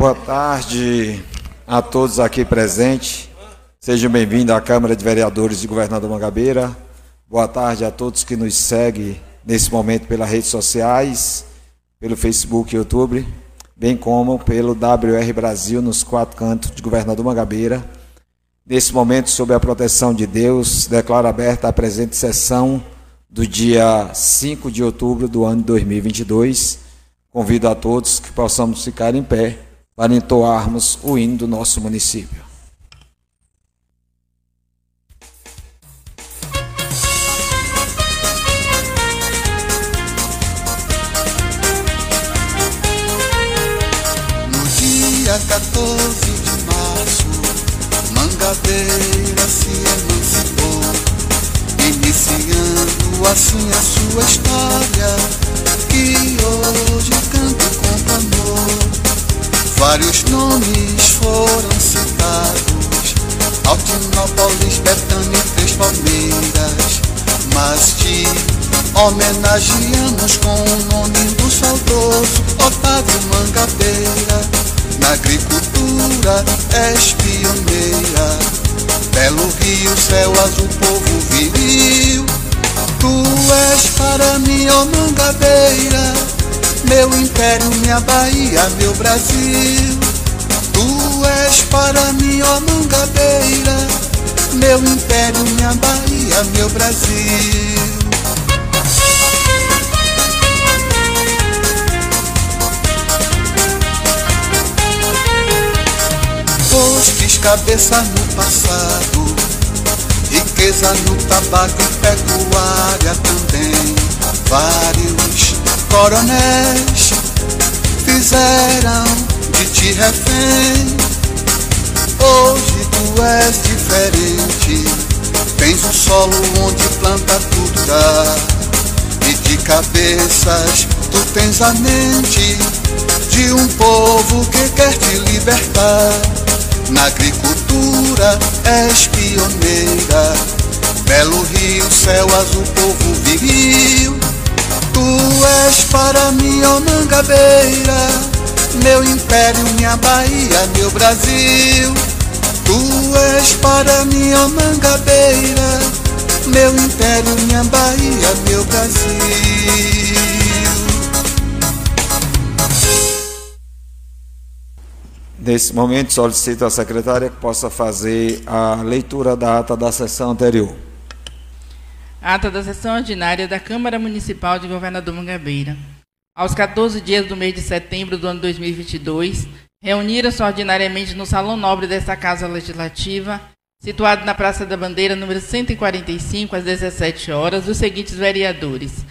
Boa tarde a todos aqui presentes. Sejam bem-vindos à Câmara de Vereadores de Governador Mangabeira. Boa tarde a todos que nos seguem nesse momento pelas redes sociais, pelo Facebook e YouTube, bem como pelo WR Brasil nos quatro cantos de Governador Mangabeira. Nesse momento, sob a proteção de Deus, declaro aberta a presente sessão do dia 5 de outubro do ano 2022. Convido a todos que possamos ficar em pé para entoarmos o hino do nosso município. No dia 14 de março, se iniciando assim a sua história, que hoje amor. Vários nomes foram citados, Altinópolis, Betânia Três Palmeiras, mas te homenageamos com o nome do saudoso Otávio Mangabeira. Na agricultura és pioneira, belo rio, céu azul, povo viril. Tu és para mim, ó Mangabeira, meu império, minha Bahia, meu Brasil. Tu és para mim, ó Mangabeira, meu império, minha Bahia, meu Brasil. Postes cabeça no passado, riqueza no tabaco e pecuária também. Vários coronéis fizeram de ti refém. Hoje tu és diferente, tens um solo onde planta tudo dá. E de cabeças tu tens a mente de um povo que quer te libertar. Na agricultura és pioneira, belo rio, céu azul, povo viril. Tu és para mim, ó Mangabeira, meu império, minha Bahia, meu Brasil. Tu és para mim, ó Mangabeira, meu império, minha Bahia, meu Brasil. Nesse momento, solicito à secretária que possa fazer a leitura da ata da sessão anterior. Ata da sessão ordinária da Câmara Municipal de Governador Mangabeira. Aos 14 dias do mês de setembro do ano 2022, reuniram-se ordinariamente no Salão Nobre desta Casa Legislativa, situado na Praça da Bandeira, número 145, às 17 horas, os seguintes vereadores: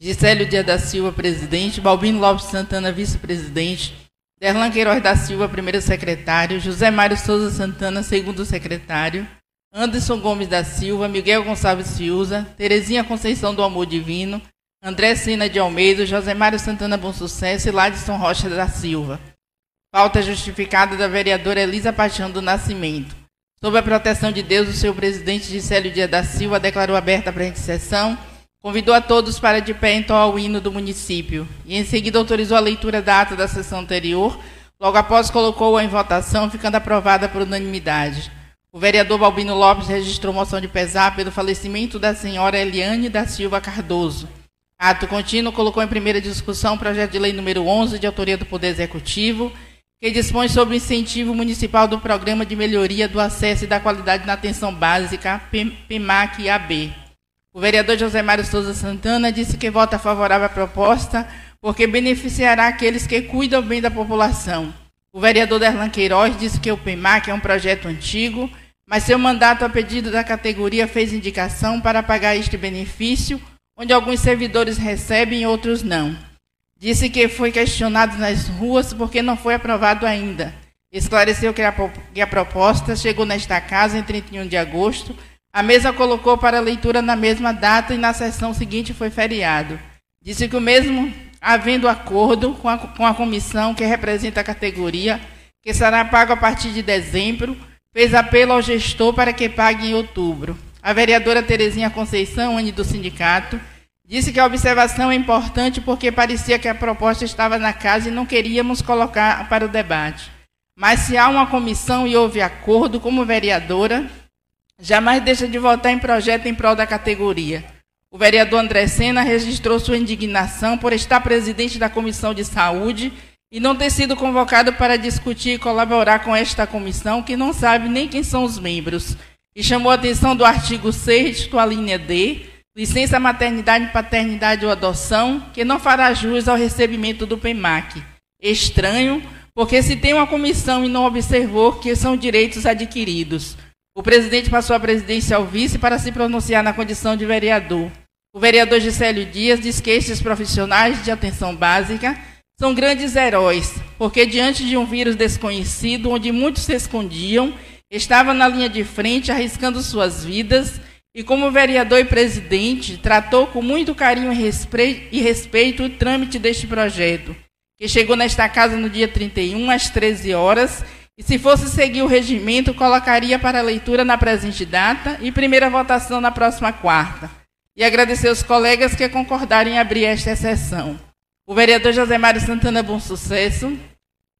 Gisélio Dia da Silva, presidente, Balbino Lopes Santana, vice-presidente, Derlan Queiroz da Silva, primeiro secretário, José Mário Souza Santana, segundo secretário, Anderson Gomes da Silva, Miguel Gonçalves Fiuza, Terezinha Conceição do Amor Divino, André Sena de Almeida, José Mário Santana Bom Sucesso e Ladson Rocha da Silva. Falta justificada da vereadora Elisa Paixão do Nascimento. Sob a proteção de Deus, o seu presidente Gisélio Dia da Silva declarou aberta a presente sessão, convidou a todos para de pé entoar o hino do município e em seguida autorizou a leitura da ata da sessão anterior, logo após colocou-a em votação, ficando aprovada por unanimidade. O vereador Balbino Lopes registrou moção de pesar pelo falecimento da senhora Eliane da Silva Cardoso. Ato contínuo colocou em primeira discussão o projeto de lei número 11, de autoria do Poder Executivo, que dispõe sobre o incentivo municipal do Programa de Melhoria do Acesso e da Qualidade na Atenção Básica, PEMAC-AB. O vereador José Mário Souza Santana disse que vota favorável à proposta porque beneficiará aqueles que cuidam bem da população. O vereador Derlan Queiroz disse que o PEMAC é um projeto antigo, mas seu mandato a pedido da categoria fez indicação para pagar este benefício, onde alguns servidores recebem e outros não. Disse que foi questionado nas ruas porque não foi aprovado ainda. Esclareceu que a, que a proposta chegou nesta casa em 31 de agosto. A mesa colocou para leitura na mesma data e na sessão seguinte foi feriado. Disse que o mesmo, havendo acordo com a, com a comissão que representa a categoria, que será pago a partir de dezembro, fez apelo ao gestor para que pague em outubro. A vereadora Terezinha Conceição, Anne do sindicato, Disse que a observação é importante porque parecia que a proposta estava na casa e não queríamos colocar para o debate. Mas se há uma comissão e houve acordo, como vereadora, jamais deixa de votar em projeto em prol da categoria. O vereador André Sena registrou sua indignação por estar presidente da Comissão de Saúde e não ter sido convocado para discutir e colaborar com esta comissão, que não sabe nem quem são os membros. E chamou a atenção do artigo 6, a linha D, licença maternidade, paternidade ou adoção, que não fará jus ao recebimento do PEMAC. Estranho, porque se tem uma comissão e não observou que são direitos adquiridos. O presidente passou a presidência ao vice para se pronunciar na condição de vereador. O vereador Gisélio Dias diz que estes profissionais de atenção básica são grandes heróis, porque diante de um vírus desconhecido, onde muitos se escondiam, estava na linha de frente arriscando suas vidas e, como vereador e presidente, tratou com muito carinho e respeito o trâmite deste projeto, que chegou nesta casa no dia 31, às 13 horas, e se fosse seguir o regimento, colocaria para leitura na presente data e primeira votação na próxima quarta. E agradecer aos colegas que concordaram em abrir esta sessão. O vereador José Mário Santana Bom Sucesso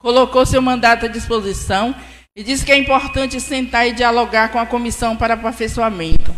colocou seu mandato à disposição e disse que é importante sentar e dialogar com a comissão para aperfeiçoamento.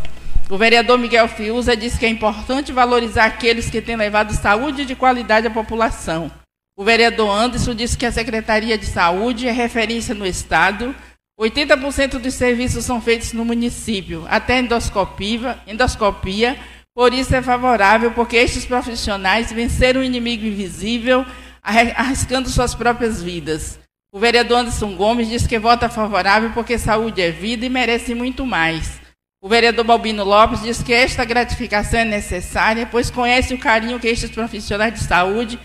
O vereador Miguel Fiuza disse que é importante valorizar aqueles que têm levado saúde de qualidade à população. O vereador Anderson disse que a Secretaria de Saúde é referência no Estado. 80% dos serviços são feitos no município, até endoscopia, endoscopia. Por isso é favorável, porque estes profissionais venceram o inimigo invisível, arriscando suas próprias vidas. O vereador Anderson Gomes disse que vota favorável porque saúde é vida e merece muito mais. O vereador Balbino Lopes diz que esta gratificação é necessária, pois conhece o carinho que estes profissionais de saúde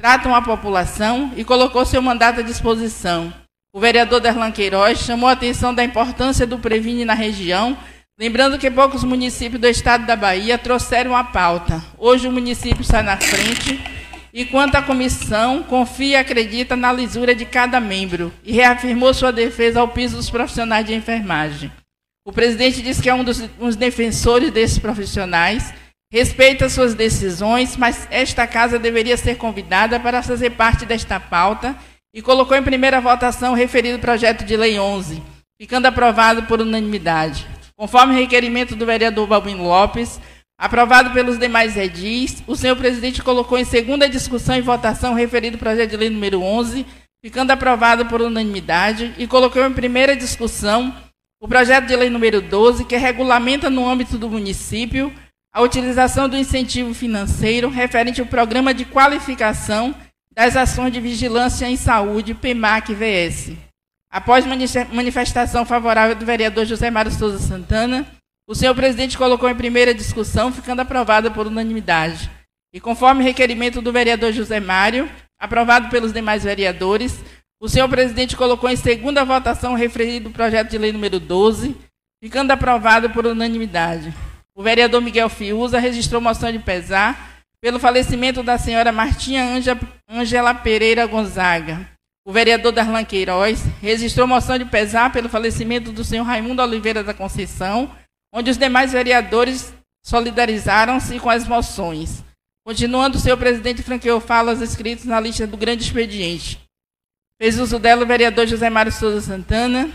tratam a população e colocou seu mandato à disposição. O vereador Derlan Queiroz chamou a atenção da importância do Previne na região, lembrando que poucos municípios do estado da Bahia trouxeram a pauta. Hoje o município está na frente e, quanto à comissão, confia e acredita na lisura de cada membro e reafirmou sua defesa ao piso dos profissionais de enfermagem. O presidente disse que é um dos, dos defensores desses profissionais, respeita suas decisões, mas esta casa deveria ser convidada para fazer parte desta pauta e colocou em primeira votação o referido projeto de lei 11, ficando aprovado por unanimidade. Conforme requerimento do vereador Balbino Lopes, aprovado pelos demais edis, o senhor presidente colocou em segunda discussão e votação o referido projeto de lei número 11, ficando aprovado por unanimidade, e colocou em primeira discussão o projeto de lei número 12, que regulamenta no âmbito do município a utilização do incentivo financeiro referente ao programa de qualificação das ações de vigilância em saúde, PMAC-VS. Após manifestação favorável do vereador José Mário Souza Santana, o senhor presidente colocou em primeira discussão, ficando aprovada por unanimidade. E conforme requerimento do vereador José Mário, aprovado pelos demais vereadores, o senhor presidente colocou em segunda votação o referido projeto de lei número 12, ficando aprovado por unanimidade. O vereador Miguel Fiuza registrou moção de pesar pelo falecimento da senhora Martinha Ângela Pereira Gonzaga. O vereador Darlan Queiroz registrou moção de pesar pelo falecimento do senhor Raimundo Oliveira da Conceição, onde os demais vereadores solidarizaram-se com as moções. Continuando, o senhor presidente franqueou falas escritas na lista do grande expediente. Fez uso dela o vereador José Mário Souza Santana.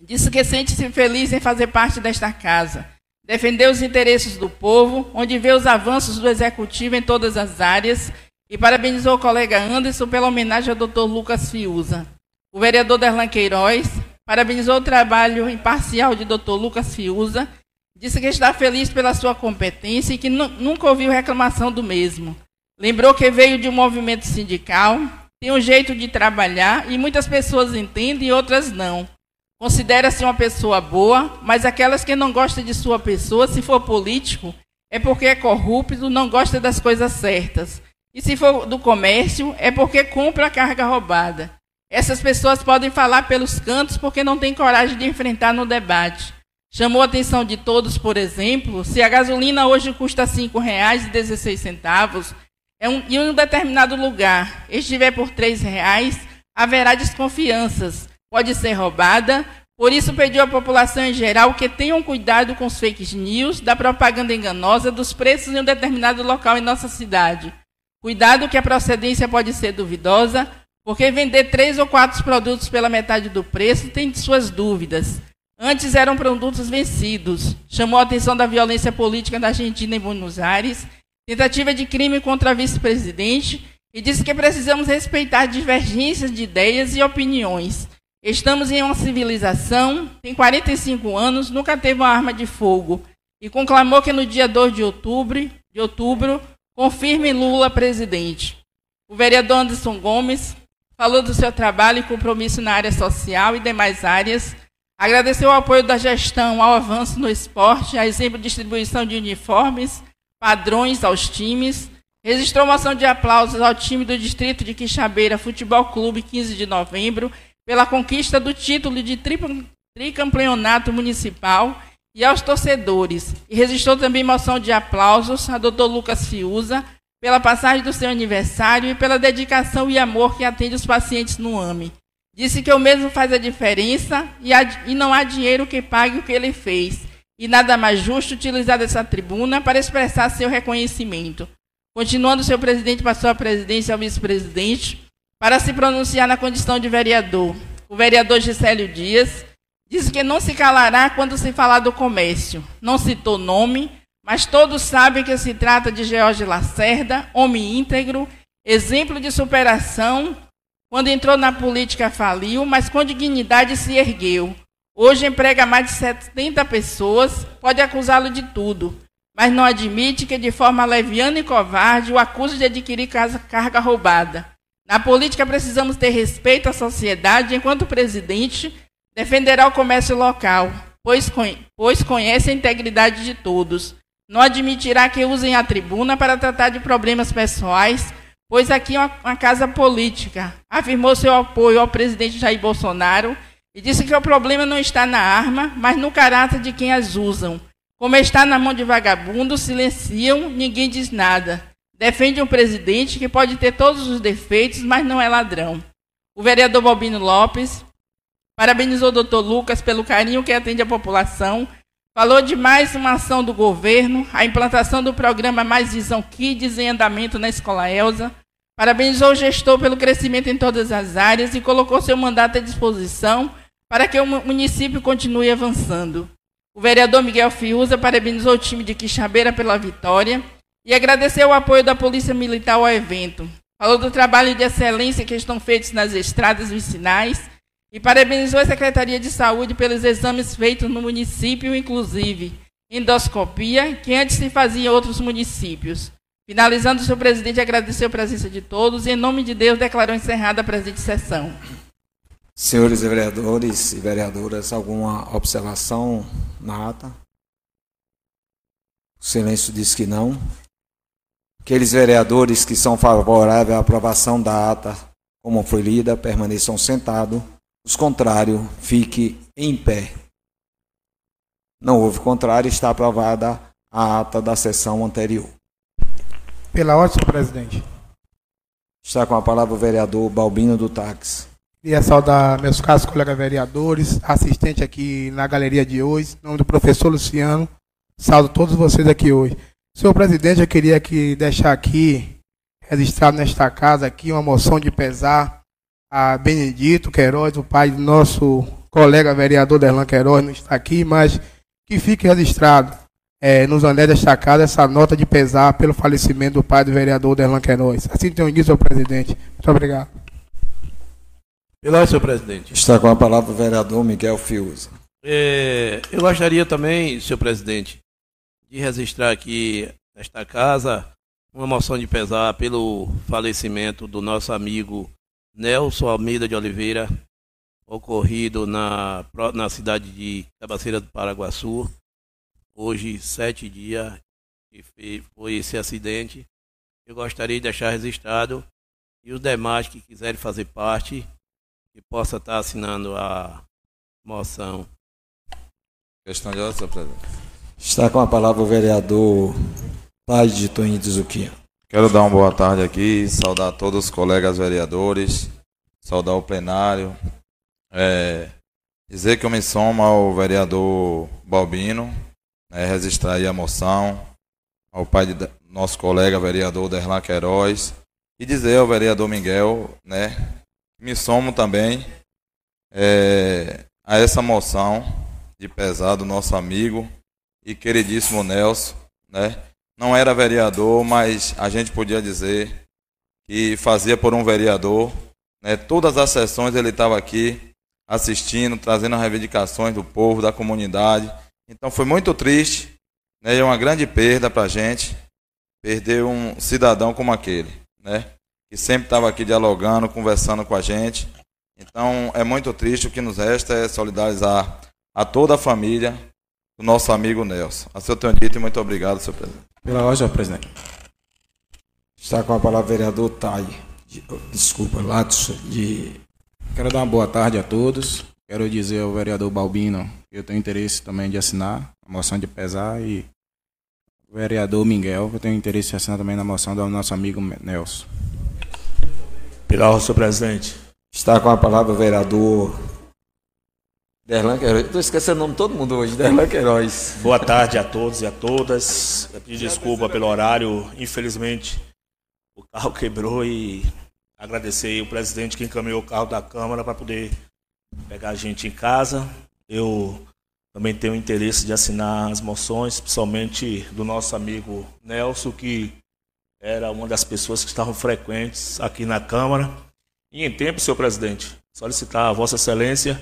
Disse que sente-se feliz em fazer parte desta casa. Defendeu os interesses do povo, onde vê os avanços do executivo em todas as áreas. E parabenizou o colega Anderson pela homenagem ao doutor Lucas Fiuza. O vereador Derlan Queiroz parabenizou o trabalho imparcial de doutor Lucas Fiuza. Disse que está feliz pela sua competência e que nunca ouviu reclamação do mesmo. Lembrou que veio de um movimento sindical, tem um jeito de trabalhar e muitas pessoas entendem e outras não. Considera-se uma pessoa boa, mas aquelas que não gostam de sua pessoa, se for político, é porque é corrupto, não gosta das coisas certas. E se for do comércio, é porque compra a carga roubada. Essas pessoas podem falar pelos cantos porque não têm coragem de enfrentar no debate. Chamou a atenção de todos, por exemplo, se a gasolina hoje custa R$ 5,16 é um, em um determinado lugar, estiver por três reais, haverá desconfianças. Pode ser roubada, Por isso, pediu à população em geral que tenham cuidado com os fake news, da propaganda enganosa dos preços em um determinado local em nossa cidade. Cuidado que a procedência pode ser duvidosa, porque vender três ou quatro produtos pela metade do preço tem suas dúvidas. Antes eram produtos vencidos. Chamou a atenção da violência política da Argentina em Buenos Aires, tentativa de crime contra vice-presidente e disse que precisamos respeitar divergências de ideias e opiniões. Estamos em uma civilização, tem 45 anos, nunca teve uma arma de fogo. E conclamou que no dia 2 de outubro, de outubro confirme Lula presidente. O vereador Anderson Gomes falou do seu trabalho e compromisso na área social e demais áreas. Agradeceu o apoio da gestão ao avanço no esporte, a exemplo de distribuição de uniformes, padrões aos times. Registrou moção de aplausos ao time do Distrito de Quixabeira Futebol Clube, 15 de novembro, pela conquista do título de tricampeonato municipal e aos torcedores. E registrou também moção de aplausos a doutor Lucas Fiuza pela passagem do seu aniversário e pela dedicação e amor que atende os pacientes no AME. Disse que o mesmo faz a diferença e, e não há dinheiro que pague o que ele fez. E nada mais justo utilizar essa tribuna para expressar seu reconhecimento. Continuando, seu presidente passou a presidência ao vice-presidente para se pronunciar na condição de vereador. O vereador Gisélio Dias disse que não se calará quando se falar do comércio. Não citou nome, mas todos sabem que se trata de George Lacerda, homem íntegro, exemplo de superação. Quando entrou na política, faliu, mas com dignidade se ergueu. Hoje emprega mais de 70 pessoas, pode acusá-lo de tudo, mas não admite que, de forma leviana e covarde, o acuse de adquirir carga roubada. Na política precisamos ter respeito à sociedade, enquanto presidente defenderá o comércio local, pois, pois conhece a integridade de todos. Não admitirá que usem a tribuna para tratar de problemas pessoais, pois aqui é uma, casa política. Afirmou seu apoio ao presidente Jair Bolsonaro e disse que o problema não está na arma, mas no caráter de quem as usam. Como está na mão de vagabundos, silenciam, ninguém diz nada. Defende um presidente que pode ter todos os defeitos, mas não é ladrão. O vereador Balbino Lopes parabenizou o doutor Lucas pelo carinho que atende a população, falou de mais uma ação do governo, a implantação do programa Mais Visão Kids em andamento na Escola Elza, parabenizou o gestor pelo crescimento em todas as áreas e colocou seu mandato à disposição para que o município continue avançando. O vereador Miguel Fiuza parabenizou o time de Quixabeira pela vitória e agradeceu o apoio da Polícia Militar ao evento. Falou do trabalho de excelência que estão feitos nas estradas vicinais e parabenizou a Secretaria de Saúde pelos exames feitos no município, inclusive endoscopia, que antes se fazia em outros municípios. Finalizando, o senhor presidente agradeceu a presença de todos e, em nome de Deus, declarou encerrada a presente sessão. Senhores vereadores e vereadoras, alguma observação na ata? O silêncio diz que não. Aqueles vereadores que são favoráveis à aprovação da ata, como foi lida, permaneçam sentados. Os contrários, fique em pé. Não houve contrário, está aprovada a ata da sessão anterior. Pela ordem, senhor presidente. Está com a palavra o vereador Balbino do Táxi. Queria saudar meus caros colegas vereadores, assistente aqui na galeria de hoje, em nome do professor Luciano. Saldo todos vocês aqui hoje. Senhor presidente, eu queria que deixar aqui, registrado nesta casa aqui, uma moção de pesar a Benedito Queiroz, o pai do nosso colega vereador Derlan Queiroz, não está aqui, mas que fique registrado é, nos anéis desta casa essa nota de pesar pelo falecimento do pai do vereador Derlan Queiroz. Assim tenho dito, senhor presidente. Muito obrigado. Pela senhor presidente. Está com a palavra o vereador Miguel Fiuza. É, eu gostaria também, senhor presidente, de registrar aqui nesta casa uma moção de pesar pelo falecimento do nosso amigo Nelson Almeida de Oliveira, ocorrido na, na cidade de Cabaceira do Paraguaçu. Hoje, sete dias que foi esse acidente. Eu gostaria de deixar registrado e os demais que quiserem fazer parte, que possa estar assinando a moção. Questão de ordem, presidente. Está com a palavra o vereador Pai de Toninho de Zuquinha. Quero dar uma boa tarde aqui, saudar todos os colegas vereadores, saudar o plenário, é, Dizer que eu me somo ao vereador Balbino, né, registrar aí a moção, ao pai de nosso colega vereador Derlan Queiroz, e dizer ao vereador Miguel, né, me somo também é, a essa moção de pesar do nosso amigo e queridíssimo Nelson, né? Não era vereador, mas a gente podia dizer que fazia por um vereador, né? Todas as sessões ele estava aqui assistindo, trazendo as reivindicações do povo, da comunidade. Então foi muito triste, né? E é uma grande perda para a gente perder um cidadão como aquele, né? Que sempre estava aqui dialogando, conversando com a gente. Então é muito triste. O que nos resta é solidarizar a toda a família do nosso amigo Nelson. A seu tenho dito e muito obrigado, senhor presidente. Pela ordem, senhor presidente. Está com a palavra o vereador Tai. Desculpa, Latos, de Quero dar uma boa tarde a todos. Quero dizer ao vereador Balbino que eu tenho interesse também de assinar a moção de pesar e o vereador Miguel que eu tenho interesse de assinar também na moção do nosso amigo Nelson. Pela ordem, senhor presidente. Está com a palavra o vereador Derlan Queiroz. Estou esquecendo o nome de todo mundo hoje, Derlan Queiroz. Boa tarde a todos e a todas. Eu desculpa pelo horário. Infelizmente, o carro quebrou e Agradecer o presidente que encaminhou o carro da Câmara para poder pegar a gente em casa. Eu também tenho interesse de assinar as moções, principalmente do nosso amigo Nelson, que era uma das pessoas que estavam frequentes aqui na Câmara. E em tempo, senhor presidente, solicitar a Vossa Excelência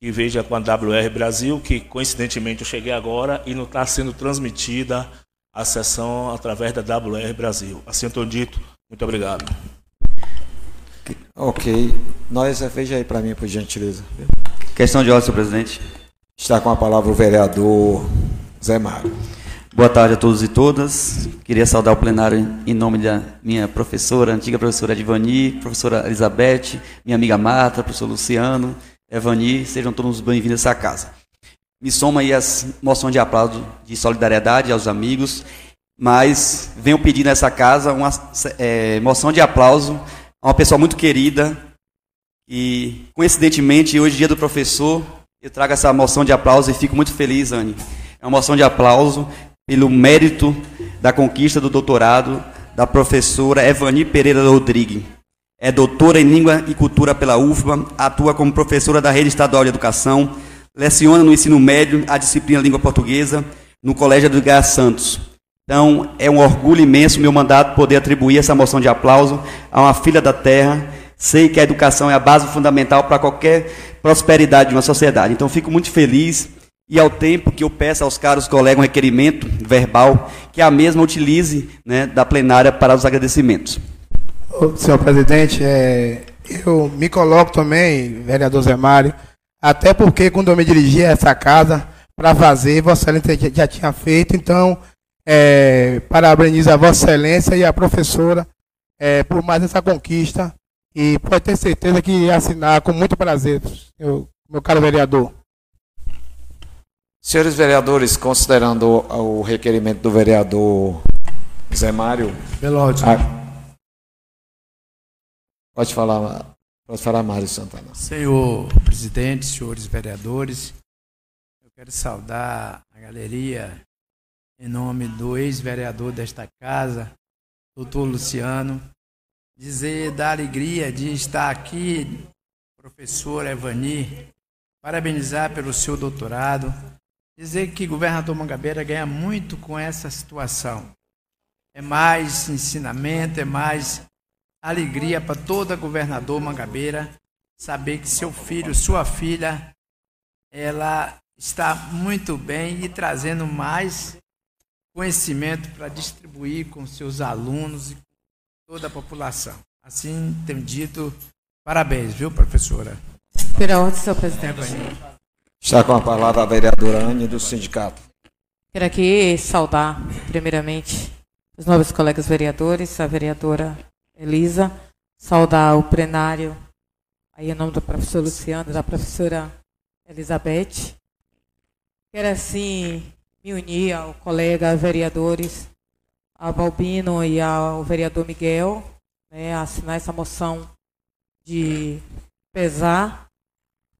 que veja com a WR Brasil, que coincidentemente eu cheguei agora e não está sendo transmitida a sessão através da WR Brasil. Assim eu estou dito. Muito obrigado. Ok. Nós, veja aí para mim, por gentileza. Questão de ordem, senhor presidente. Está com a palavra o vereador Zé Mário. Boa tarde a todos e todas. Queria saudar o plenário em nome da minha professora, antiga professora Edvani, professora Elizabeth, minha amiga Marta, professor Luciano, Evani, sejam todos bem-vindos a essa casa. Me soma aí as moções de aplauso de solidariedade aos amigos, mas venho pedir nessa casa uma é, moção de aplauso uma pessoa muito querida. E, coincidentemente, hoje, dia do professor, eu trago essa moção de aplauso e fico muito feliz, Anne. É uma moção de aplauso pelo mérito da conquista do doutorado da professora Evani Pereira Rodrigues. É doutora em Língua e Cultura pela UFBA, atua como professora da Rede Estadual de Educação, leciona no ensino médio a disciplina Língua Portuguesa no Colégio Edgar Santos. Então, é um orgulho imenso meu mandato poder atribuir essa moção de aplauso a uma filha da terra. Sei que a educação é a base fundamental para qualquer prosperidade de uma sociedade. Então, fico muito feliz e ao tempo que eu peço aos caros colegas um requerimento verbal que a mesma utilize né, da plenária para os agradecimentos. Senhor presidente, é, eu me coloco também, vereador Zé Mário, até porque quando eu me dirigi a essa casa para fazer, Vossa Excelência já tinha feito, então é, parabenizo a Vossa Excelência e a professora é, por mais essa conquista e pode ter certeza que assinar com muito prazer, meu, meu caro vereador. Senhores vereadores, considerando o requerimento do vereador Zé Mário. Belódio. A... Pode falar, pode falar, Mário Santana. Senhor presidente, senhores vereadores, eu quero saudar a galeria em nome do ex-vereador desta casa, doutor Luciano, dizer da alegria de estar aqui, professor Evani, parabenizar pelo seu doutorado, dizer que o governador Mangabeira ganha muito com essa situação. É mais ensinamento, é mais alegria para toda governador Mangabeira saber que seu filho, sua filha, ela está muito bem e trazendo mais conhecimento para distribuir com seus alunos e com toda a população. Assim, tenho dito, parabéns, viu, professora? Pela ordem, senhor presidente. Está com a palavra a vereadora Anne do sindicato. Quero aqui saudar, primeiramente, os novos colegas vereadores, a vereadora Elisa, saudar o plenário, aí em nome do professor Luciano, da professora Elizabeth. Quero, assim, me unir ao colega vereadores, a Balbino e ao vereador Miguel, né, assinar essa moção de pesar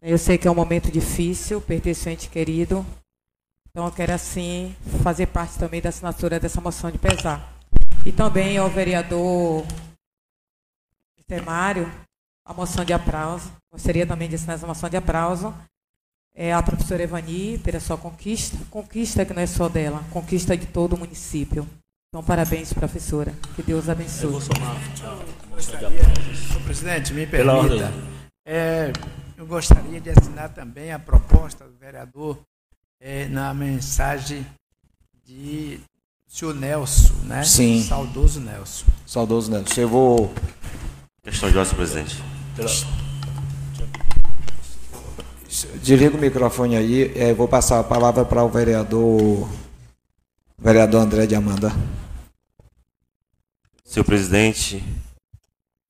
Eu sei que é um momento difícil, pertence ente querido. Então eu quero assim fazer parte também da assinatura dessa moção de pesar. E também ao vereador Temário, a moção de aplauso. Gostaria também de assinar essa moção de aplauso. É a professora Evani, pela sua conquista. Conquista que não é só dela, conquista de todo o município. Então, parabéns, professora. Que Deus abençoe. Eu vou somar. Senhor presidente, me permita. É, eu gostaria de assinar também a proposta do vereador é, na mensagem de senhor Nelson, né? Sim. Saudoso Nelson. Saudoso Nelson. Eu vou. Questão de ordem, presidente. Desliga o microfone aí. É, vou passar a palavra para o vereador. Vereador André de Amanda. Senhor presidente,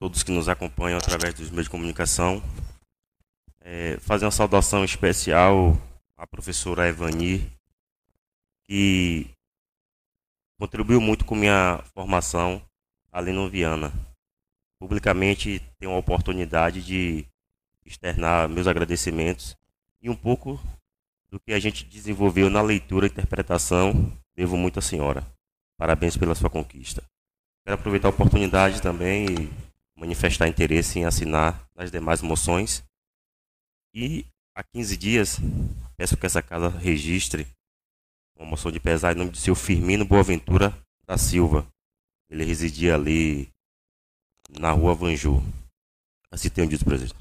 todos que nos acompanham através dos meios de comunicação, é, fazer uma saudação especial à professora Evani, que contribuiu muito com minha formação ali no Viana. Publicamente tenho a oportunidade de externar meus agradecimentos e um pouco do que a gente desenvolveu na leitura e interpretação, devo muito à senhora. Parabéns pela sua conquista. Quero aproveitar a oportunidade também e manifestar interesse em assinar as demais moções. E há 15 dias, peço que essa casa registre uma moção de pesar em nome de seu Firmino Boaventura da Silva. Ele residia ali na rua Vanju. Assim tenho dito, presidente.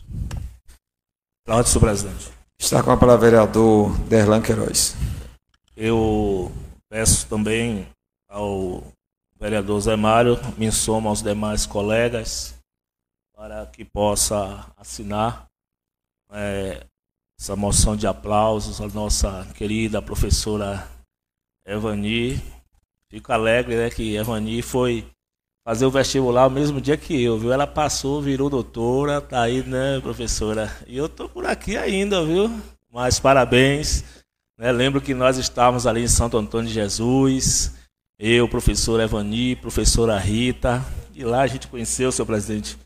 Pronto, senhor presidente. Está com a palavra o vereador Derlan Queiroz. Eu peço também ao vereador Zé Mário, me somo aos demais colegas para que possa assinar é, essa moção de aplausos à nossa querida professora Evani. Fico alegre né, que Evani foi fazer o vestibular o mesmo dia que eu, viu? Ela passou, virou doutora, tá aí, né, professora? E eu tô por aqui ainda, viu? Mas parabéns. Né? Lembro que nós estávamos ali em Santo Antônio de Jesus, eu, professor Evani, professora Rita, e lá a gente conheceu, seu presidente,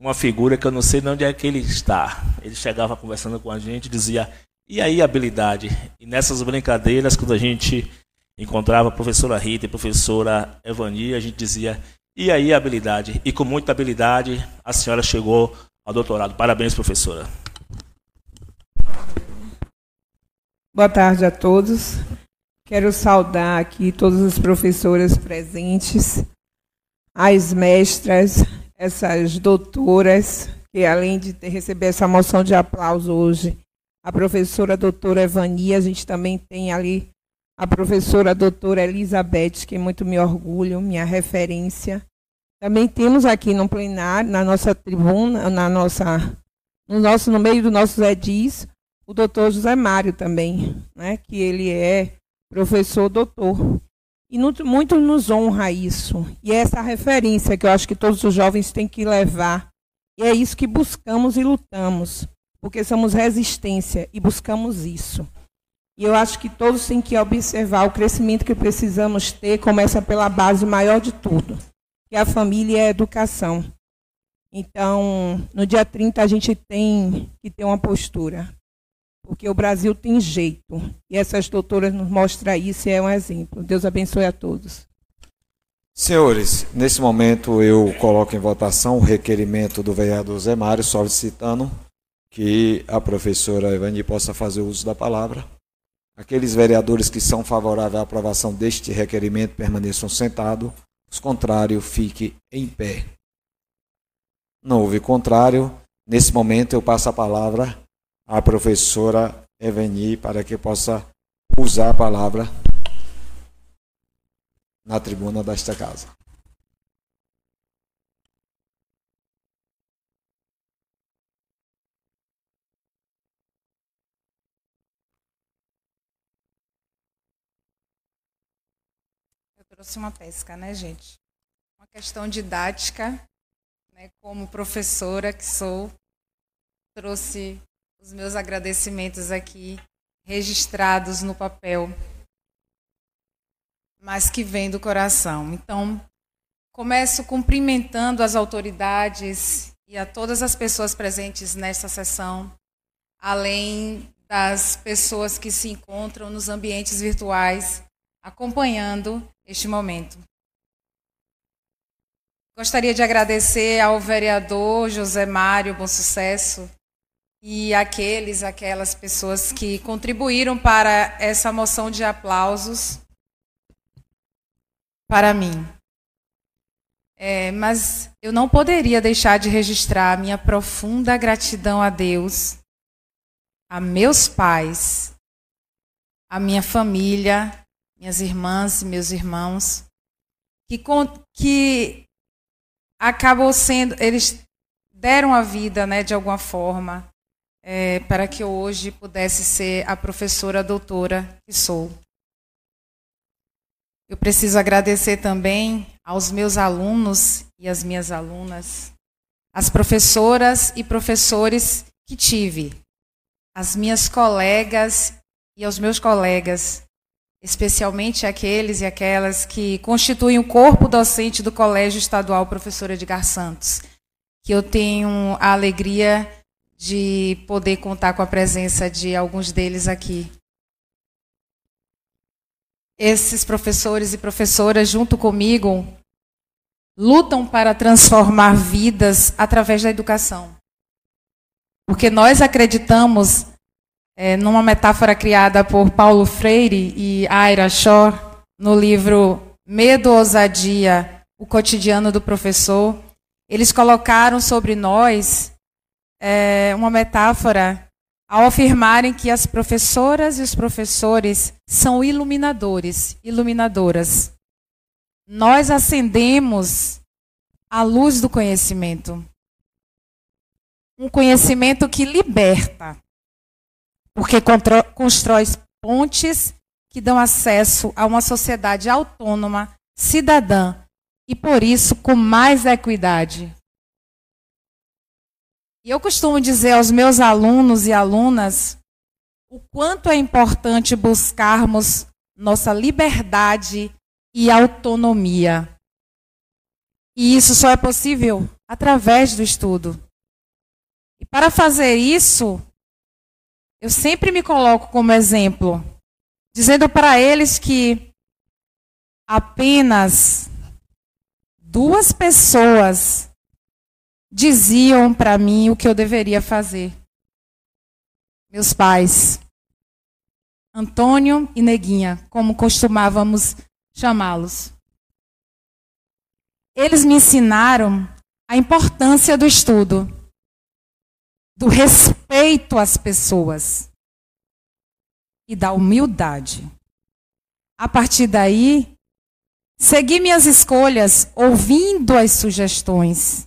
uma figura que eu não sei de onde é que ele está. Ele chegava conversando com a gente, dizia, e aí habilidade? E nessas brincadeiras, quando a gente encontrava a professora Rita e a professora Evani, a gente dizia, e aí habilidade? E com muita habilidade, a senhora chegou ao doutorado. Parabéns, professora. Boa tarde a todos. Quero saudar aqui todas as professoras presentes, as mestras, essas doutoras, que além de receber essa moção de aplauso hoje, a professora doutora Evani, a gente também tem ali a professora doutora Elizabeth, que muito me orgulho, minha referência. Também temos aqui no plenário, na nossa tribuna, na nossa, no, nosso, no meio dos nossos edis, o doutor José Mário também, né, que ele é professor doutor. E muito nos honra isso. E é essa referência que eu acho que todos os jovens têm que levar. E é isso que buscamos e lutamos, porque somos resistência e buscamos isso. E eu acho que todos têm que observar o crescimento que precisamos ter, começa pela base maior de tudo, que é a família e a educação. Então, no dia 30 a gente tem que ter uma postura, porque o Brasil tem jeito. E essas doutoras nos mostram isso e é um exemplo. Deus abençoe a todos. Senhores, nesse momento eu coloco em votação o requerimento do vereador Zé Mário solicitando que a professora Evani possa fazer uso da palavra. Aqueles vereadores que são favoráveis à aprovação deste requerimento permaneçam sentados. Os contrários, fiquem em pé. Não houve contrário. Nesse momento, eu passo a palavra à professora Eveni para que possa usar a palavra na tribuna desta casa. Trouxe uma pesca, né, gente? Uma questão didática, né, como professora que sou, trouxe os meus agradecimentos aqui registrados no papel, mas que vem do coração. Então, começo cumprimentando as autoridades e a todas as pessoas presentes nesta sessão, além das pessoas que se encontram nos ambientes virtuais acompanhando este momento. Gostaria de agradecer ao vereador José Mário Bom Sucesso e aqueles, aquelas pessoas que contribuíram para essa moção de aplausos para mim. É, mas eu não poderia deixar de registrar minha profunda gratidão a Deus, a meus pais, a minha família, minhas irmãs e meus irmãos, que, que acabou sendo, eles deram a vida, né, de alguma forma, é, para que eu hoje pudesse ser a professora doutora que sou. Eu preciso agradecer também aos meus alunos e às minhas alunas, as professoras e professores que tive, as minhas colegas e aos meus colegas, especialmente aqueles e aquelas que constituem o corpo docente do Colégio Estadual Professora Edgar Santos, que eu tenho a alegria de poder contar com a presença de alguns deles aqui. Esses professores e professoras, junto comigo, lutam para transformar vidas através da educação. Porque nós acreditamos, é, numa metáfora criada por Paulo Freire e Aira Shore, no livro Medo, Ousadia, o cotidiano do professor, eles colocaram sobre nós é, uma metáfora ao afirmarem que as professoras e os professores são iluminadores, iluminadoras. Nós acendemos a luz do conhecimento. Um conhecimento que liberta, porque constrói pontes que dão acesso a uma sociedade autônoma, cidadã e, por isso, com mais equidade. E eu costumo dizer aos meus alunos e alunas o quanto é importante buscarmos nossa liberdade e autonomia. E isso só é possível através do estudo. E para fazer isso, eu sempre me coloco como exemplo, dizendo para eles que apenas duas pessoas diziam para mim o que eu deveria fazer. Meus pais, Antônio e Neguinha, como costumávamos chamá-los. Eles me ensinaram a importância do estudo, do respeito às pessoas e da humildade. A partir daí, segui minhas escolhas ouvindo as sugestões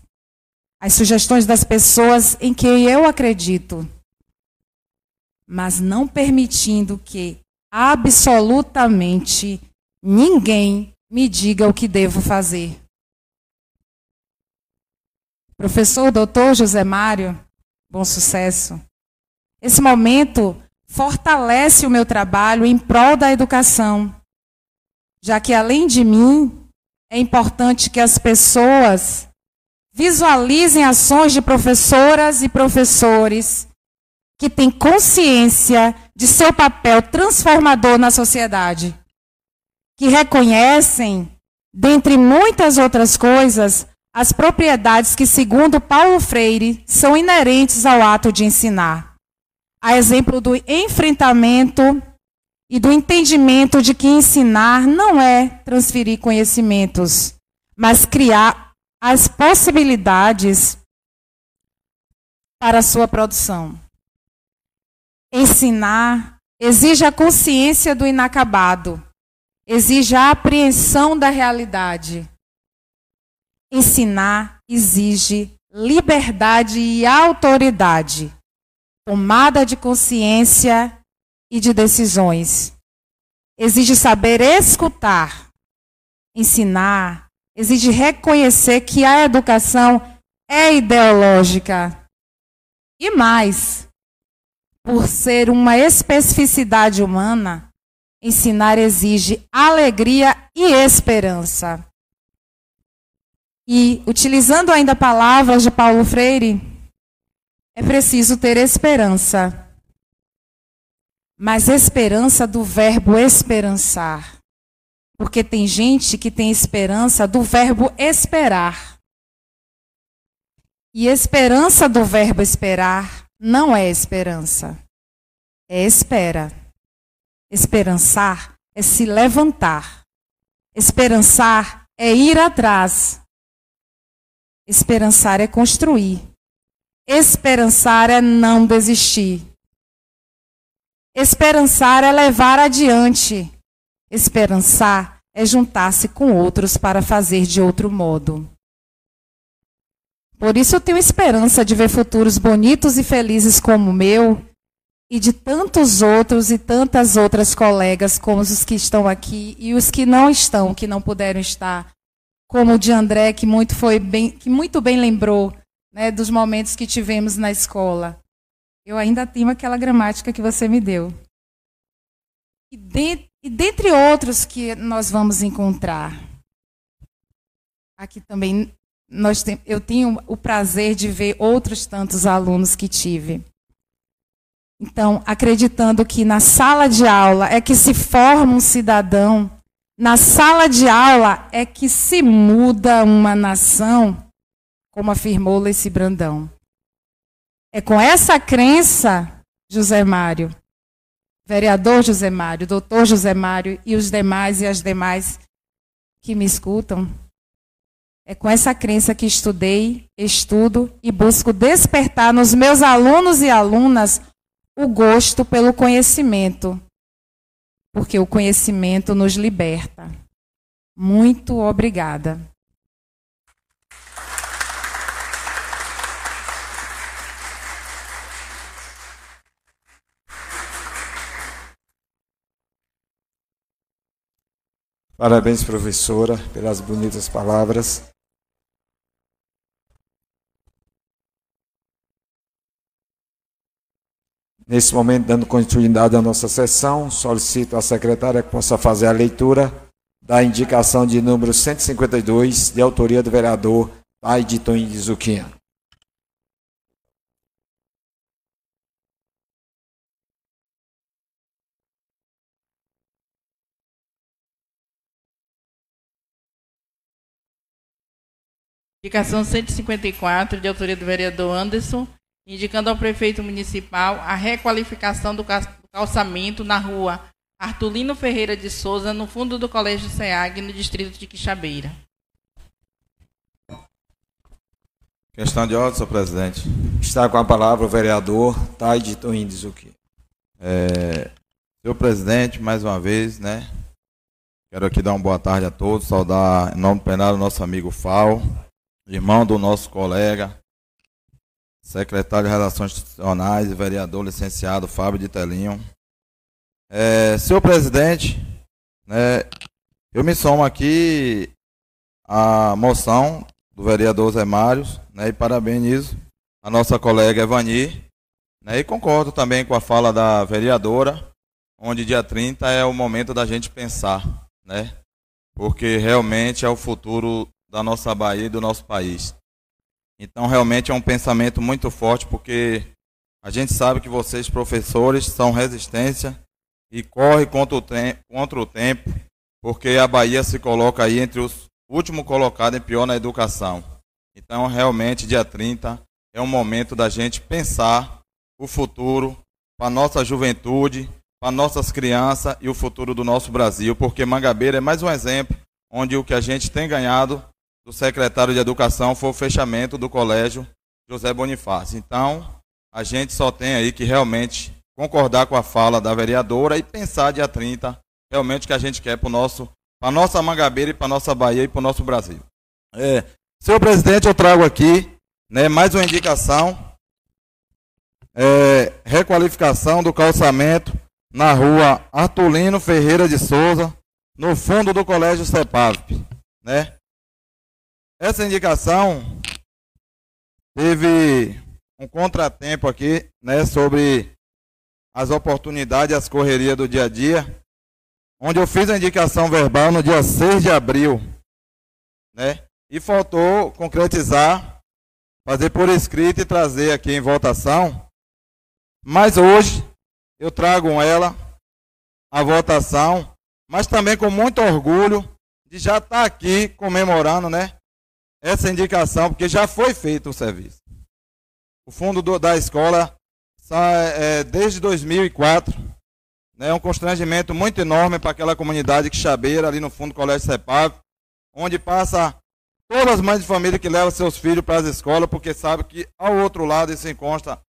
as sugestões das pessoas em quem eu acredito, mas não permitindo que absolutamente ninguém me diga o que devo fazer. Professor doutor José Mário, bom sucesso. Esse momento fortalece o meu trabalho em prol da educação, já que além de mim, é importante que as pessoas Visualizem ações de professoras e professores que têm consciência de seu papel transformador na sociedade, que reconhecem, dentre muitas outras coisas, as propriedades que, segundo Paulo Freire, são inerentes ao ato de ensinar. A exemplo do enfrentamento e do entendimento de que ensinar não é transferir conhecimentos, mas criar as possibilidades para sua produção. Ensinar exige a consciência do inacabado, exige a apreensão da realidade. Ensinar exige liberdade e autoridade, tomada de consciência e de decisões. Exige saber escutar. Ensinar exige reconhecer que a educação é ideológica. E mais, por ser uma especificidade humana, ensinar exige alegria e esperança. E, utilizando ainda palavras de Paulo Freire, é preciso ter esperança. mas esperança do verbo esperançar. Porque tem gente que tem esperança do verbo esperar. E esperança do verbo esperar não é esperança, é espera. Esperançar é se levantar. Esperançar é ir atrás. Esperançar é construir. Esperançar é não desistir. Esperançar é levar adiante. Esperançar é juntar-se com outros para fazer de outro modo. Por isso eu tenho esperança de ver futuros bonitos e felizes como o meu e de tantos outros e tantas outras colegas como os que estão aqui e os que não estão, que não puderam estar, como o de André que muito foi bem, que muito bem lembrou, né, dos momentos que tivemos na escola. Eu ainda tenho aquela gramática que você me deu. E, de, e dentre outros que nós vamos encontrar, aqui também nós tem, eu tenho o prazer de ver outros tantos alunos que tive. Então, acreditando que na sala de aula é que se forma um cidadão, na sala de aula é que se muda uma nação, como afirmou Leci Brandão. É com essa crença, José Mário, vereador José Mário, doutor José Mário e os demais e as demais que me escutam, é com essa crença que estudei, estudo e busco despertar nos meus alunos e alunas o gosto pelo conhecimento, porque o conhecimento nos liberta. Muito obrigada. Parabéns, professora, pelas bonitas palavras. Nesse momento, dando continuidade à nossa sessão, solicito à secretária que possa fazer a leitura da indicação de número 152, de autoria do vereador Taide Toim de Zuquinha. Indicação 154, de autoria do vereador Anderson, indicando ao prefeito municipal a requalificação do calçamento na rua Artulino Ferreira de Souza, no fundo do Colégio SEAG, no distrito de Quixabeira. Questão de ordem, senhor presidente. Está com a palavra o vereador Taide Toindizuki. É, senhor presidente, mais uma vez, né? Quero aqui dar uma boa tarde a todos, saudar em nome do plenário nosso amigo Fal, irmão do nosso colega, secretário de Relações Institucionais e vereador licenciado Fábio de Telinho. É, senhor presidente, né, eu me somo aqui à moção do vereador Zé Mários né, e parabenizo a nossa colega Evani. Né, e concordo também com a fala da vereadora, onde dia 30 é o momento da gente pensar, né? Porque realmente é o futuro da nossa Bahia e do nosso país. Então, realmente é um pensamento muito forte, porque a gente sabe que vocês, professores, são resistência e corre contra o, contra o tempo, porque a Bahia se coloca aí entre os últimos colocados em pior na educação. Então, realmente, dia 30 é um momento da gente pensar o futuro para nossa juventude, para nossas crianças e o futuro do nosso Brasil, porque Mangabeira é mais um exemplo onde o que a gente tem ganhado do secretário de Educação foi o fechamento do colégio José Bonifácio. Então, a gente só tem aí que realmente concordar com a fala da vereadora e pensar dia 30 realmente o que a gente quer para nosso para nossa Mangabeira e para nossa Bahia e para o nosso Brasil. É, senhor presidente, eu trago aqui né, mais uma indicação. É, requalificação do calçamento na rua Artulino Ferreira de Souza, no fundo do Colégio CEPAV. Né? Essa indicação teve um contratempo aqui, né, sobre as oportunidades as correrias do dia a dia, onde eu fiz a indicação verbal no dia 6 de abril, né, e faltou concretizar, fazer por escrito e trazer aqui em votação. Mas hoje, eu trago ela à votação, mas também com muito orgulho de já estar aqui comemorando, né? Essa indicação, porque já foi feito o serviço. O fundo do, da escola, é, desde 2004, né, um constrangimento muito enorme para aquela comunidade que chabeira ali no fundo do Colégio Cepap, onde passa todas as mães de família que levam seus filhos para as escolas, porque sabe que ao outro lado se encontra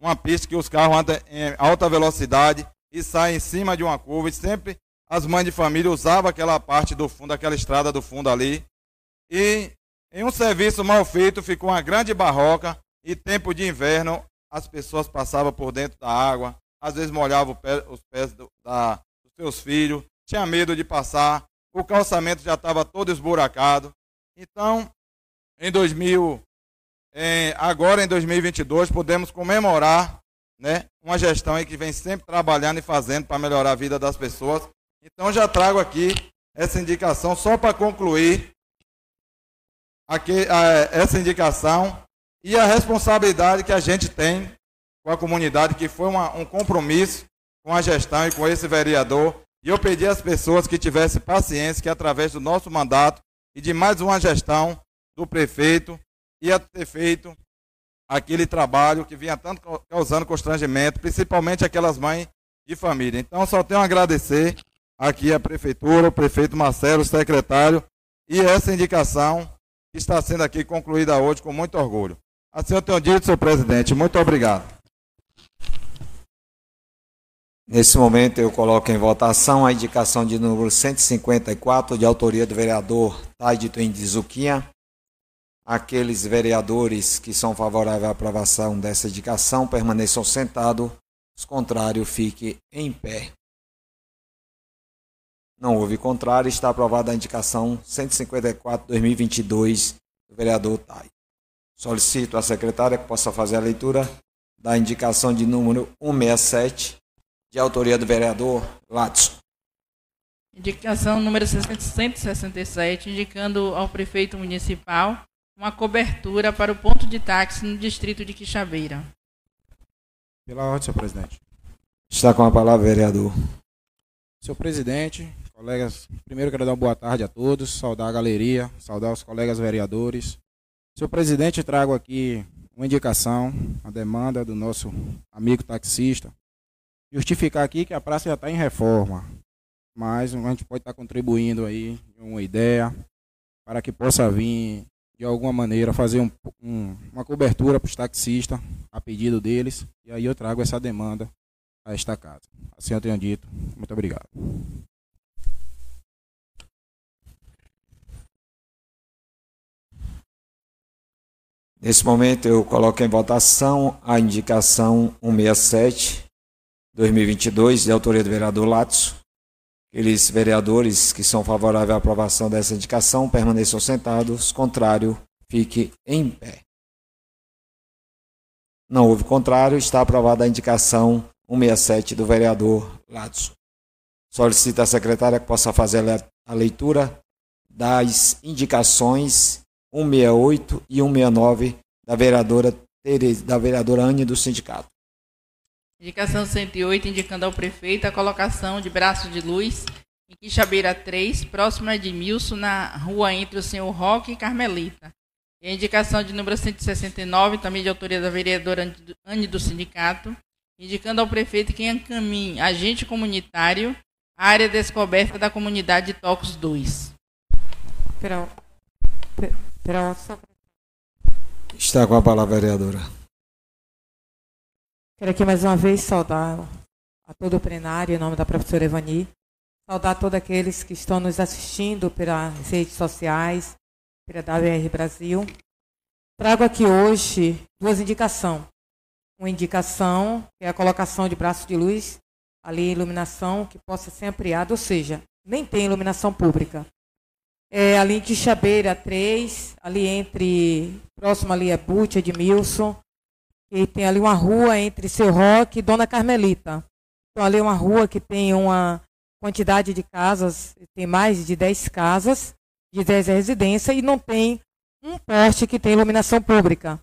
uma pista que os carros andam em alta velocidade e saem em cima de uma curva e sempre as mães de família usavam aquela parte do fundo, aquela estrada do fundo ali. E em um serviço mal feito ficou uma grande barroca e tempo de inverno as pessoas passavam por dentro da água, às vezes molhavam os pés do, da, dos seus filhos, tinha medo de passar, o calçamento já estava todo esburacado. Então, em 2000, em, agora em 2022, podemos comemorar né, uma gestão aí que vem sempre trabalhando e fazendo para melhorar a vida das pessoas. Então, já trago aqui essa indicação só para concluir aqui, a, essa indicação e a responsabilidade que a gente tem com a comunidade, que foi uma, um compromisso com a gestão e com esse vereador. E eu pedi às pessoas que tivessem paciência, que através do nosso mandato e de mais uma gestão do prefeito, ia ter feito aquele trabalho que vinha tanto causando constrangimento, principalmente aquelas mães de família. Então, só tenho a agradecer aqui a prefeitura, o prefeito Marcelo, o secretário, e essa indicação está sendo aqui concluída hoje com muito orgulho. Assim eu tenho dito, senhor presidente. Muito obrigado. Nesse momento eu coloco em votação a indicação de número 154, de autoria do vereador Taide de Zuquinha. Aqueles vereadores que são favoráveis à aprovação dessa indicação permaneçam sentados, os contrários fiquem em pé. Não houve contrário, está aprovada a indicação 154-2022 do vereador Tai. Solicito à secretária que possa fazer a leitura da indicação de número 167, de autoria do vereador Latson. Indicação número 167, indicando ao prefeito municipal uma cobertura para o ponto de táxi no distrito de Quixabeira. Pela ordem, senhor presidente. Está com a palavra, vereador. Senhor presidente, colegas, primeiro quero dar uma boa tarde a todos, saudar a galeria, saudar os colegas vereadores, Senhor presidente, trago aqui uma indicação, uma demanda do nosso amigo taxista. Justificar aqui que a praça já está em reforma, mas a gente pode estar contribuindo aí uma ideia para que possa vir de alguma maneira fazer um, um, uma cobertura para os taxistas a pedido deles e aí eu trago essa demanda a esta casa. Assim eu tenho dito. Muito obrigado. Nesse momento eu coloco em votação a indicação 167 2022 de autoria do vereador Latso. Aqueles vereadores que são favoráveis à aprovação dessa indicação permaneçam sentados, contrário, fique em pé. Não houve contrário, está aprovada a indicação 167 do vereador Latso. Solicito à secretária que possa fazer a leitura das indicações 168 e 169 da vereadora Tereza, da vereadora Anne do sindicato. Indicação 108, indicando ao prefeito a colocação de braço de luz em Quixabeira 3, próximo a Edmilson, na rua entre o senhor Roque e Carmelita. E a indicação de número 169, também de autoria da vereadora Anne do sindicato, indicando ao prefeito que encaminhe agente comunitário à área descoberta da comunidade de Tocos 2. Pera, Está com a palavra, vereadora. Quero aqui mais uma vez saudar a todo o plenário, em nome da professora Evani, saudar todos aqueles que estão nos assistindo pelas redes sociais, pela WR Brasil. Trago aqui hoje duas indicações. Uma indicação, que é a colocação de braço de luz, ali iluminação que possa ser ampliada, ou seja, nem tem iluminação pública é, ali em Quixabeira 3, ali entre, próximo ali é Bute, Edmilson, e tem ali uma rua entre Seu Roque e Dona Carmelita. Então ali é uma rua que tem uma quantidade de casas, tem mais de 10 casas, de 10 residências, e não tem um poste que tem iluminação pública.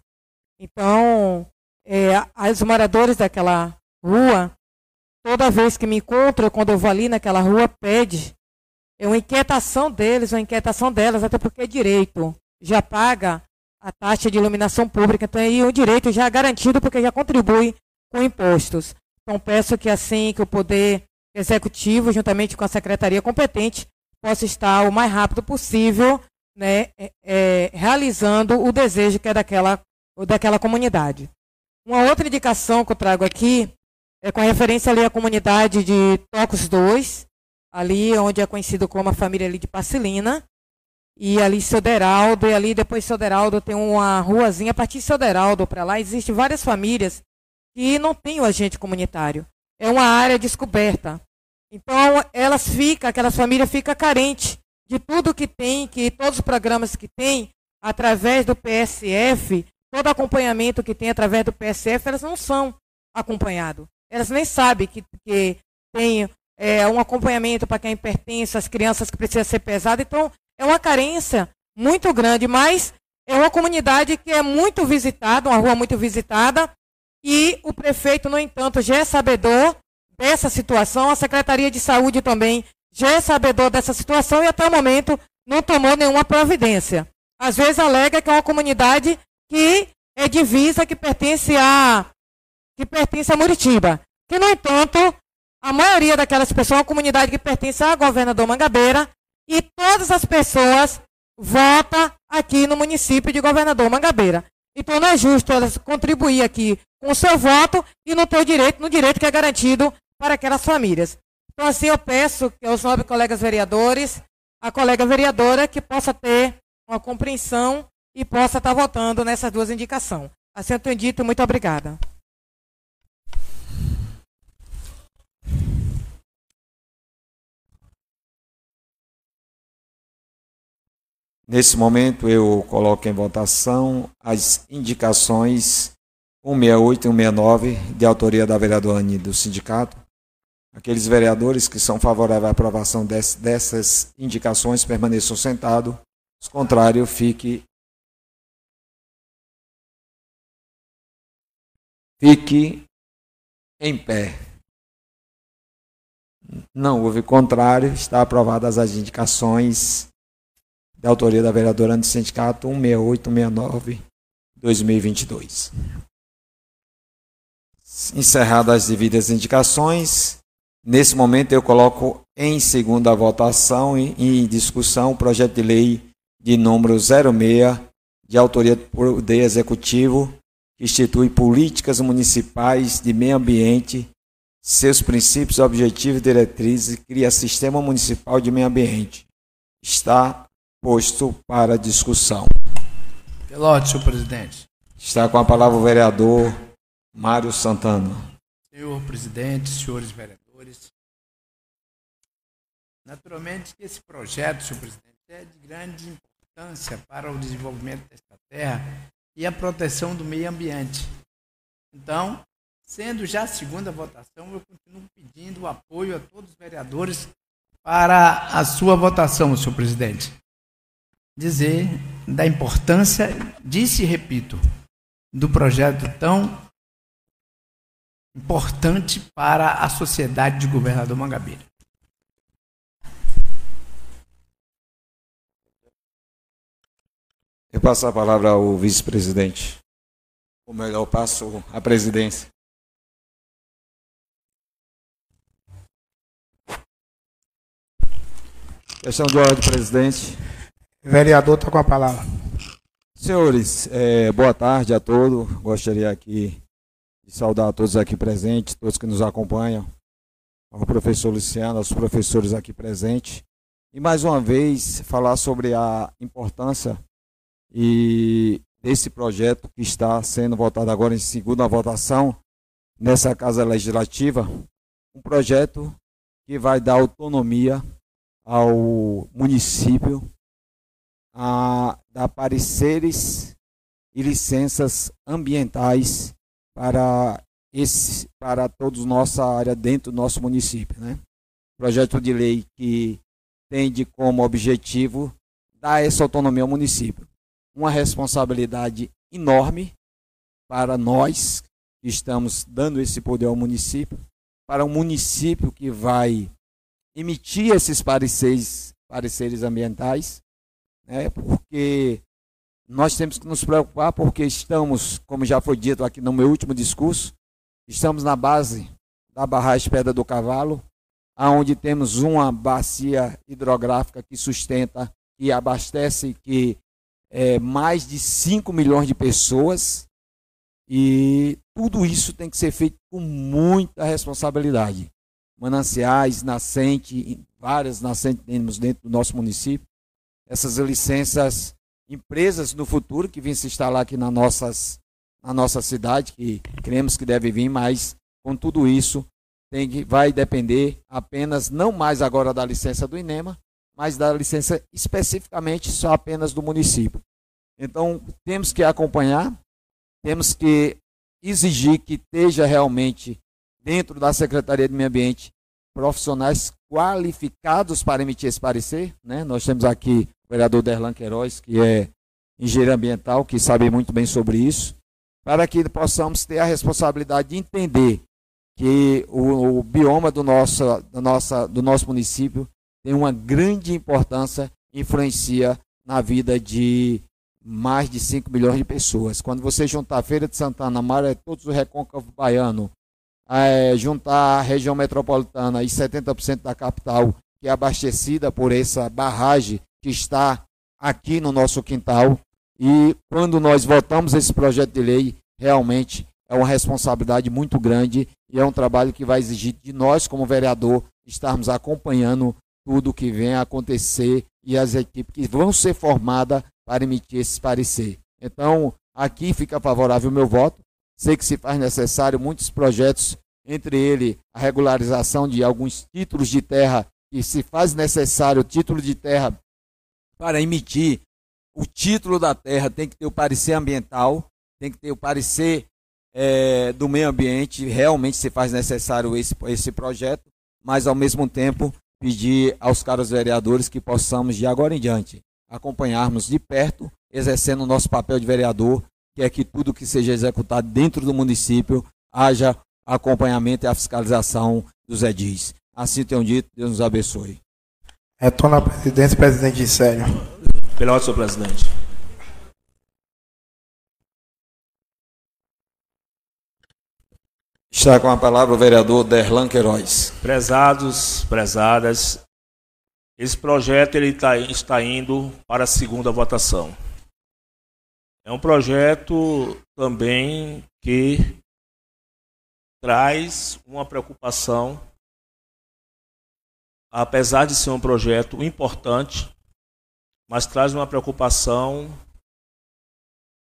Então, é, os moradores daquela rua toda vez que me encontro, quando eu vou ali naquela rua, pede. É uma inquietação deles, uma inquietação delas, até porque é direito. Já paga a taxa de iluminação pública, então aí o direito já é garantido porque já contribui com impostos. Então peço que assim que o Poder Executivo, juntamente com a Secretaria competente, possa estar o mais rápido possível né, é, é, realizando o desejo que é daquela, daquela comunidade. Uma outra indicação que eu trago aqui é com referência ali à comunidade de Tocos 2, ali onde é conhecido como a família ali de Pacilina, e ali Soderaldo, e ali depois de Soderaldo tem uma ruazinha, a partir de Soderaldo para lá, existem várias famílias que não têm o agente comunitário. É uma área descoberta. Então, elas ficam, aquelas famílias ficam carentes de tudo que tem, que todos os programas que tem, através do PSF, todo acompanhamento que tem através do PSF, elas não são acompanhadas. Elas nem sabem que, que tem é, um acompanhamento para quem pertence, as crianças que precisam ser pesadas. Então, é uma carência muito grande, mas é uma comunidade que é muito visitada, uma rua muito visitada, e o prefeito, no entanto, já é sabedor dessa situação, a Secretaria de Saúde também já é sabedor dessa situação e até o momento não tomou nenhuma providência. Às vezes alega que é uma comunidade que é divisa, que pertence a que pertence a Muritiba. Que, no entanto, a maioria daquelas pessoas é uma comunidade que pertence a governador Mangabeira e todas as pessoas votam aqui no município de governador Mangabeira. Então não é justo elas contribuir aqui com o seu voto e não ter o direito, no direito que é garantido para aquelas famílias. Então, assim, eu peço que aos nove colegas vereadores, a colega vereadora que possa ter uma compreensão e possa estar votando nessas duas indicações. Assim eu tenho dito, muito obrigada. Nesse momento, eu coloco em votação as indicações 168 e 169, de autoria da vereadora Anny do sindicato, Aqueles vereadores que são favoráveis à aprovação dessas indicações permaneçam sentados. Os contrários, fique. Fique em pé. Não houve contrário, está aprovadas as indicações da autoria da vereadora do sindicato 16869 2022. Encerradas as devidas indicações, Nesse momento, eu coloco em segunda votação e em discussão o projeto de lei de número 06, de autoria do Poder Executivo, que institui políticas municipais de meio ambiente, seus princípios, objetivos e diretrizes cria sistema municipal de meio ambiente. Está posto para discussão. Pelote, senhor presidente. Está com a palavra o vereador Mário Santana. Senhor presidente, senhores vereadores Naturalmente que esse projeto, senhor presidente, é de grande importância para o desenvolvimento desta terra e a proteção do meio ambiente. Então, sendo já a segunda votação, eu continuo pedindo o apoio a todos os vereadores para a sua votação, senhor presidente. Dizer da importância, disse e repito, do projeto tão importante para a sociedade de governador Mangabeira. Eu passo a palavra ao vice-presidente. Ou melhor, eu passo a presidência. Questão de ordem, presidente. Vereador, está com a palavra. Senhores, é, boa tarde a todos. Gostaria aqui de saudar a todos aqui presentes, todos que nos acompanham, ao professor Luciano, aos professores aqui presentes. E mais uma vez falar sobre a importância e esse projeto que está sendo votado agora em segunda votação nessa Casa Legislativa, um projeto que vai dar autonomia ao município a dar pareceres e licenças ambientais para esse para todos nossa área dentro do nosso município, né? Projeto de lei que tem de como objetivo dar essa autonomia ao município uma responsabilidade enorme para nós que estamos dando esse poder ao município, para um município que vai emitir esses pareceres, pareceres ambientais, né, porque nós temos que nos preocupar, porque estamos, como já foi dito aqui no meu último discurso, estamos na base da barragem Pedra do Cavalo, aonde temos uma bacia hidrográfica que sustenta e abastece que é, mais de 5 milhões de pessoas e tudo isso tem que ser feito com muita responsabilidade. Mananciais, nascente, várias nascentes temos dentro do nosso município. Essas licenças, empresas no futuro que vêm se instalar aqui na, nossas, na nossa cidade, que cremos que deve vir, mas com tudo isso tem que, vai depender apenas, não mais agora da licença do INEMA, mas da licença especificamente só apenas do município. Então, temos que acompanhar, temos que exigir que esteja realmente dentro da Secretaria de Meio Ambiente profissionais qualificados para emitir esse parecer. Né? Nós temos aqui o vereador Derlan Queiroz, que é engenheiro ambiental, que sabe muito bem sobre isso, para que possamos ter a responsabilidade de entender que o, o bioma do nosso, do, nossa, do nosso município tem uma grande importância, influencia na vida de mais de 5 milhões de pessoas. Quando você juntar a Feira de Santana, Maré, todos o recôncavo baiano, é, juntar a região metropolitana e 70% da capital, que é abastecida por essa barragem que está aqui no nosso quintal, e quando nós votamos esse projeto de lei, realmente é uma responsabilidade muito grande e é um trabalho que vai exigir de nós, como vereador, estarmos acompanhando tudo o que vem a acontecer e as equipes que vão ser formadas para emitir esse parecer. Então, aqui fica favorável o meu voto. Sei que se faz necessário muitos projetos, entre ele a regularização de alguns títulos de terra, que se faz necessário título de terra para emitir o título da terra, tem que ter o parecer ambiental, tem que ter o parecer é, do meio ambiente, realmente se faz necessário esse, esse projeto, mas ao mesmo tempo pedir aos caros vereadores que possamos, de agora em diante, acompanharmos de perto, exercendo o nosso papel de vereador, que é que tudo que seja executado dentro do município haja acompanhamento e a fiscalização dos edis. Assim tenho dito, Deus nos abençoe. Retorno à presidência, presidente Sério. Pela ordem, senhor presidente. Está com a palavra o vereador Derlan Queiroz. Prezados, prezadas, esse projeto ele tá, está indo para a segunda votação. É um projeto também que traz uma preocupação, apesar de ser um projeto importante, mas traz uma preocupação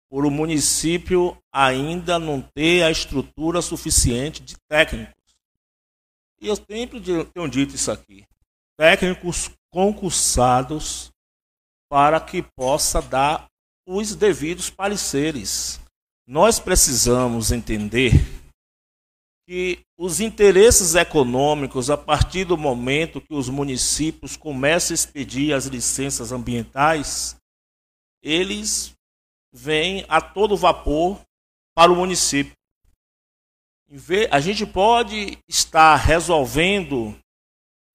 por o município ainda não ter a estrutura suficiente de técnicos. E eu sempre tenho dito isso aqui técnicos concursados para que possa dar os devidos pareceres. Nós precisamos entender que os interesses econômicos, a partir do momento que os municípios começam a expedir as licenças ambientais, eles vêm a todo vapor para o município. A gente pode estar resolvendo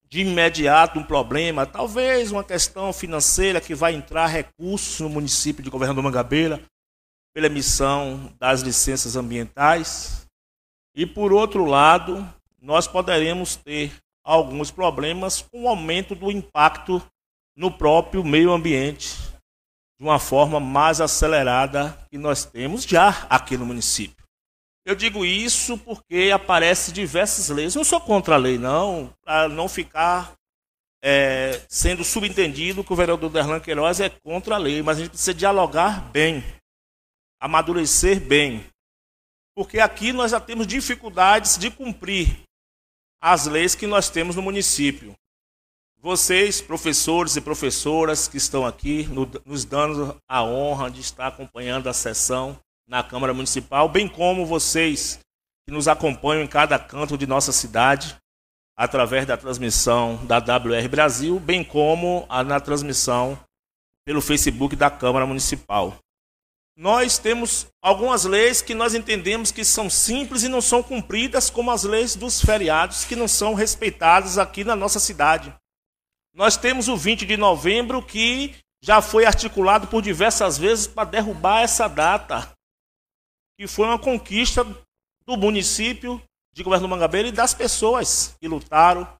de imediato um problema, talvez uma questão financeira que vai entrar recursos no município de Governador Mangabeira pela emissão das licenças ambientais. E por outro lado, nós poderemos ter alguns problemas com o aumento do impacto no próprio meio ambiente, de uma forma mais acelerada que nós temos já aqui no município. Eu digo isso porque aparece diversas leis. Eu não sou contra a lei, não, para não ficar é, sendo subentendido que o vereador Derlan Queiroz é contra a lei, mas a gente precisa dialogar bem, amadurecer bem. Porque aqui nós já temos dificuldades de cumprir as leis que nós temos no município. Vocês, professores e professoras que estão aqui, nos dando a honra de estar acompanhando a sessão, na Câmara Municipal, bem como vocês que nos acompanham em cada canto de nossa cidade, através da transmissão da WR Brasil, bem como na transmissão pelo Facebook da Câmara Municipal. Nós temos algumas leis que nós entendemos que são simples e não são cumpridas, como as leis dos feriados, que não são respeitadas aqui na nossa cidade. Nós temos o 20 de novembro, que já foi articulado por diversas vezes para derrubar essa data, que foi uma conquista do município de Governo Mangabeira e das pessoas que lutaram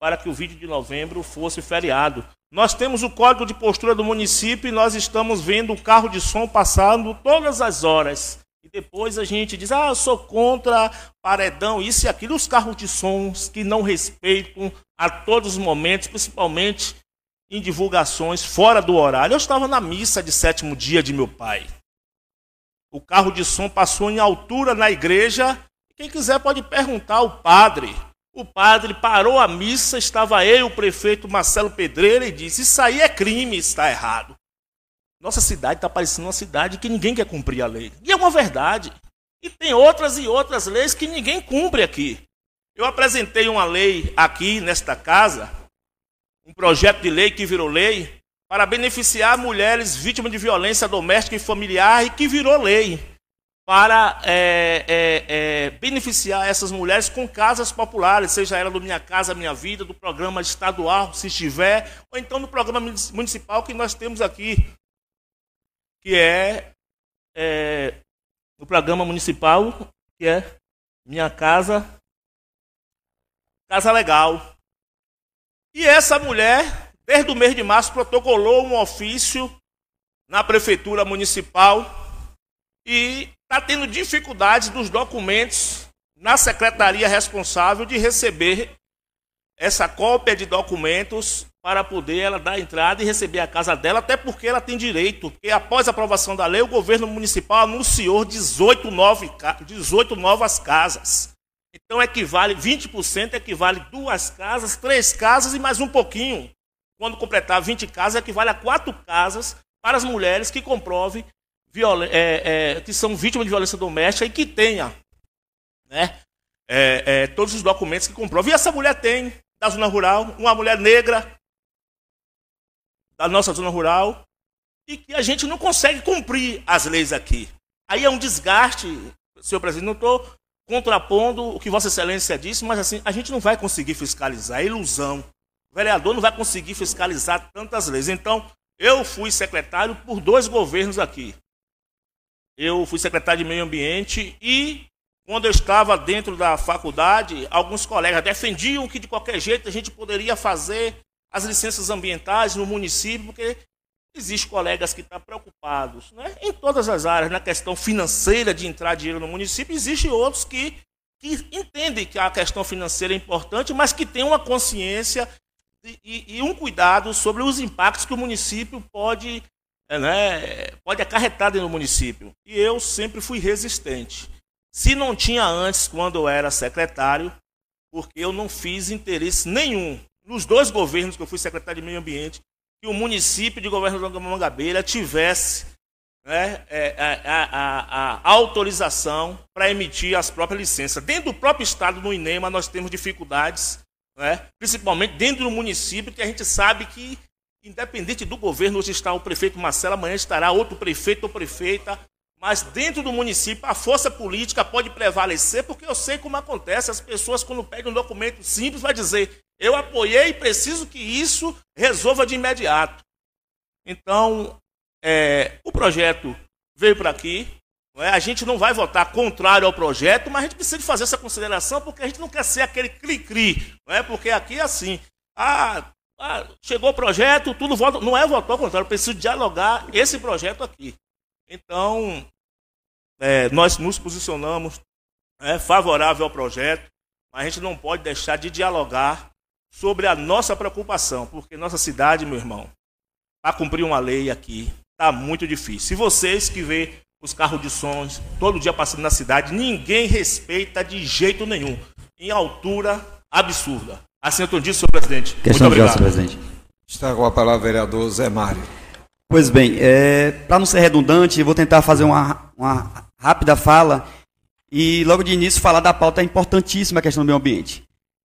para que o 20 de novembro fosse feriado. Nós temos o código de postura do município e nós estamos vendo o carro de som passando todas as horas. E depois a gente diz, ah, eu sou contra paredão, isso e aquilo. Os carros de sons que não respeitam a todos os momentos, principalmente em divulgações fora do horário. Eu estava na missa de sétimo dia de meu pai. O carro de som passou em altura na igreja. Quem quiser pode perguntar ao padre. O padre parou a missa, estava eu, o prefeito Marcelo Pedreira, e disse: Isso aí é crime, está errado. Nossa cidade está parecendo uma cidade que ninguém quer cumprir a lei. E é uma verdade. E tem outras e outras leis que ninguém cumpre aqui. Eu apresentei uma lei aqui nesta casa, um projeto de lei que virou lei, para beneficiar mulheres vítimas de violência doméstica e familiar e que virou lei para é, é, é, beneficiar essas mulheres com casas populares, seja ela do Minha Casa Minha Vida, do programa estadual, se estiver, ou então no programa municipal que nós temos aqui, que é, é o programa municipal, que é Minha Casa, Casa Legal. E essa mulher, desde o mês de março, protocolou um ofício na prefeitura municipal e está tendo dificuldades dos documentos na secretaria responsável de receber essa cópia de documentos para poder ela dar entrada e receber a casa dela, até porque ela tem direito, porque após a aprovação da lei, o governo municipal anunciou 18, 9, 18 novas casas. Então equivale, 20% equivale duas casas, três casas e mais um pouquinho. Quando completar 20 casas, equivale a quatro casas para as mulheres que comprovem é, é, que são vítimas de violência doméstica e que tenha né, é, é, todos os documentos que comprovam. E essa mulher tem, da zona rural, uma mulher negra da nossa zona rural, e que a gente não consegue cumprir as leis aqui. Aí é um desgaste, senhor presidente, não estou contrapondo o que Vossa Excelência disse, mas assim, a gente não vai conseguir fiscalizar, é ilusão. O vereador não vai conseguir fiscalizar tantas leis. Então, eu fui secretário por dois governos aqui eu fui secretário de Meio Ambiente e, quando eu estava dentro da faculdade, alguns colegas defendiam que, de qualquer jeito, a gente poderia fazer as licenças ambientais no município, porque existem colegas que estão preocupados né? em todas as áreas, na questão financeira de entrar dinheiro no município, existem outros que, que entendem que a questão financeira é importante, mas que têm uma consciência e, e um cuidado sobre os impactos que o município pode né, pode acarretar dentro do município. E eu sempre fui resistente. Se não tinha antes, quando eu era secretário, porque eu não fiz interesse nenhum nos dois governos que eu fui secretário de Meio Ambiente, que o município de Governador da Mangabeira tivesse né, é, a, a, a, autorização para emitir as próprias licenças. Dentro do próprio estado, no INEMA, nós temos dificuldades, né, principalmente dentro do município, que a gente sabe que Independente do governo, hoje está o prefeito Marcelo, amanhã estará outro prefeito ou prefeita, mas dentro do município a força política pode prevalecer, porque eu sei como acontece. As pessoas, quando pedem um documento simples, vai dizer: eu apoiei e preciso que isso resolva de imediato. Então, é, o projeto veio para aqui. É? A gente não vai votar contrário ao projeto, mas a gente precisa fazer essa consideração, porque a gente não quer ser aquele cri-cri. É? Porque aqui é assim. Ah, ah, chegou o projeto, tudo volta. Não é votar ao contrário, eu preciso dialogar esse projeto aqui. Então, é, nós nos posicionamos é, favorável ao projeto, mas a gente não pode deixar de dialogar sobre a nossa preocupação, porque nossa cidade, meu irmão, para cumprir uma lei aqui, está muito difícil. Se vocês que vê os carros de sons todo dia passando na cidade, ninguém respeita de jeito nenhum, em altura absurda. Assim eu disse, senhor presidente. Questão Muito obrigado. presidente. Está com a palavra o vereador Zé Mário. Pois bem, é, para não ser redundante, vou tentar fazer uma, uma rápida fala e logo de início falar da pauta importantíssima a questão do meio ambiente.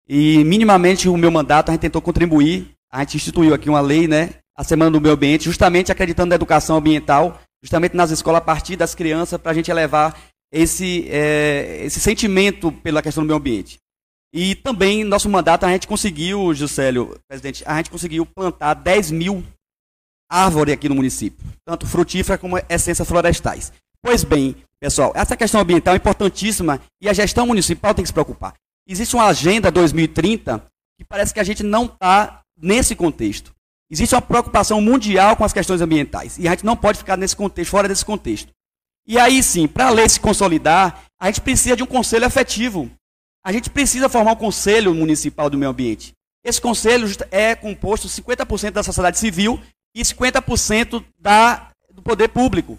E minimamente o meu mandato a gente tentou contribuir, a gente instituiu aqui uma lei, né, a Semana do Meio Ambiente, justamente acreditando na educação ambiental justamente nas escolas, a partir das crianças, para a gente elevar esse, é, esse sentimento pela questão do meio ambiente. E também, nosso mandato, a gente conseguiu, Juscelio, presidente, a gente conseguiu plantar 10 mil árvores aqui no município, tanto frutíferas como essências florestais. Pois bem, pessoal, essa questão ambiental é importantíssima e a gestão municipal tem que se preocupar. Existe uma agenda 2030 que parece que a gente não está nesse contexto. Existe uma preocupação mundial com as questões ambientais e a gente não pode ficar nesse contexto, fora desse contexto. E aí sim, para a lei se consolidar, a gente precisa de um conselho efetivo. A gente precisa formar um conselho municipal do meio ambiente. Esse conselho é composto 50% da sociedade civil e 50% da, do poder público.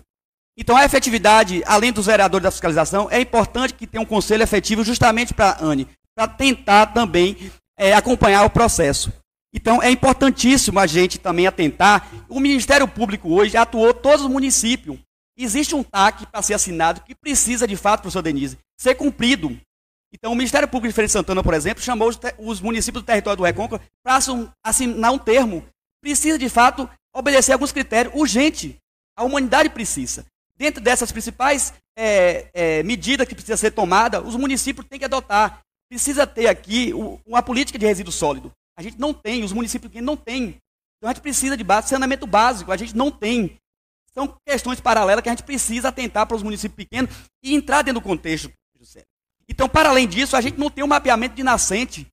Então, a efetividade, além dos vereadores da fiscalização, é importante que tenha um conselho efetivo justamente para a ANE, para tentar também é, acompanhar o processo. Então, é importantíssimo a gente também atentar. O Ministério Público hoje atuou todos os municípios. Existe um TAC para ser assinado que precisa, de fato, professor Denise, ser cumprido. Então, o Ministério Público de Feira de Santana, por exemplo, chamou os, os municípios do território do Recôncavo para assinar um termo. Precisa, de fato, obedecer alguns critérios urgente. A humanidade precisa. Dentro dessas principais é, é, medidas que precisa ser tomada, os municípios têm que adotar. Precisa ter aqui uma política de resíduo sólido. A gente não tem, os municípios não têm. Então a gente precisa de saneamento básico, a gente não tem. São questões paralelas que a gente precisa atentar para os municípios pequenos e entrar dentro do contexto. José. Então, para além disso, a gente não tem um mapeamento de nascente.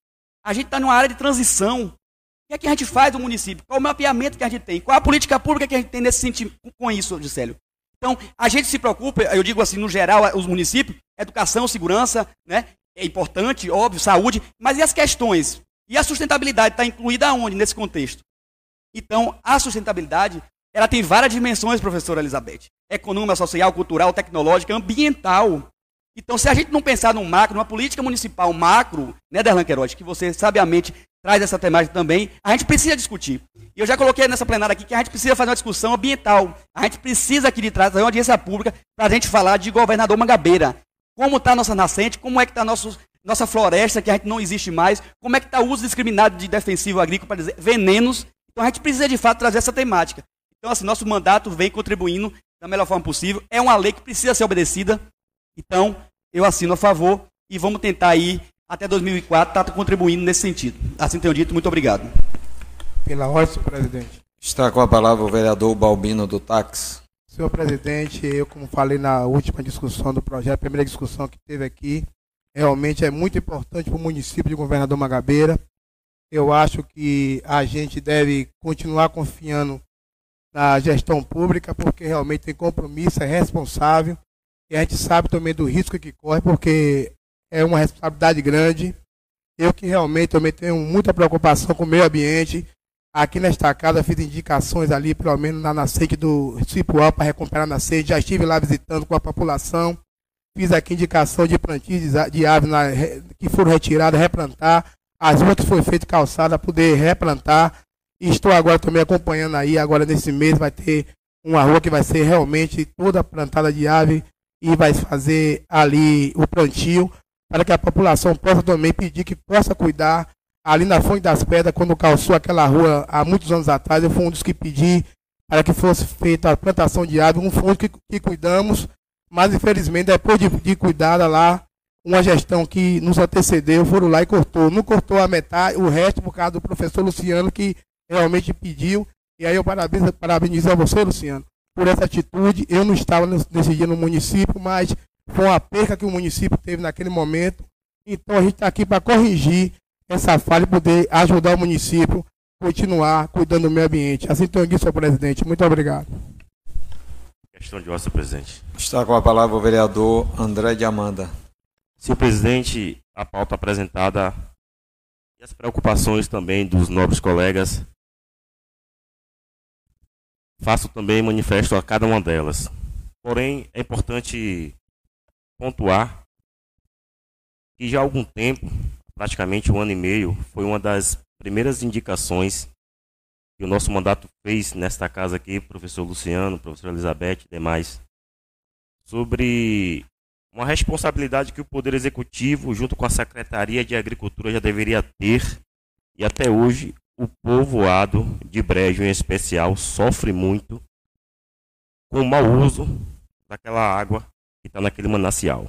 A gente está numa área de transição. O que é que a gente faz no município? Qual o mapeamento que a gente tem? Qual a política pública que a gente tem nesse sentido com isso, Gisélio? Então, a gente se preocupa, eu digo assim, no geral, os municípios, educação, segurança, né? É importante, óbvio, saúde, mas e as questões? E a sustentabilidade está incluída aonde nesse contexto? Então, a sustentabilidade, ela tem várias dimensões, professora Elizabeth. Econômica, social, cultural, tecnológica, ambiental. Então, se a gente não pensar num macro, numa política municipal macro, né, Derlan Queiroz, que você sabiamente traz essa temática também, a gente precisa discutir. E eu já coloquei nessa plenária aqui que a gente precisa fazer uma discussão ambiental. A gente precisa aqui de trás fazer uma audiência pública para a gente falar de governador Mangabeira. Como está a nossa nascente, como é que está nossa floresta, que a gente não existe mais, como é que está o uso discriminado de defensivo agrícola, para dizer, venenos. Então a gente precisa de fato trazer essa temática. Então, assim, nosso mandato vem contribuindo da melhor forma possível. É uma lei que precisa ser obedecida. Então, eu assino a favor e vamos tentar aí, até 2004, estar tá contribuindo nesse sentido. Assim tenho dito, muito obrigado. Pela ordem, senhor presidente. Está com a palavra o vereador Balbino do Táxi. Senhor presidente, eu, como falei na última discussão do projeto, a primeira discussão que teve aqui, realmente é muito importante para o município de Governador Magabeira. Eu acho que a gente deve continuar confiando na gestão pública, porque realmente tem compromisso, é responsável. E a gente sabe também do risco que corre, porque é uma responsabilidade grande. Eu que realmente também tenho muita preocupação com o meio ambiente, Aqui nesta casa fiz indicações ali, pelo menos na nascente do Cipual, para recuperar a nascente. Já estive lá visitando com a população. Fiz aqui indicação de plantios de aves na, que foram retiradas, replantar. As outras foi feita calçada, poder replantar. E estou agora também acompanhando aí, agora nesse mês vai ter uma rua que vai ser realmente toda plantada de ave e vai fazer ali o plantio para que a população possa também pedir que possa cuidar ali na Fonte das Pedras, quando calçou aquela rua há muitos anos atrás, eu fui um dos que pedi para que fosse feita a plantação de árvore, um fundo que, que cuidamos, mas infelizmente depois de, de cuidada lá, uma gestão que nos antecedeu, foram lá e cortou. Não cortou a metade, o resto por causa do professor Luciano, que realmente pediu. E aí eu parabenizo, parabenizo a você, Luciano, por essa atitude. Eu não estava nesse dia no município, mas foi uma perca que o município teve naquele momento. Então a gente está aqui para corrigir essa falha e poder ajudar o município a continuar cuidando do meio ambiente. Assim tenho aqui, senhor presidente. Muito obrigado. Questão de ordem, presidente. Está com a palavra o vereador André de Amanda. Senhor presidente, a pauta apresentada e as preocupações também dos nobres colegas, faço também manifesto a cada uma delas. Porém, é importante pontuar que já há algum tempo praticamente um ano e meio, foi uma das primeiras indicações que o nosso mandato fez nesta casa aqui, professor Luciano, professor Elizabeth e demais, sobre uma responsabilidade que o Poder Executivo, junto com a Secretaria de Agricultura, já deveria ter, e até hoje o povoado de Brejo, em especial, sofre muito com o mau uso daquela água que está naquele manancial.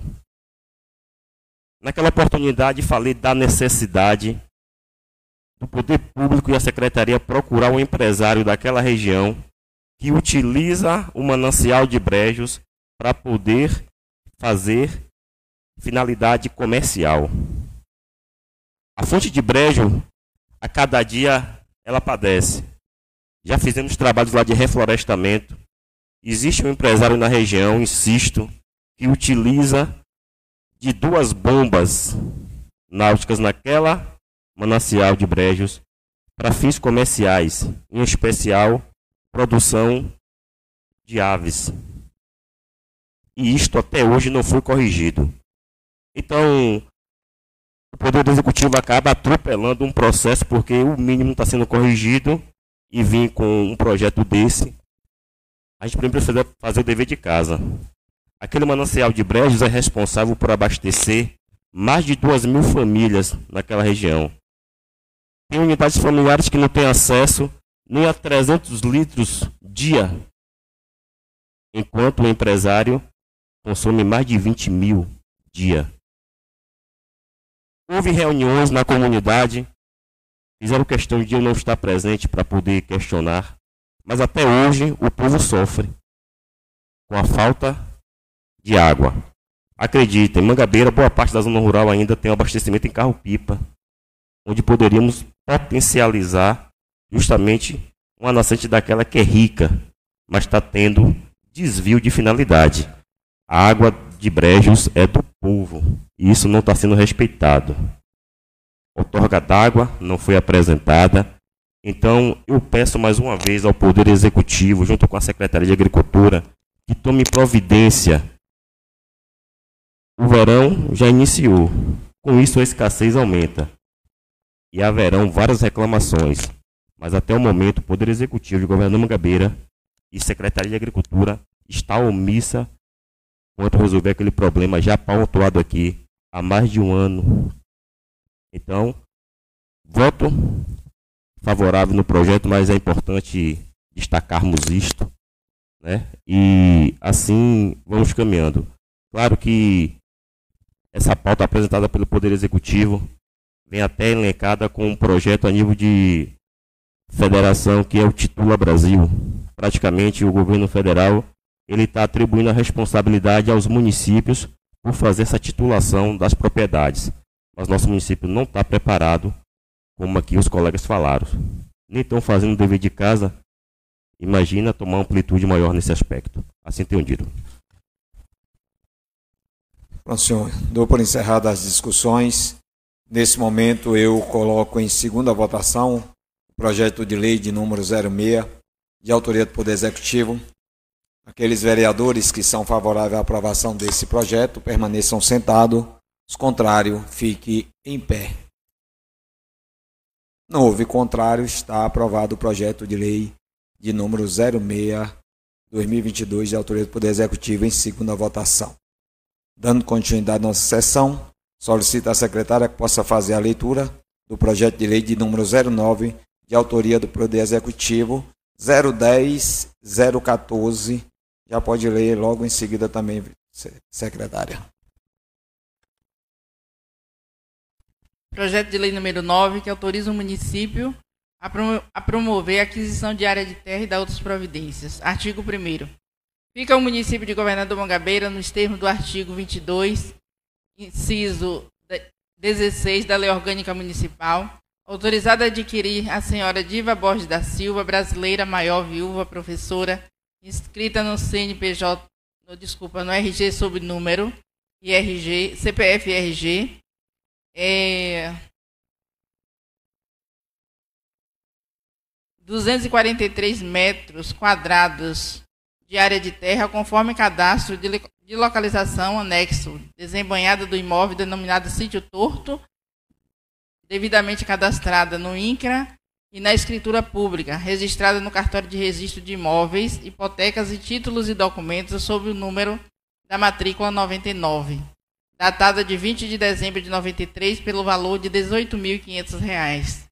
Naquela oportunidade, falei da necessidade do poder público e a secretaria procurar um empresário daquela região que utiliza o manancial de brejos para poder fazer finalidade comercial. A fonte de brejo, a cada dia, ela padece. Já fizemos trabalhos lá de reflorestamento. Existe um empresário na região, insisto, que utiliza de duas bombas náuticas naquela manancial de brejos para fins comerciais, em especial produção de aves. E isto até hoje não foi corrigido. Então, o Poder Executivo acaba atropelando um processo porque o mínimo está sendo corrigido e vir com um projeto desse. A gente primeiro precisa fazer o dever de casa. Aquele manancial de brejos é responsável por abastecer mais de duas mil famílias naquela região. Tem unidades familiares que não têm acesso nem a 300 litros dia, enquanto o empresário consome mais de 20 mil dia. Houve reuniões na comunidade, fizeram questão de eu não estar presente para poder questionar, mas até hoje o povo sofre com a falta de água. Acreditem, Mangabeira, boa parte da zona rural ainda tem um abastecimento em carro-pipa, onde poderíamos potencializar justamente uma nascente daquela que é rica, mas está tendo desvio de finalidade. A água de brejos é do povo e isso não está sendo respeitado. Outorga d'água não foi apresentada. Então, eu peço mais uma vez ao Poder Executivo, junto com a Secretaria de Agricultura, que tome providência. O verão já iniciou. Com isso, a escassez aumenta. E haverão várias reclamações. Mas até o momento, o Poder Executivo de Governador Mangabeira e Secretaria de Agricultura está omissa quanto resolver aquele problema já pautuado aqui há mais de um ano. Então, voto favorável no projeto, mas é importante destacarmos isto, né? E assim vamos caminhando. Claro que essa pauta apresentada pelo Poder Executivo vem até elencada com um projeto a nível de federação que é o Titula Brasil. Praticamente o governo federal ele está atribuindo a responsabilidade aos municípios por fazer essa titulação das propriedades. Mas nosso município não está preparado, como aqui os colegas falaram. Nem estão fazendo o dever de casa. Imagina tomar amplitude maior nesse aspecto. Assim entendido. Pronto, senhor. Dou por encerradas as discussões. Nesse momento, eu coloco em segunda votação o projeto de lei de número 06, de autoria do Poder Executivo, Aqueles vereadores que são favoráveis à aprovação desse projeto permaneçam sentados. Os contrários, fique em pé. Não houve contrário, está aprovado o projeto de lei de número 06 2022 de autoria do Poder Executivo em segunda votação. Dando continuidade à nossa sessão, solicito à secretária que possa fazer a leitura do projeto de lei de número 09 de autoria do Poder Executivo 010 014 já pode ler logo em seguida também, secretária. Projeto de lei número 9, que autoriza o município a promover a aquisição de área de terra e da outras providências. Artigo 1 Fica o município de Governador Mangabeira nos termos do artigo 22, inciso 16 da Lei Orgânica Municipal, autorizada a adquirir a senhora Diva Borges da Silva, brasileira, maior viúva, professora, inscrita no CNPJ, no, desculpa, no RG sob número, IRG, CPF RG, é, 243 metros quadrados de área de terra, conforme cadastro de, de localização anexo, desembanhada do imóvel denominado sítio torto, devidamente cadastrada no INCRA e na escritura pública, registrada no cartório de registro de imóveis, hipotecas e títulos e documentos sob o número da matrícula 99, datada de 20 de dezembro de 93 pelo valor de R$ 18.500,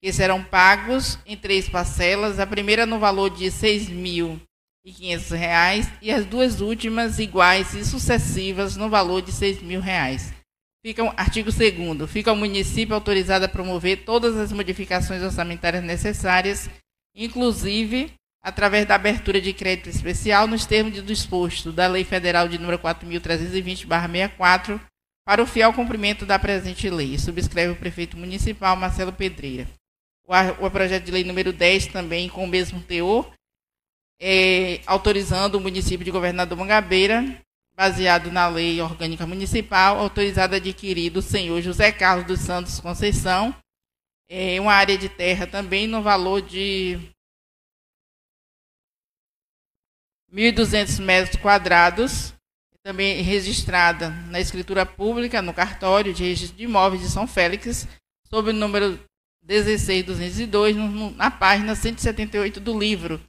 que serão pagos em três parcelas, a primeira no valor de R$ 6.500 e as duas últimas iguais e sucessivas no valor de R$ 6.000. Fica artigo 2 Fica o município autorizado a promover todas as modificações orçamentárias necessárias, inclusive através da abertura de crédito especial nos termos do disposto da Lei Federal de número 4320/64 para o fiel cumprimento da presente lei. Subscreve o prefeito municipal Marcelo Pedreira. O, o projeto de lei número 10 também com o mesmo teor, é, autorizando o município de Governador Mangabeira baseado na lei orgânica municipal, autorizado adquirir do senhor José Carlos dos Santos Conceição, é, uma área de terra também no valor de 1.200 metros quadrados, também registrada na escritura pública, no cartório de registro de imóveis de São Félix, sob o número 16202, na página 178 do livro,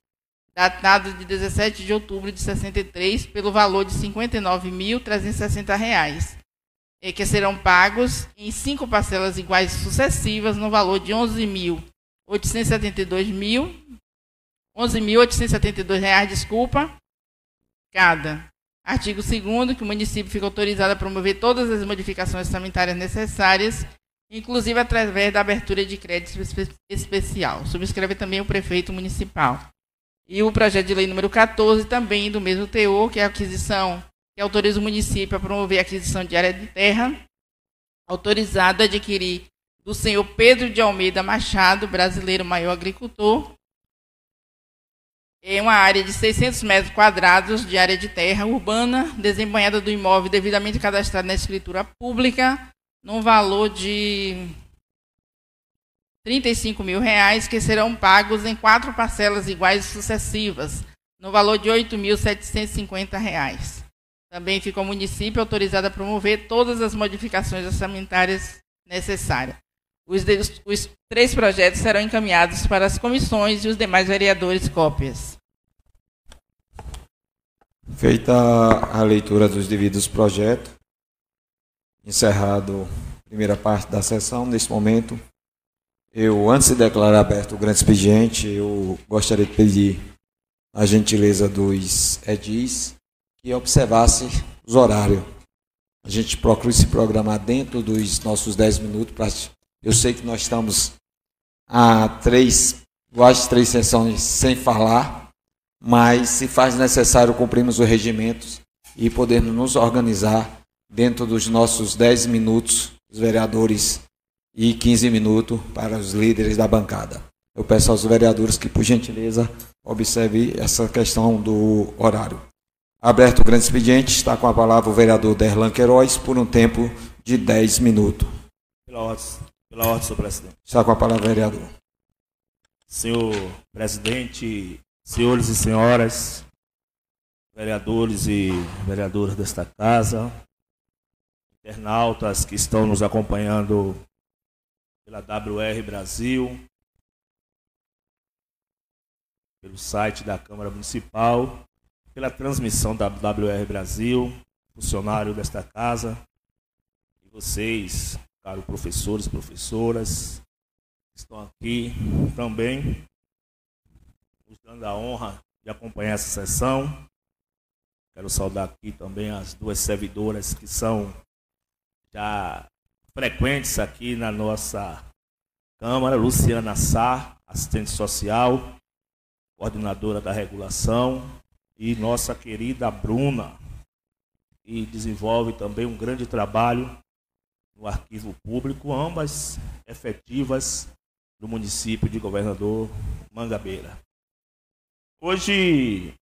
datado de 17 de outubro de 63, pelo valor de R$ 59.360, que serão pagos em cinco parcelas iguais sucessivas, no valor de R$ 11.872 11.872 reais, desculpa, cada. Artigo 2 que o município fica autorizado a promover todas as modificações sanitárias necessárias, inclusive através da abertura de crédito especial. Subscreve também o prefeito municipal. E o projeto de lei número 14, também do mesmo teor, que é a aquisição, que autoriza o município a promover a aquisição de área de terra, autorizado a adquirir do senhor Pedro de Almeida Machado, brasileiro maior agricultor, em uma área de 600 metros quadrados de área de terra urbana, desembanhada do imóvel devidamente cadastrado na escritura pública, num valor de 35 mil reais, que serão pagos em quatro parcelas iguais sucessivas, no valor de 8.750 reais. Também fica o município autorizado a promover todas as modificações orçamentárias necessárias. Os, os, três projetos serão encaminhados para as comissões e os demais vereadores cópias. Feita a leitura dos devidos projetos, encerrado a primeira parte da sessão, nesse momento, eu, antes de declarar aberto o grande expediente, eu gostaria de pedir a gentileza dos edis que observasse os horários. A gente procura se programar dentro dos nossos 10 minutos para eu sei que nós estamos há três, quase três sessões sem falar, mas se faz necessário cumprirmos os regimentos e podermos nos organizar dentro dos nossos dez minutos, os vereadores, e 15 minutos para os líderes da bancada. Eu peço aos vereadores que, por gentileza, observe essa questão do horário. Aberto o grande expediente, está com a palavra o vereador Derlan Queiroz por um tempo de 10 minutos. Pela ordem, pela ordem, senhor presidente. Está com a palavra, vereador. Senhor presidente, senhores e senhoras, vereadores e vereadoras desta casa, internautas que estão nos acompanhando pela WR Brasil, pelo site da Câmara Municipal, pela transmissão da WR Brasil, funcionário desta casa, e vocês, caros professores professoras, estão aqui também, nos dando a honra de acompanhar essa sessão. Quero saudar aqui também as duas servidoras que são já frequentes aqui na nossa Câmara, Luciana Sá, assistente social, coordenadora da regulação, e nossa querida Bruna, que desenvolve também um grande trabalho no arquivo público, ambas efetivas do município de Governador Mangabeira. Hoje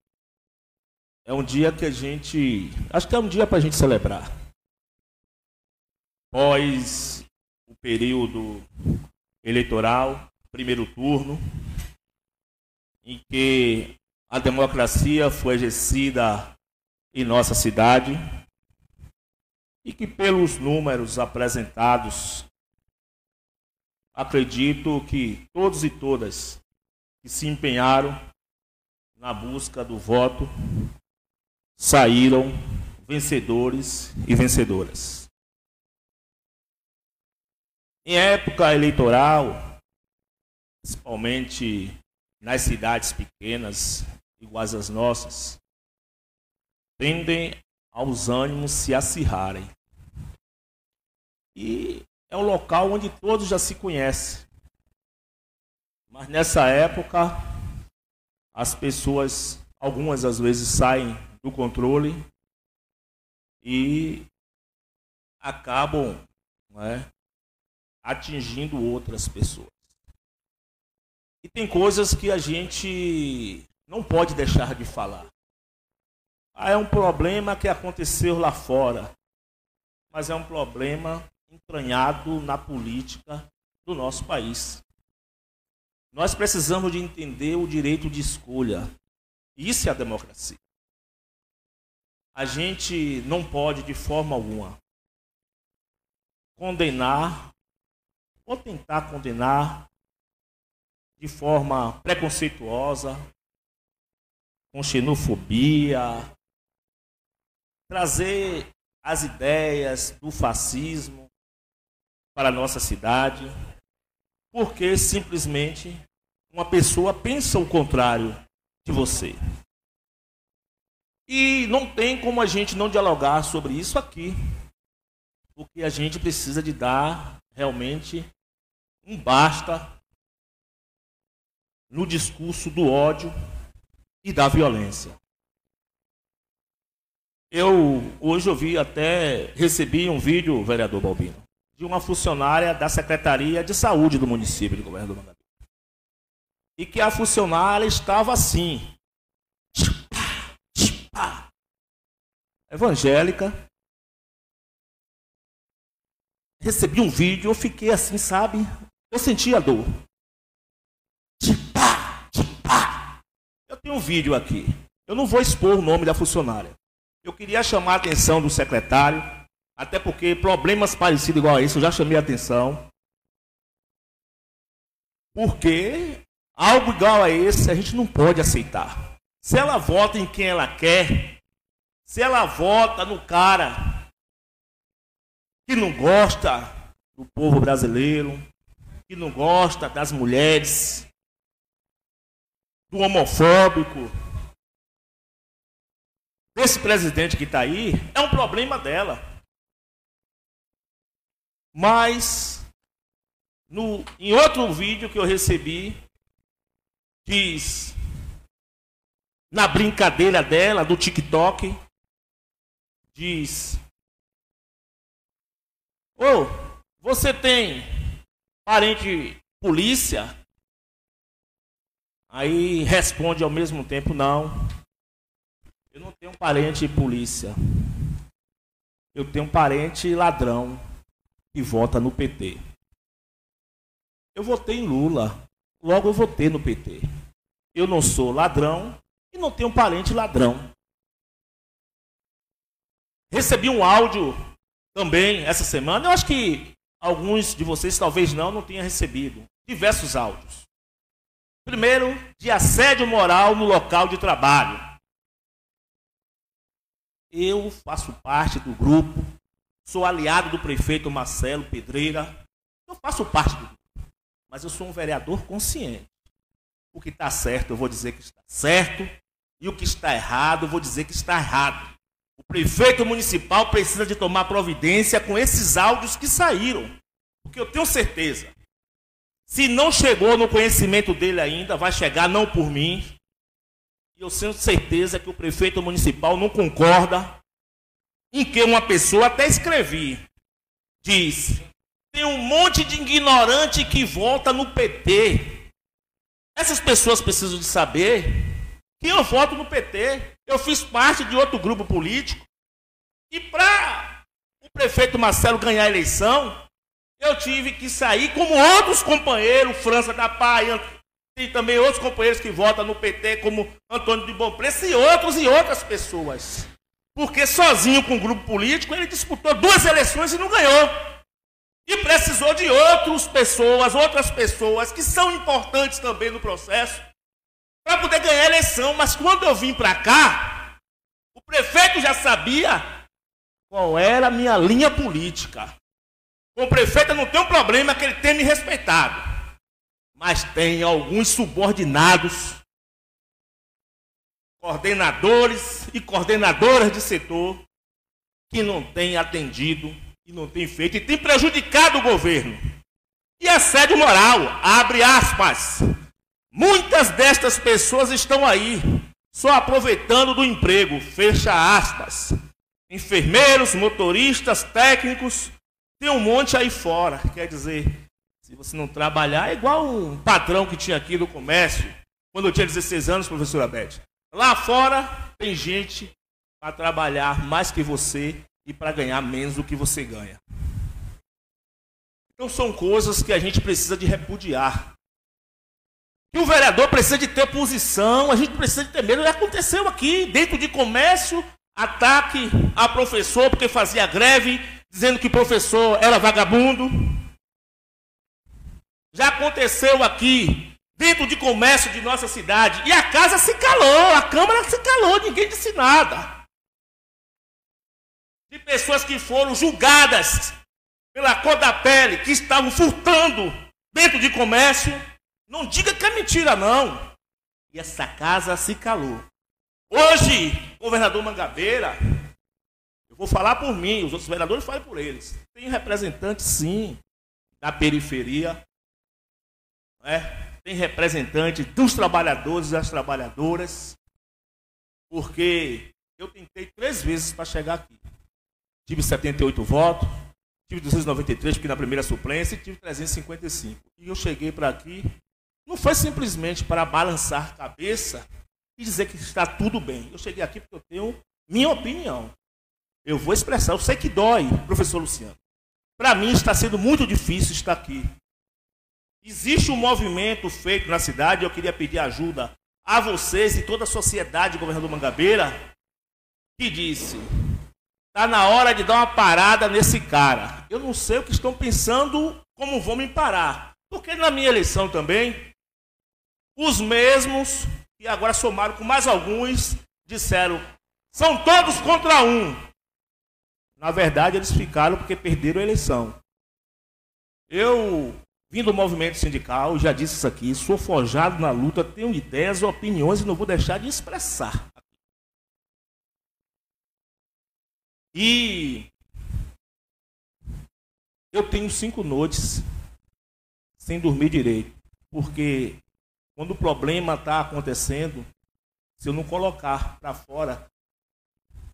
é um dia que a gente. Acho que é um dia para a gente celebrar. Pós o período eleitoral, primeiro turno, em que a democracia foi exercida em nossa cidade, e que, pelos números apresentados, acredito que todos e todas que se empenharam na busca do voto saíram vencedores e vencedoras. Em época eleitoral, principalmente nas cidades pequenas, iguais às nossas, tendem aos ânimos se acirrarem. E é um local onde todos já se conhecem. Mas nessa época, as pessoas, algumas às vezes, saem do controle e acabam é, atingindo outras pessoas. E tem coisas que a gente não pode deixar de falar. Ah, é um problema que aconteceu lá fora, mas é um problema entranhado na política do nosso país. Nós precisamos de entender o direito de escolha. Isso é a democracia. A gente não pode, de forma alguma, condenar ou tentar condenar de forma preconceituosa, com xenofobia, trazer as ideias do fascismo para a nossa cidade, porque simplesmente uma pessoa pensa o contrário de você. E não tem como a gente não dialogar sobre isso aqui, porque a gente precisa de dar realmente um basta no discurso do ódio e da violência. Eu hoje ouvi até recebi um vídeo, vereador Balbino, de uma funcionária da Secretaria de Saúde do município de Governo do Mangabeira. E que a funcionária estava assim, evangélica. Recebi um vídeo, eu fiquei assim, sabe? Eu senti a dor. Eu tenho um vídeo aqui. Eu não vou expor o nome da funcionária. Eu queria chamar a atenção do secretário, até porque problemas parecidos igual a esse eu já chamei a atenção. Porque algo igual a esse a gente não pode aceitar. Se ela vota em quem ela quer, se ela vota no cara que não gosta do povo brasileiro, que não gosta das mulheres, do homofóbico, desse presidente que está aí, é um problema dela. Mas, no, em outro vídeo que eu recebi, diz, na brincadeira dela, do TikTok, diz: Ô, oh, você tem Parente polícia. Aí responde ao mesmo tempo, não. Eu não tenho parente polícia. Eu tenho parente ladrão que vota no PT. Eu votei em Lula. Logo eu votei no PT. Eu não sou ladrão e não tenho parente ladrão. Recebi um áudio também essa semana. Eu acho que alguns de vocês talvez não, não tenham recebido diversos áudios. Primeiro, de assédio moral no local de trabalho. Eu faço parte do grupo, sou aliado do prefeito Marcelo Pedreira. Eu faço parte do grupo, mas eu sou um vereador consciente. O que está certo, eu vou dizer que está certo, e o que está errado, eu vou dizer que está errado. O prefeito municipal precisa de tomar providência com esses áudios que saíram. Porque eu tenho certeza, se não chegou no conhecimento dele ainda, vai chegar não por mim. E eu tenho certeza que o prefeito municipal não concorda em que uma pessoa, até escrevi, diz: tem um monte de ignorante que vota no PT. Essas pessoas precisam de saber que eu voto no PT. Eu fiz parte de outro grupo político. E para o prefeito Marcelo ganhar a eleição, eu tive que sair como outros companheiros, França da Paia, e também outros companheiros que votam no PT, como Antônio de Bom Preço e outros e outras pessoas. Porque sozinho com o grupo político, ele disputou duas eleições e não ganhou. E precisou de outras pessoas, outras pessoas que são importantes também no processo, para poder ganhar a eleição. Mas quando eu vim para cá, o prefeito já sabia qual era a minha linha política. Com o prefeito não tem um problema que ele tem me respeitado. Mas tem alguns subordinados coordenadores e coordenadoras de setor que não têm atendido e não têm feito e têm prejudicado o governo. E assédio moral, abre aspas. Muitas destas pessoas estão aí, só aproveitando do emprego, fecha aspas. Enfermeiros, motoristas, técnicos, tem um monte aí fora. Quer dizer, se você não trabalhar, é igual um patrão que tinha aqui no comércio, quando eu tinha 16 anos, professora Beth. Lá fora tem gente para trabalhar mais que você e para ganhar menos do que você ganha. Então são coisas que a gente precisa de repudiar. E o vereador precisa de ter posição, a gente precisa de ter medo. Aconteceu aqui, dentro de comércio, ataque a professor porque fazia greve, dizendo que professor era vagabundo. Já aconteceu aqui, dentro de comércio de nossa cidade, e a casa se calou, a Câmara se calou, ninguém disse nada. De pessoas que foram julgadas pela cor da pele, que estavam furtando dentro de comércio. Não diga que é mentira, não. E essa casa se calou. Hoje, governador Mangabeira, eu vou falar por mim, os outros vereadores falam por eles. Tem representante, sim, da periferia. É? Tem representante dos trabalhadores e das trabalhadoras. Porque eu tentei três vezes para chegar aqui. Tive 78 votos, tive 293, porque na primeira suplência, e tive 355. E eu cheguei para aqui, não foi simplesmente para balançar cabeça e dizer que está tudo bem. Eu cheguei aqui porque eu tenho minha opinião. Eu vou expressar, eu sei que dói, professor Luciano. Para mim está sendo muito difícil estar aqui. Existe um movimento feito na cidade, eu queria pedir ajuda a vocês e toda a sociedade, governador Mangabeira, que disse: Está na hora de dar uma parada nesse cara. Eu não sei o que estão pensando, como vão me parar. Porque na minha eleição também, os mesmos, e agora somaram com mais alguns, disseram: são todos contra um. Na verdade, eles ficaram porque perderam a eleição. Eu vim do movimento sindical, já disse isso aqui, sou forjado na luta, tenho ideias, opiniões e não vou deixar de expressar. E eu tenho cinco noites sem dormir direito, porque quando o problema está acontecendo, se eu não colocar para fora,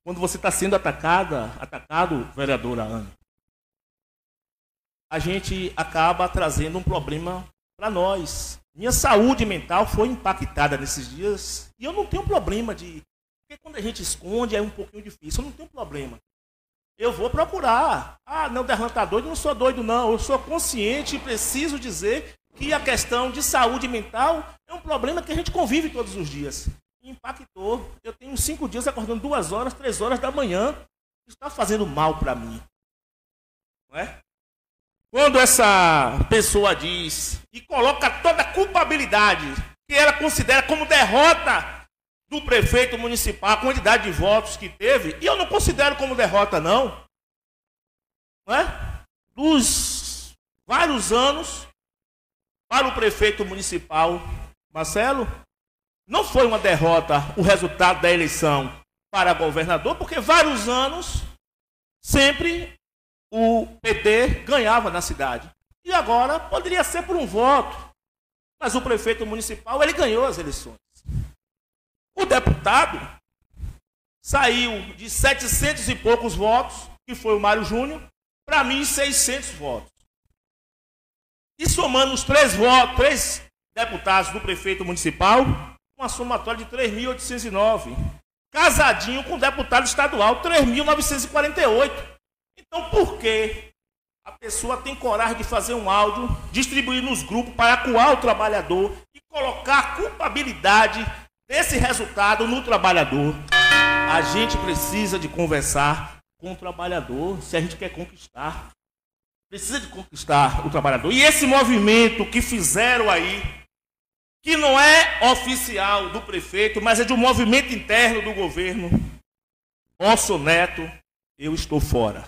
quando você está sendo atacada, atacado, vereadora Ana, a gente acaba trazendo um problema para nós. Minha saúde mental foi impactada nesses dias e eu não tenho problema de porque quando a gente esconde é um pouquinho difícil. Eu não tenho problema. Eu vou procurar. Ah, não, Derlan está doido. Não sou doido, não. Eu sou consciente e preciso dizer que a questão de saúde mental é um problema que a gente convive todos os dias. Impactou. Eu tenho cinco dias acordando duas horas, três horas da manhã. Está fazendo mal para mim. Não é? Quando essa pessoa diz e coloca toda a culpabilidade que ela considera como derrota do prefeito municipal, a quantidade de votos que teve, e eu não considero como derrota, não. não é? Dos vários anos para o prefeito municipal, Marcelo, não foi uma derrota o resultado da eleição para governador, porque vários anos sempre o PT ganhava na cidade. E agora poderia ser por um voto. Mas o prefeito municipal, ele ganhou as eleições. O deputado saiu de 700 e poucos votos, que foi o Mário Júnior, para mim 600 votos. E somando os três votos, três deputados do prefeito municipal, uma somatória de 3.809. Casadinho com deputado estadual, 3.948. Então por que a pessoa tem coragem de fazer um áudio, distribuir nos grupos para acuar o trabalhador e colocar culpabilidade desse resultado no trabalhador. A gente precisa de conversar com o trabalhador se a gente quer conquistar. Precisa de conquistar o trabalhador. E esse movimento que fizeram aí, que não é oficial do prefeito, mas é de um movimento interno do governo. Nosso neto, eu estou fora.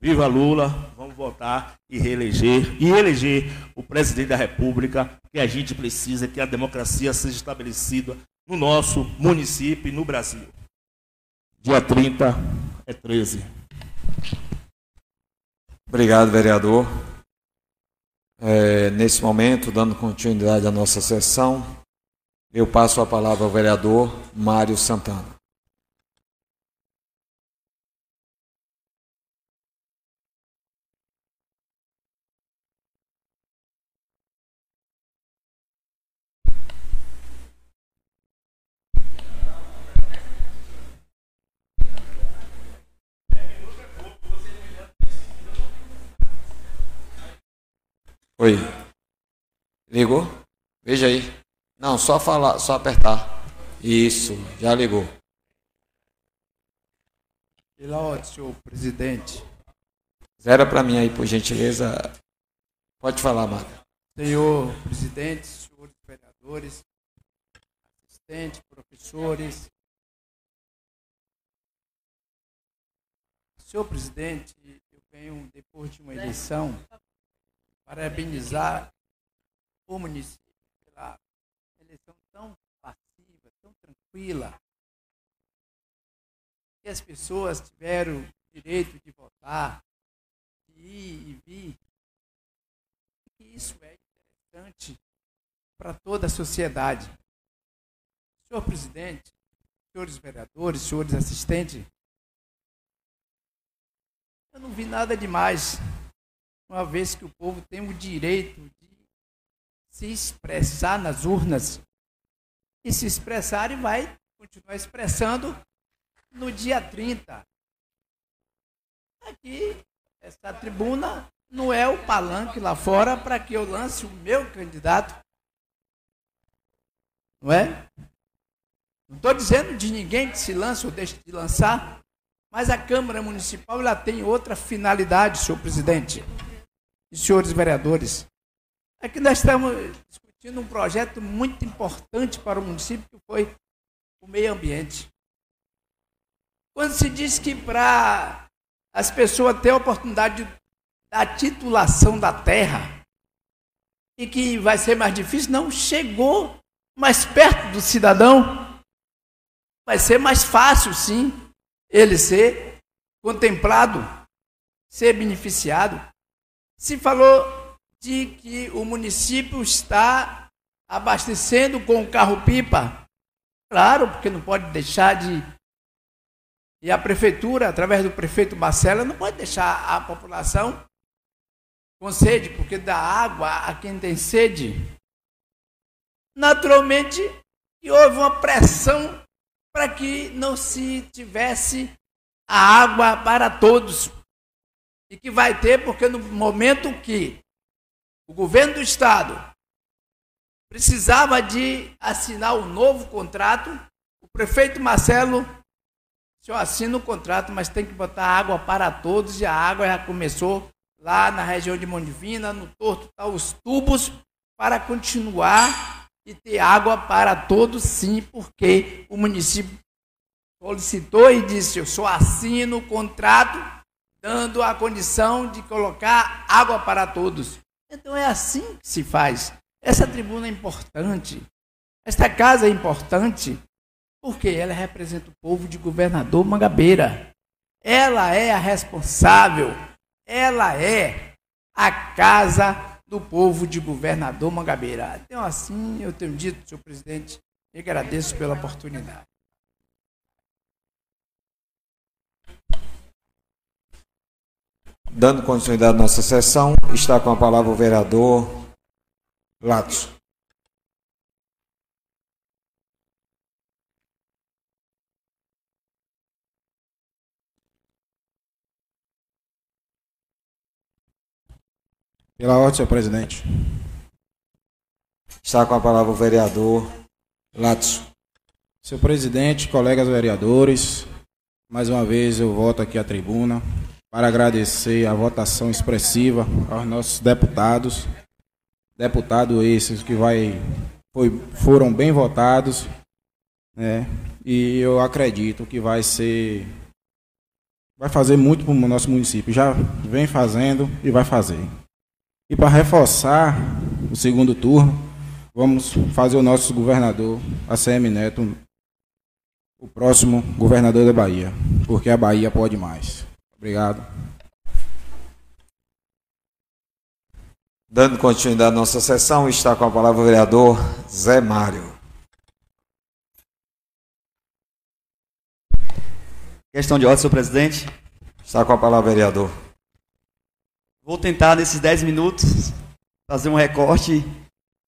Viva Lula, vamos votar e reeleger, e eleger o presidente da República, que a gente precisa que a democracia seja estabelecida no nosso município e no Brasil. Dia 30 é 13. Obrigado, vereador. É, nesse momento, dando continuidade à nossa sessão, eu passo a palavra ao vereador Mário Santana. Oi. Ligou? Veja aí. Não, só falar, só apertar. Isso, já ligou. Pela ordem, senhor presidente. Zera para mim aí, por gentileza. Pode falar, Marta. Senhor presidente, senhores vereadores, assistentes, professores. Senhor presidente, eu venho, depois de uma eleição, parabenizar o município pela eleição tão passiva, tão tranquila, que as pessoas tiveram direito de votar, de ir e vir. E isso é interessante para toda a sociedade. Senhor presidente, senhores vereadores, senhores assistentes, eu não vi nada demais uma vez que o povo tem o direito de se expressar nas urnas. E se expressar e vai continuar expressando no dia 30. Aqui, essa tribuna não é o palanque lá fora para que eu lance o meu candidato. Não é? Não estou dizendo de ninguém que se lance ou deixe de lançar, mas a Câmara Municipal ela tem outra finalidade, senhor presidente e senhores vereadores, que nós estamos discutindo um projeto muito importante para o município, que foi o meio ambiente. Quando se diz que para as pessoas terem a oportunidade da titulação da terra, e que vai ser mais difícil, não, chegou mais perto do cidadão, vai ser mais fácil, sim, ele ser contemplado, ser beneficiado. Se falou de que o município está abastecendo com o carro-pipa. Claro, porque não pode deixar de. E a prefeitura, através do prefeito Marcelo, não pode deixar a população com sede, porque dá água a quem tem sede. Naturalmente, houve uma pressão para que não se tivesse a água para todos e que vai ter, porque no momento que o governo do Estado precisava de assinar um novo contrato, o prefeito Marcelo senhor assina o contrato, mas tem que botar água para todos, e a água já começou lá na região de Mondivina, no Torto, tá os tubos para continuar e ter água para todos, sim, porque o município solicitou e disse: Eu só assino o contrato dando a condição de colocar água para todos. Então é assim que se faz. Essa tribuna é importante. Esta casa é importante porque ela representa o povo de governador Mangabeira. Ela é a responsável. Ela é a casa do povo de governador Mangabeira. Então assim eu tenho dito, senhor presidente, e agradeço pela oportunidade. Dando continuidade à nossa sessão, está com a palavra o vereador Latos. Pela ordem, senhor presidente. Está com a palavra o vereador Latos. Senhor presidente, colegas vereadores, mais uma vez eu volto aqui à tribuna para agradecer a votação expressiva aos nossos deputados, deputados esses que vai, foi, foram bem votados, né? E eu acredito que vai ser, vai fazer muito para o nosso município. Já vem fazendo e vai fazer. E para reforçar o segundo turno, vamos fazer o nosso governador, ACM Neto, o próximo governador da Bahia, porque a Bahia pode mais. Obrigado. Dando continuidade à nossa sessão, está com a palavra o vereador Zé Mário. Questão de ordem, senhor presidente. Está com a palavra, vereador. Vou tentar, nesses 10 minutos, fazer um recorte,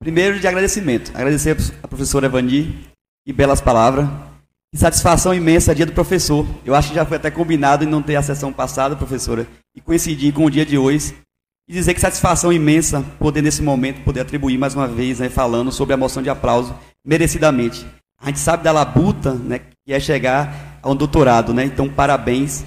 primeiro de agradecimento. Agradecer a professora Evani e belas palavras. E satisfação imensa dia do professor. Eu acho que já foi até combinado em não ter a sessão passada, professora, e coincidir com o dia de hoje. E dizer que satisfação imensa poder, nesse momento, poder atribuir mais uma vez, né, falando sobre a moção de aplauso, merecidamente. A gente sabe da labuta, né, que é chegar a um doutorado, né? Então, parabéns.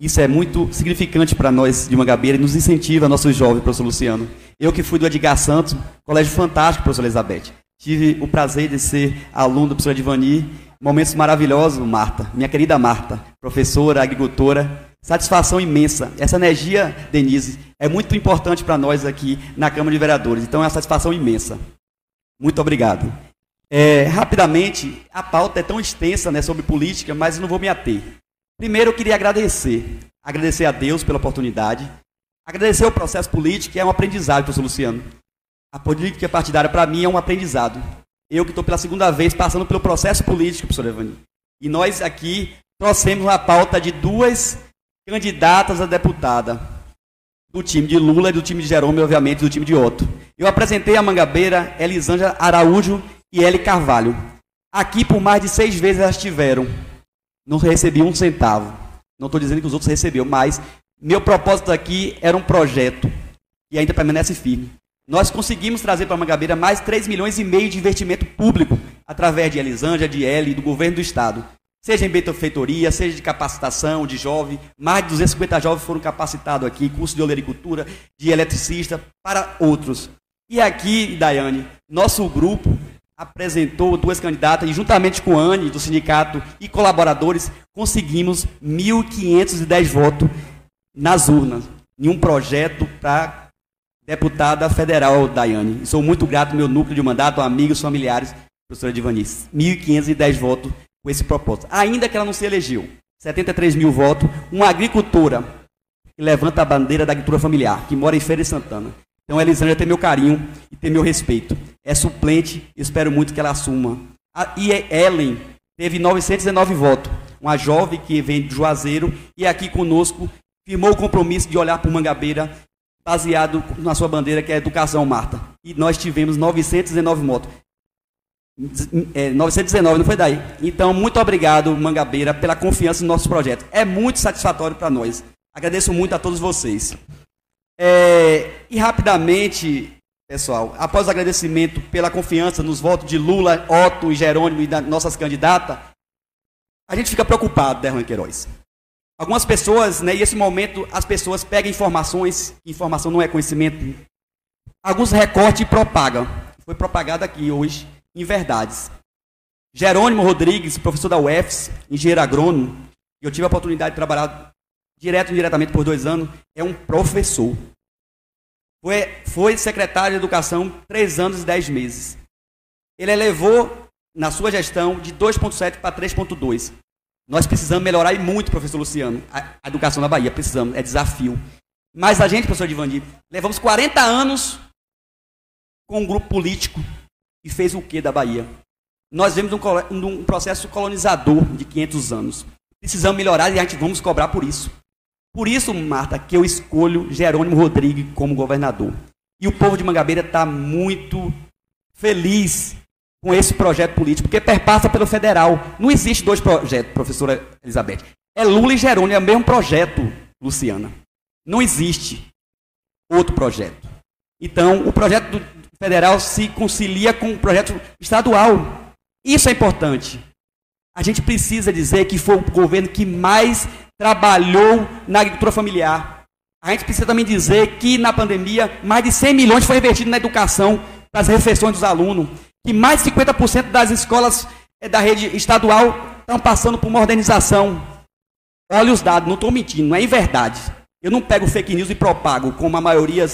Isso é muito significante para nós de Mangabeira e nos incentiva, nossos jovens, professor Luciano. Eu que fui do Edgar Santos, colégio fantástico, professor Elizabeth. Tive o prazer de ser aluno do professor Edvani. Momentos maravilhosos, Marta, minha querida Marta, professora, agricultora. Satisfação imensa. Essa energia, Denise, é muito importante para nós aqui na Câmara de Vereadores. Então é uma satisfação imensa. Muito obrigado. É, rapidamente, a pauta é tão extensa né, sobre política, mas não vou me ater. Primeiro, eu queria agradecer. Agradecer a Deus pela oportunidade. Agradecer o processo político, que é um aprendizado, professor Luciano. A política partidária, para mim, é um aprendizado. Eu que estou pela segunda vez passando pelo processo político, professor Evani. E nós aqui trouxemos uma pauta de duas candidatas a deputada. Do time de Lula e do time de Jerome, obviamente, do time de Otto. Eu apresentei a Mangabeira, Elisângela Araújo e Eli Carvalho. Aqui, por mais de seis vezes, elas tiveram. Não recebi um centavo. Não estou dizendo que os outros receberam, mas meu propósito aqui era um projeto e ainda permanece firme. Nós conseguimos trazer para Mangabeira mais 3 milhões e meio de investimento público através de Elisângela, de Eli e do governo do Estado. Seja em benfeitoria, seja de capacitação de jovem. Mais de 250 jovens foram capacitados aqui, curso de olericultura, de eletricista, para outros. E aqui, Daiane, nosso grupo apresentou duas candidatas e juntamente com a Anne, do sindicato, e colaboradores, conseguimos 1.510 votos nas urnas, em um projeto para deputada federal, Daiane. Sou muito grato ao meu núcleo de mandato, amigos, familiares, professora Divanice. 1.510 votos com esse propósito. Ainda que ela não se elegeu. 73 mil votos, uma agricultora que levanta a bandeira da agricultura familiar, que mora em Feira de Santana. Então, Elisângela tem meu carinho e tem meu respeito. É suplente, espero muito que ela assuma. A, e Ellen teve 919 votos. Uma jovem que vem de Juazeiro e aqui conosco firmou o compromisso de olhar para o Mangabeira baseado na sua bandeira, que é a educação, Marta. E nós tivemos 919 votos. É, 919, não foi daí? Então, muito obrigado, Mangabeira, pela confiança no nosso projeto. É muito satisfatório para nós. Agradeço muito a todos vocês. É, e rapidamente, pessoal, após o agradecimento pela confiança nos votos de Lula, Otto e Jerônimo e das nossas candidatas, a gente fica preocupado, Derlan Queiroz. Algumas pessoas, né, e esse momento as pessoas pegam informações, informação não é conhecimento, alguns recortes e propagam. Foi propagado aqui hoje em verdades. Jerônimo Rodrigues, professor da UFS, engenheiro agrônomo, eu tive a oportunidade de trabalhar direto e indiretamente por dois anos, é um professor. Foi, foi secretário de Educação três anos e dez meses. Ele elevou, na sua gestão, de 2,7 para 3,2. Nós precisamos melhorar e muito, professor Luciano, a, educação na Bahia. Precisamos, é desafio. Mas a gente, professor Divandir, levamos 40 anos com um grupo político e fez o que da Bahia? Nós vemos um, um processo colonizador de 500 anos. Precisamos melhorar e a gente vamos cobrar por isso. Por isso, Marta, que eu escolho Jerônimo Rodrigues como governador. E o povo de Mangabeira está muito feliz com esse projeto político, porque perpassa pelo federal. Não existe dois projetos, professora Elizabeth. É Lula e Jerônimo, é o mesmo projeto, Luciana. Não existe outro projeto. Então, o projeto federal se concilia com o projeto estadual. Isso é importante. A gente precisa dizer que foi o governo que mais trabalhou na agricultura familiar. A gente precisa também dizer que na pandemia mais de 100 milhões foi investido na educação, para as refeições dos alunos, que mais de 50% das escolas eh, da rede estadual estão passando por modernização. Olha os dados, não estou mentindo, não é verdade. Eu não pego fake news e propago, como a maioria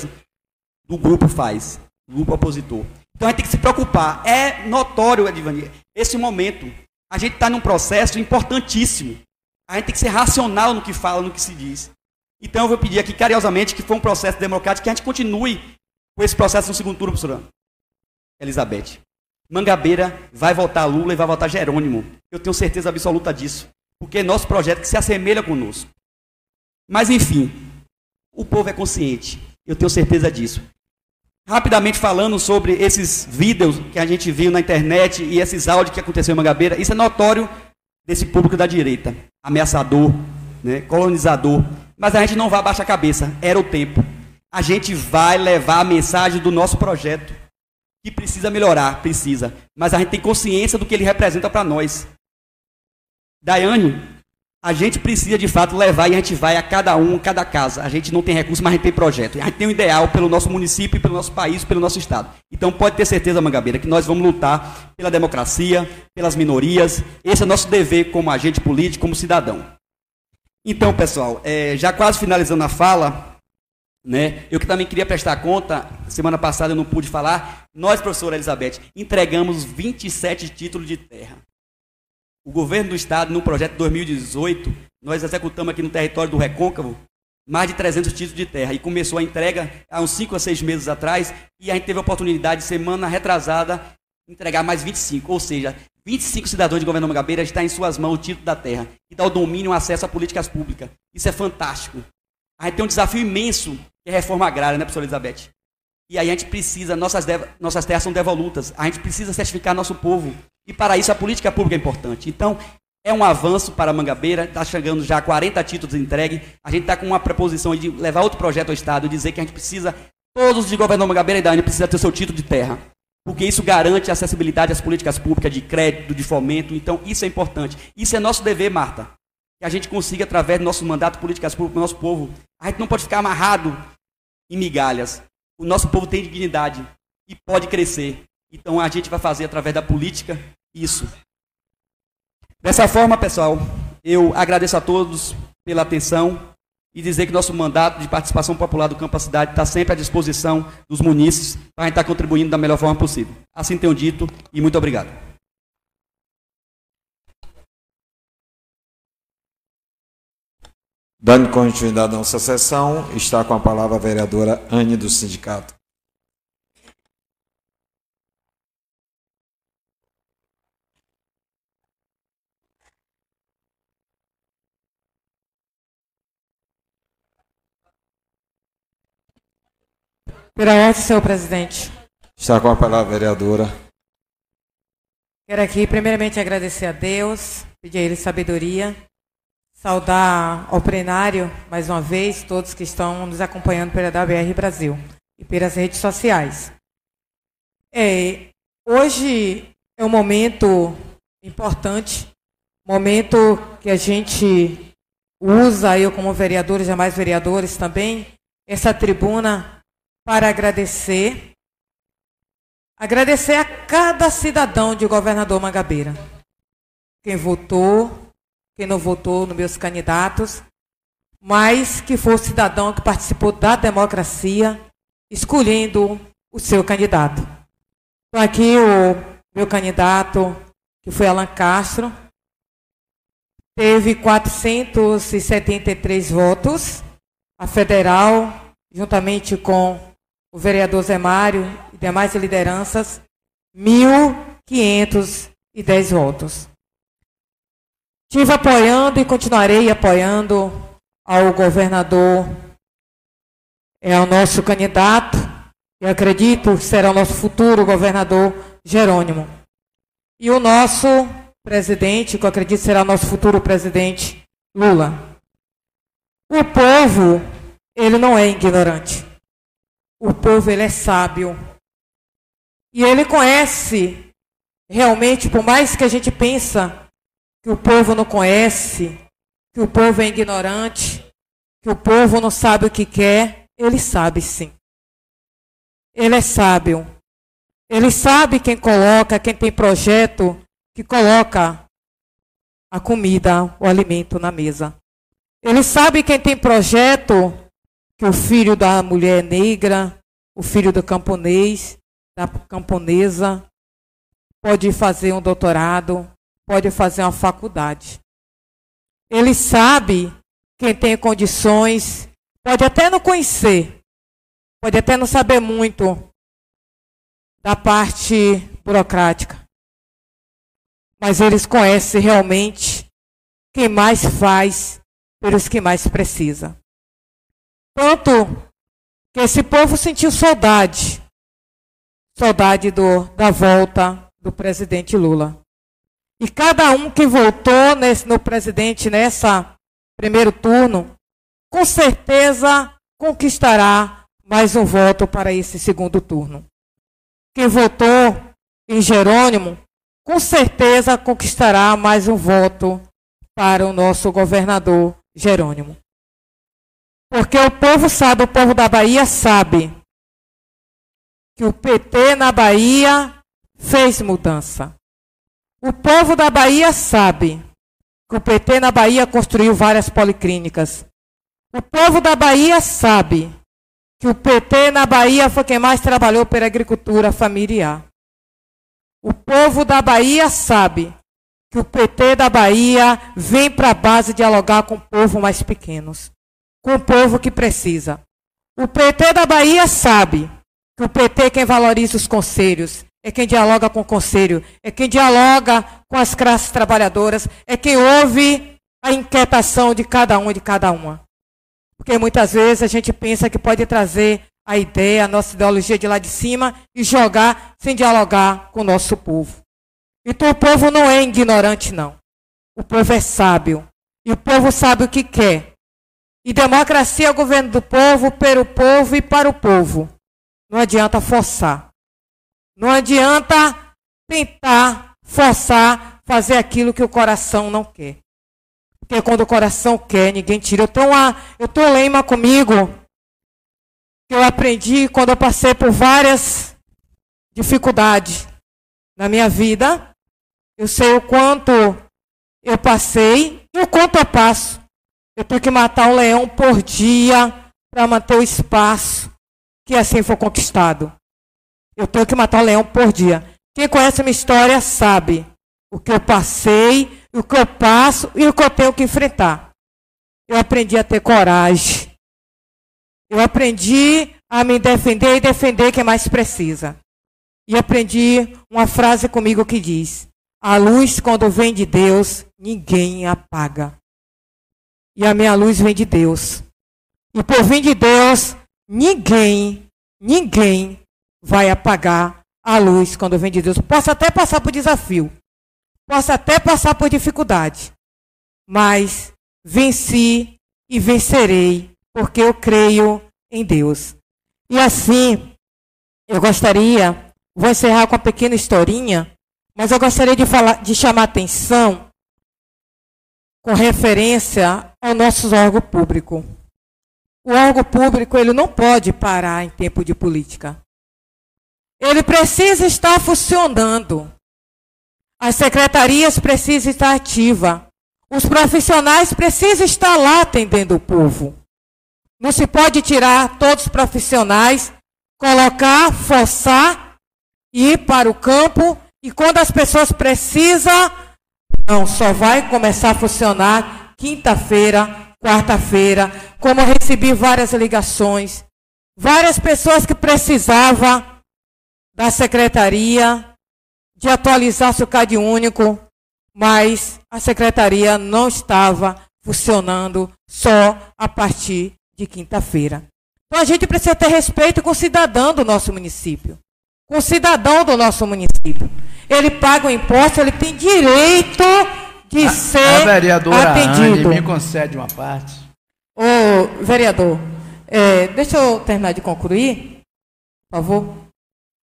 do grupo faz, do grupo opositor. Então a gente tem que se preocupar. É notório, Edivani, esse momento. A gente está num processo importantíssimo. A gente tem que ser racional no que fala, no que se diz. Então eu vou pedir aqui carinhosamente que foi um processo democrático, que a gente continue com esse processo no segundo turno, professora Elizabeth. Mangabeira vai votar Lula e vai votar Jerônimo. Eu tenho certeza absoluta disso. Porque é nosso projeto que se assemelha conosco. Mas enfim, o povo é consciente. Eu tenho certeza disso. Rapidamente falando sobre esses vídeos que a gente viu na internet e esses áudios que aconteceu em Mangabeira, isso é notório desse público da direita, ameaçador, né, colonizador. Mas a gente não vai abaixar a cabeça, era o tempo. A gente vai levar a mensagem do nosso projeto, que precisa melhorar, precisa. Mas a gente tem consciência do que ele representa para nós. Daiane, a gente precisa de fato levar e a gente vai a cada um, cada casa. A gente não tem recurso, mas a gente tem projeto. A gente tem um ideal pelo nosso município, pelo nosso país, pelo nosso estado. Então pode ter certeza, Mangabeira, que nós vamos lutar pela democracia, pelas minorias. Esse é nosso dever como agente político, como cidadão. Então, pessoal, é, já quase finalizando a fala, né, eu que também queria prestar conta, semana passada eu não pude falar, nós, professora Elizabeth, entregamos 27 títulos de terra. O governo do estado, no projeto de 2018, nós executamos aqui no território do Recôncavo mais de 300 títulos de terra. E começou a entrega há uns 5 a 6 meses atrás. E a gente teve a oportunidade, semana retrasada, entregar mais 25. Ou seja, 25 cidadãos de governo Mangabeira está em suas mãos o título da terra. E dá o domínio e acesso a políticas públicas. Isso é fantástico. A gente tem um desafio imenso, que é a reforma agrária, né, professora Elizabeth? E aí a gente precisa, nossas, nossas terras são devolutas. A gente precisa certificar nosso povo. E para isso a política pública é importante. Então, é um avanço para Mangabeira, está chegando já a 40 títulos entregues. A gente está com uma preposição de levar outro projeto ao Estado, dizer que a gente precisa, todos de governador Mangabeira e Dani, precisa ter seu título de terra. Porque isso garante acessibilidade às políticas públicas de crédito, de fomento. Então, isso é importante. Isso é nosso dever, Marta. Que a gente consiga, através do nosso mandato, políticas públicas, nosso povo. A gente não pode ficar amarrado em migalhas. O nosso povo tem dignidade e pode crescer. Então a gente vai fazer através da política isso. Dessa forma, pessoal, eu agradeço a todos pela atenção e dizer que nosso mandato de participação popular do Campo da Cidade está sempre à disposição dos munícipes para a gente estar contribuindo da melhor forma possível. Assim tenho dito e muito obrigado. Dando continuidade à nossa sessão, está com a palavra a vereadora Anne do Sindicato. Pela ordem, senhor presidente. Está com a palavra a vereadora. Quero aqui, primeiramente, agradecer a Deus, pedir a Ele sabedoria, saudar ao plenário, mais uma vez, todos que estão nos acompanhando pela WR Brasil e pelas redes sociais. É, hoje é um momento importante, momento que a gente usa, eu como vereador e demais vereadores também, essa tribuna para agradecer. Agradecer a cada cidadão de governador Mangabeira. Quem votou, quem não votou nos meus candidatos, mas que foi cidadão que participou da democracia, escolhendo o seu candidato. Então aqui o meu candidato, que foi Alan Castro, teve 473 votos. A federal, juntamente com o vereador Zé Mário e demais lideranças, 1.510 votos. Estive apoiando e continuarei apoiando ao governador, é o nosso candidato, e acredito que será o nosso futuro governador Jerônimo. E o nosso presidente, que eu acredito será o nosso futuro presidente Lula. O povo, ele não é ignorante. O povo ele é sábio. E ele conhece realmente, por mais que a gente pensa que o povo não conhece, que o povo é ignorante, que o povo não sabe o que quer, ele sabe sim. Ele é sábio. Ele sabe quem coloca, quem tem projeto que coloca a comida, o alimento na mesa. Ele sabe quem tem projeto que o filho da mulher negra, o filho do camponês, da camponesa, pode fazer um doutorado, pode fazer uma faculdade. Ele sabe quem tem condições, pode até não conhecer, pode até não saber muito da parte burocrática, mas eles conhecem realmente quem mais faz pelos que mais precisa. Tanto que esse povo sentiu saudade, saudade do, da volta do presidente Lula. E cada um que votou nesse, no presidente nessa primeiro turno, com certeza conquistará mais um voto para esse segundo turno. Quem votou em Jerônimo, com certeza conquistará mais um voto para o nosso governador Jerônimo. Porque o povo sabe, o povo da Bahia sabe que o PT na Bahia fez mudança. O povo da Bahia sabe que o PT na Bahia construiu várias policlínicas. O povo da Bahia sabe que o PT na Bahia foi quem mais trabalhou pela agricultura familiar. O povo da Bahia sabe que o PT da Bahia vem para a base dialogar com o povo mais pequenos, com o povo que precisa. O PT da Bahia sabe que o PT é quem valoriza os conselhos, é quem dialoga com o conselho, é quem dialoga com as classes trabalhadoras, é quem ouve a inquietação de cada um e de cada uma. Porque muitas vezes a gente pensa que pode trazer a ideia, a nossa ideologia de lá de cima e jogar sem dialogar com o nosso povo. Então o povo não é ignorante, não. O povo é sábio. E o povo sabe o que quer. E democracia é o governo do povo, pelo povo e para o povo. Não adianta forçar. Não adianta tentar forçar fazer aquilo que o coração não quer. Porque quando o coração quer, ninguém tira. Eu tenho, uma, eu tenho lema comigo que eu aprendi quando eu passei por várias dificuldades na minha vida. Eu sei o quanto eu passei e o quanto eu passo. Eu tenho que matar um leão por dia para manter o espaço que assim for conquistado. Eu tenho que matar um leão por dia. Quem conhece a minha história sabe o que eu passei, o que eu passo e o que eu tenho que enfrentar. Eu aprendi a ter coragem. Eu aprendi a me defender e defender quem mais precisa. E aprendi uma frase comigo que diz: A luz, quando vem de Deus, ninguém apaga. E a minha luz vem de Deus. E por vir de Deus, ninguém, ninguém vai apagar a luz quando vem de Deus. Posso até passar por desafio, posso até passar por dificuldade, mas venci e vencerei, porque eu creio em Deus. E assim, eu gostaria, vou encerrar com uma pequena historinha, mas eu gostaria de falar, de chamar atenção com referência ao nosso órgão público. O órgão público ele não pode parar em tempo de política. Ele precisa estar funcionando. As secretarias precisam estar ativas. Os profissionais precisam estar lá atendendo o povo. Não se pode tirar todos os profissionais, colocar, forçar, ir para o campo e quando as pessoas precisam, não, só vai começar a funcionar quinta-feira, quarta-feira, como recebi várias ligações, várias pessoas que precisavam da secretaria de atualizar seu CAD único, mas a secretaria não estava funcionando só a partir de quinta-feira. Então a gente precisa ter respeito com o cidadão do nosso município. Com o cidadão do nosso município. Ele paga o imposto, ele tem direito de a, ser a vereadora atendido. Anne me concede uma parte. Ô, vereador, é, deixa eu terminar de concluir, por favor.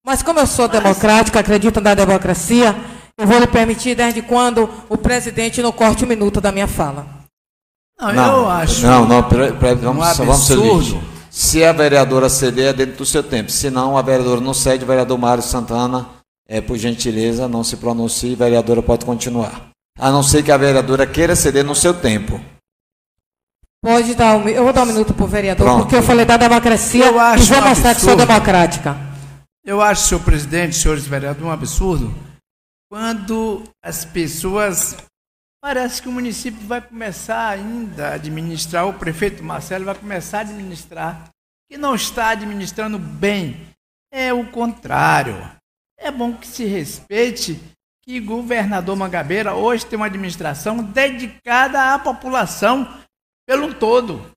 Mas como eu sou democrática, acredito na democracia, eu vou lhe permitir desde quando o presidente não corte um minuto da minha fala. Não, eu acho Não, não, vamos, um vamos ser absurdo. lígitos. Se a vereadora ceder, é dentro do seu tempo. Se não, a vereadora não cede, o vereador Mário Santana, é, por gentileza, não se pronuncie, a vereadora pode continuar. A não ser que a vereadora queira ceder no seu tempo. Pode dar um, eu vou dar um minuto para o vereador, Pronto. porque eu falei da democracia Eu e acho vou um mostrar que sou absurdo. democrática. Eu acho, senhor presidente, senhores vereadores, um absurdo quando as pessoas. Parece que o município vai começar ainda a administrar, o prefeito Marcelo vai começar a administrar, que não está administrando bem. É o contrário. É bom que se respeite que governador Mangabeira hoje tem uma administração dedicada à população pelo todo.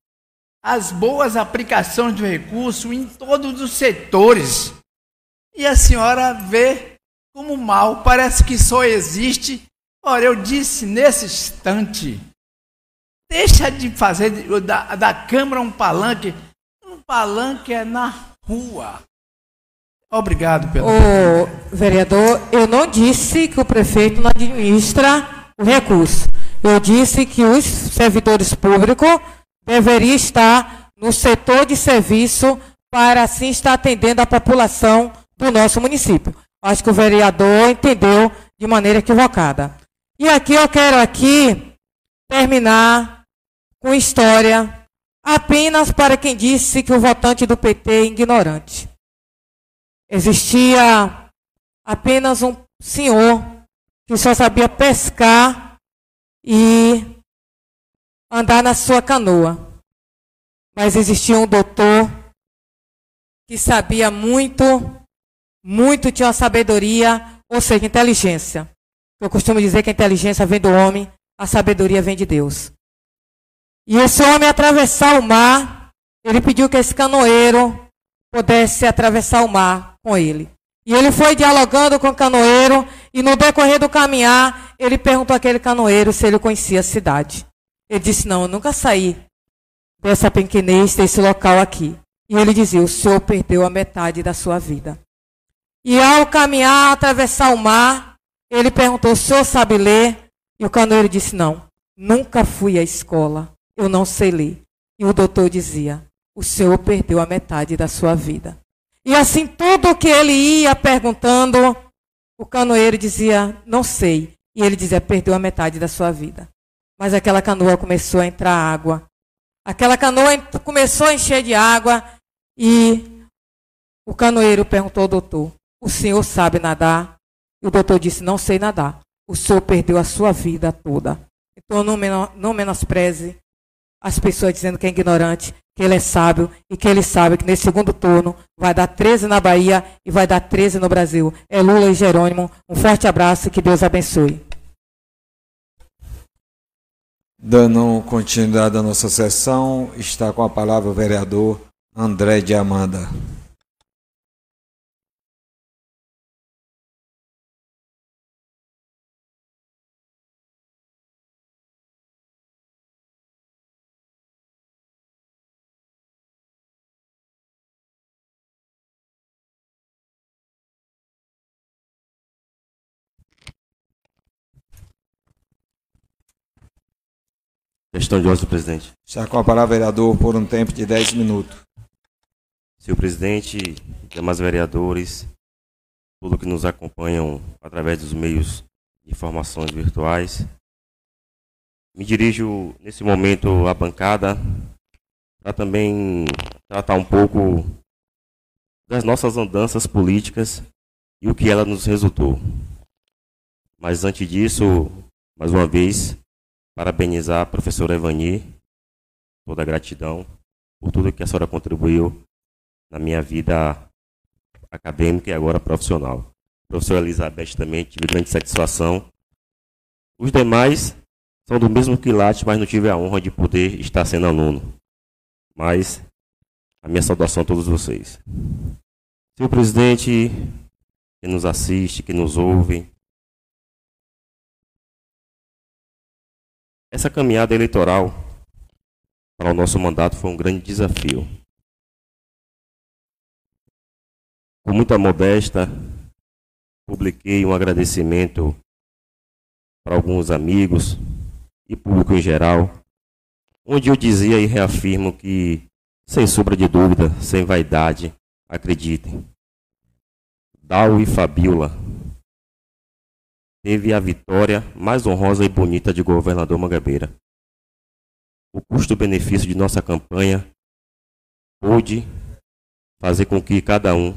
As boas aplicações do recurso em todos os setores. E a senhora vê como mal parece que só existe. Ora, eu disse nesse instante, deixa de fazer da, da Câmara um palanque. Um palanque é na rua. Obrigado pelo. Ô, vereador, eu não disse que o prefeito não administra o recurso. Eu disse que os servidores públicos deveriam estar no setor de serviço para assim estar atendendo a população do nosso município. Acho que o vereador entendeu de maneira equivocada. E aqui eu quero aqui terminar com história apenas para quem disse que o votante do PT é ignorante. Existia apenas um senhor que só sabia pescar e andar na sua canoa. Mas existia um doutor que sabia muito, muito tinha uma sabedoria, ou seja, inteligência. Eu costumo dizer que a inteligência vem do homem, a sabedoria vem de Deus. E esse homem atravessar o mar, ele pediu que esse canoeiro pudesse atravessar o mar com ele. E ele foi dialogando com o canoeiro, e no decorrer do caminhar, ele perguntou àquele canoeiro se ele conhecia a cidade. Ele disse: Não, eu nunca saí dessa pequenez, desse local aqui. E ele dizia: O senhor perdeu a metade da sua vida. E ao caminhar, atravessar o mar, ele perguntou: O senhor sabe ler? E o canoeiro disse: Não, nunca fui à escola, eu não sei ler. E o doutor dizia: o Senhor perdeu a metade da sua vida. E assim, tudo que ele ia perguntando, o canoeiro dizia, não sei. E ele dizia, perdeu a metade da sua vida. Mas aquela canoa começou a entrar água. Aquela canoa começou a encher de água e o canoeiro perguntou ao doutor, o senhor sabe nadar? E o doutor disse, não sei nadar. O senhor perdeu a sua vida toda. Então não, não menospreze as pessoas dizendo que é ignorante, que ele é sábio e que ele sabe que nesse segundo turno vai dar 13 na Bahia e vai dar 13 no Brasil. É Lula e Jerônimo. Um forte abraço e que Deus abençoe. Dando continuidade à nossa sessão, está com a palavra o vereador André de Amanda. Questão de ordem do presidente. Está com a palavra, vereador, por um tempo de 10 minutos. Senhor presidente, demais vereadores, todos que nos acompanham através dos meios de informações virtuais. Me dirijo nesse momento à bancada para também tratar um pouco das nossas andanças políticas e o que ela nos resultou. Mas antes disso, mais uma vez, parabenizar a professora Evani, toda a gratidão por tudo que a senhora contribuiu na minha vida acadêmica e agora profissional. Professora Elizabeth também tive grande satisfação. Os demais são do mesmo quilate, mas não tive a honra de poder estar sendo aluno. Mas a minha saudação a todos vocês. Senhor presidente, que nos assiste, que nos ouve, Essa caminhada eleitoral para o nosso mandato foi um grande desafio. Com muita modesta, publiquei um agradecimento para alguns amigos e público em geral, onde eu dizia e reafirmo que, sem sombra de dúvida, sem vaidade, acreditem. Dal e Fabiola teve a vitória mais honrosa e bonita de governador Mangabeira. O custo-benefício de nossa campanha pôde fazer com que cada um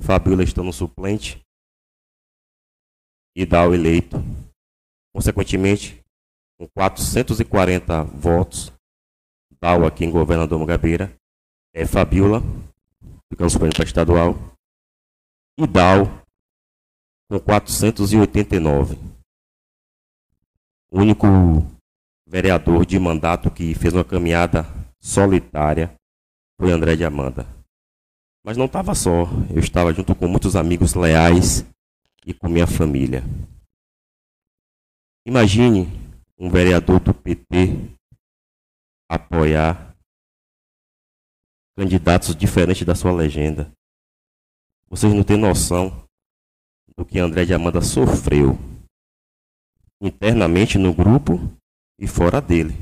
Fabiola estando suplente e Dal eleito. Consequentemente, com 440 votos, Dal aqui em Governador Mugabeira, é Fabiola, ficando suplente para estadual, e Dal com 489. O único vereador de mandato que fez uma caminhada solitária foi André de Amanda. Mas não estava só, eu estava junto com muitos amigos leais e com minha família. Imagine um vereador do PT apoiar candidatos diferentes da sua legenda. Vocês não têm noção do que André de Amanda sofreu internamente no grupo e fora dele.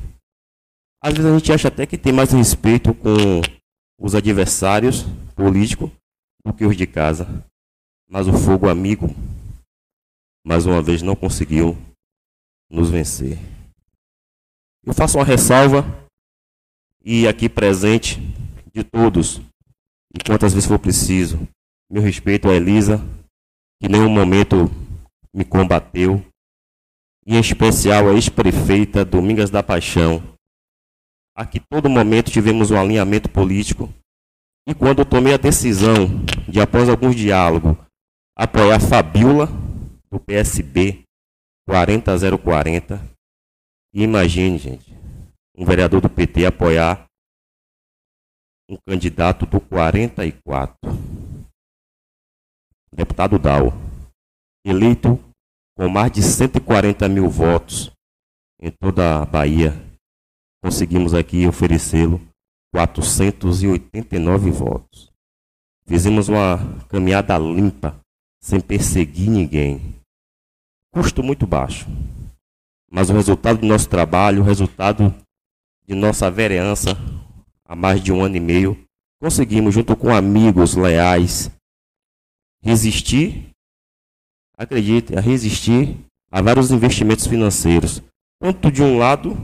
Às vezes a gente acha até que tem mais respeito com os adversários políticos do que os de casa. Mas o fogo amigo, mais uma vez, não conseguiu nos vencer. Eu faço uma ressalva e aqui presente de todos, e quantas vezes for preciso, meu respeito a Elisa, em nenhum momento me combateu, e em especial a ex-prefeita Domingas da Paixão, a que todo momento tivemos um alinhamento político, e quando eu tomei a decisão de, após alguns diálogos, apoiar Fabiola, do PSB, 40040, e imagine, gente, um vereador do PT apoiar um candidato do 44, deputado Dal, eleito com mais de 140 mil votos em toda a Bahia, conseguimos aqui oferecê-lo 489 votos. Fizemos uma caminhada limpa, sem perseguir ninguém. Custo muito baixo. Mas o resultado do nosso trabalho, o resultado de nossa vereança há mais de um ano e meio, conseguimos, junto com amigos leais, resistir acredite, a resistir a vários investimentos financeiros, tanto de um lado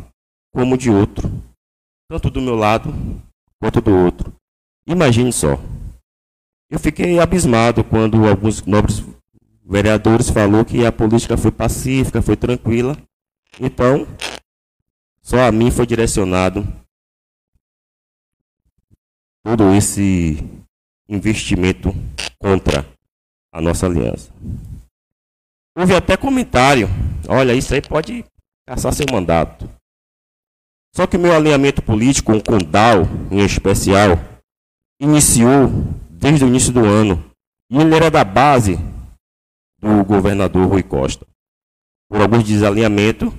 como de outro, tanto do meu lado quanto do outro. Imagine só. Eu fiquei abismado quando alguns nobres vereadores falou que a política foi pacífica, foi tranquila. Então, só a mim foi direcionado todo esse investimento contra a nossa aliança. Houve até comentário. Olha, isso aí pode caçar seu mandato. Só que o meu alinhamento político com o DAO, em especial, iniciou desde o início do ano. E ele era da base do governador Rui Costa. Por alguns desalinhamentos,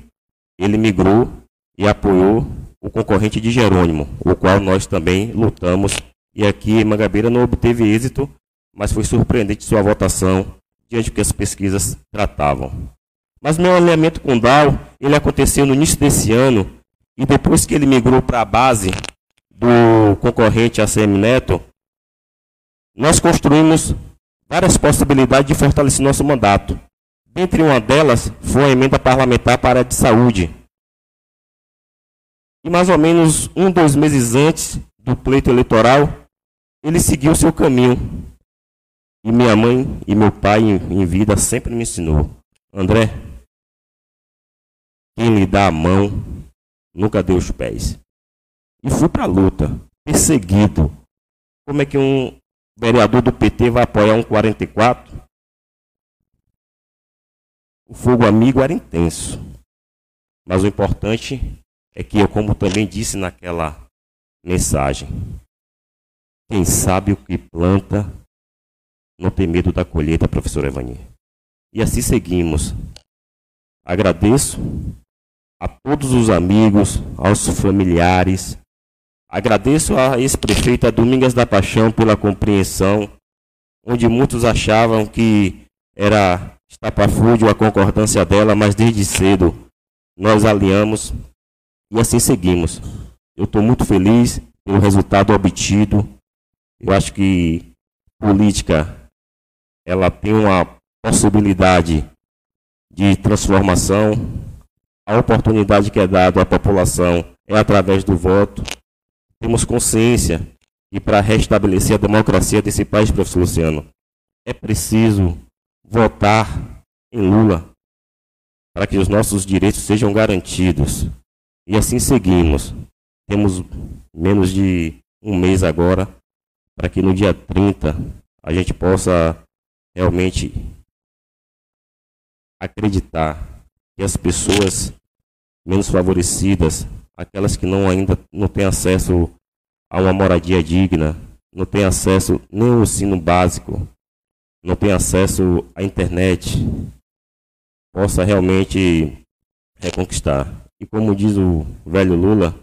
ele migrou e apoiou o concorrente de Jerônimo, o qual nós também lutamos. E aqui Mangabeira não obteve êxito, mas foi surpreendente sua votação diante do que as pesquisas tratavam. Mas meu alinhamento com Dow, ele aconteceu no início desse ano, e depois que ele migrou para a base do concorrente ACM Neto, nós construímos várias possibilidades de fortalecer nosso mandato. Dentre uma delas foi a emenda parlamentar para a de saúde. E mais ou menos um, dois meses antes do pleito eleitoral, ele seguiu seu caminho. E minha mãe e meu pai em, vida sempre me ensinou: André, quem lhe dá a mão nunca deu os pés. E fui para a luta, perseguido. Como é que um vereador do PT vai apoiar um 44? O fogo amigo era intenso. Mas o importante é que eu, como também disse naquela mensagem, quem sabe o que planta não tem medo da colheita, professor Evani. E assim seguimos. Agradeço a todos os amigos, aos familiares. Agradeço a ex-prefeita Domingas da Paixão pela compreensão, onde muitos achavam que era estapafúrdio a concordância dela, mas desde cedo nós alinhamos e assim seguimos. Eu estou muito feliz pelo resultado obtido. Eu acho que política ela tem uma possibilidade de transformação. A oportunidade que é dada à população é através do voto. Temos consciência que para restabelecer a democracia desse país, professor Luciano, é preciso votar em Lula para que os nossos direitos sejam garantidos. E assim seguimos. Temos menos de um mês agora para que no dia 30 a gente possa realmente acreditar que as pessoas menos favorecidas, aquelas que não ainda não têm acesso a uma moradia digna, não têm acesso nem ao ensino básico, não têm acesso à internet, possa realmente reconquistar. E como diz o velho Lula,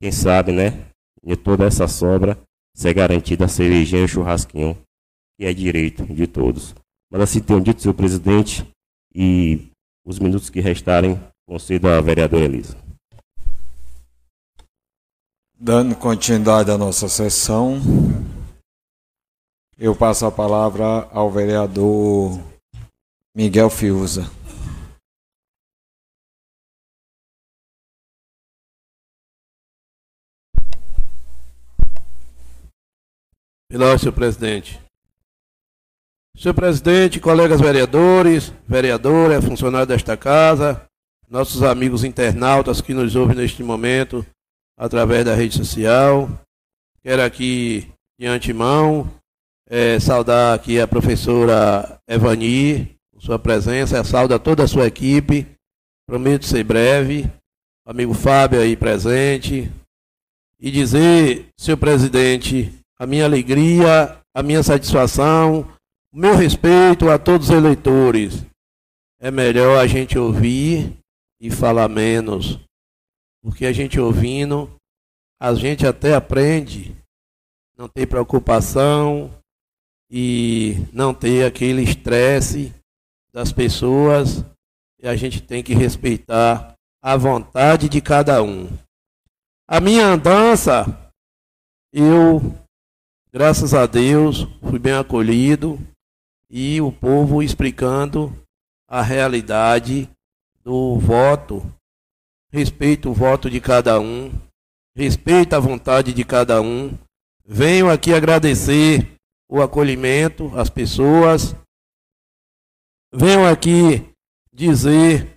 quem sabe, né, de toda essa sobra, ser garantida a cervejinha e o churrasquinho, que é direito de todos. Mas assim tenho dito, senhor presidente, e os minutos que restarem, concedo à vereadora Elisa. Dando continuidade à nossa sessão, eu passo a palavra ao vereador Miguel Fiuza. Perdão, senhor presidente. Senhor presidente, colegas vereadores, vereadora, funcionário desta casa, nossos amigos internautas que nos ouvem neste momento através da rede social. Quero aqui, de antemão, é, saudar aqui a professora Evani, sua presença, saudar toda a sua equipe. Prometo ser breve. O amigo Fábio aí presente. E dizer, senhor presidente, a minha alegria, a minha satisfação, o meu respeito a todos os eleitores. É melhor a gente ouvir e falar menos, porque a gente ouvindo, a gente até aprende, não tem preocupação e não ter aquele estresse das pessoas, e a gente tem que respeitar a vontade de cada um. A minha andança, eu, graças a Deus, fui bem acolhido, e o povo explicando a realidade do voto, respeito o voto de cada um, respeito a vontade de cada um. Venho aqui agradecer o acolhimento às pessoas. Venho aqui dizer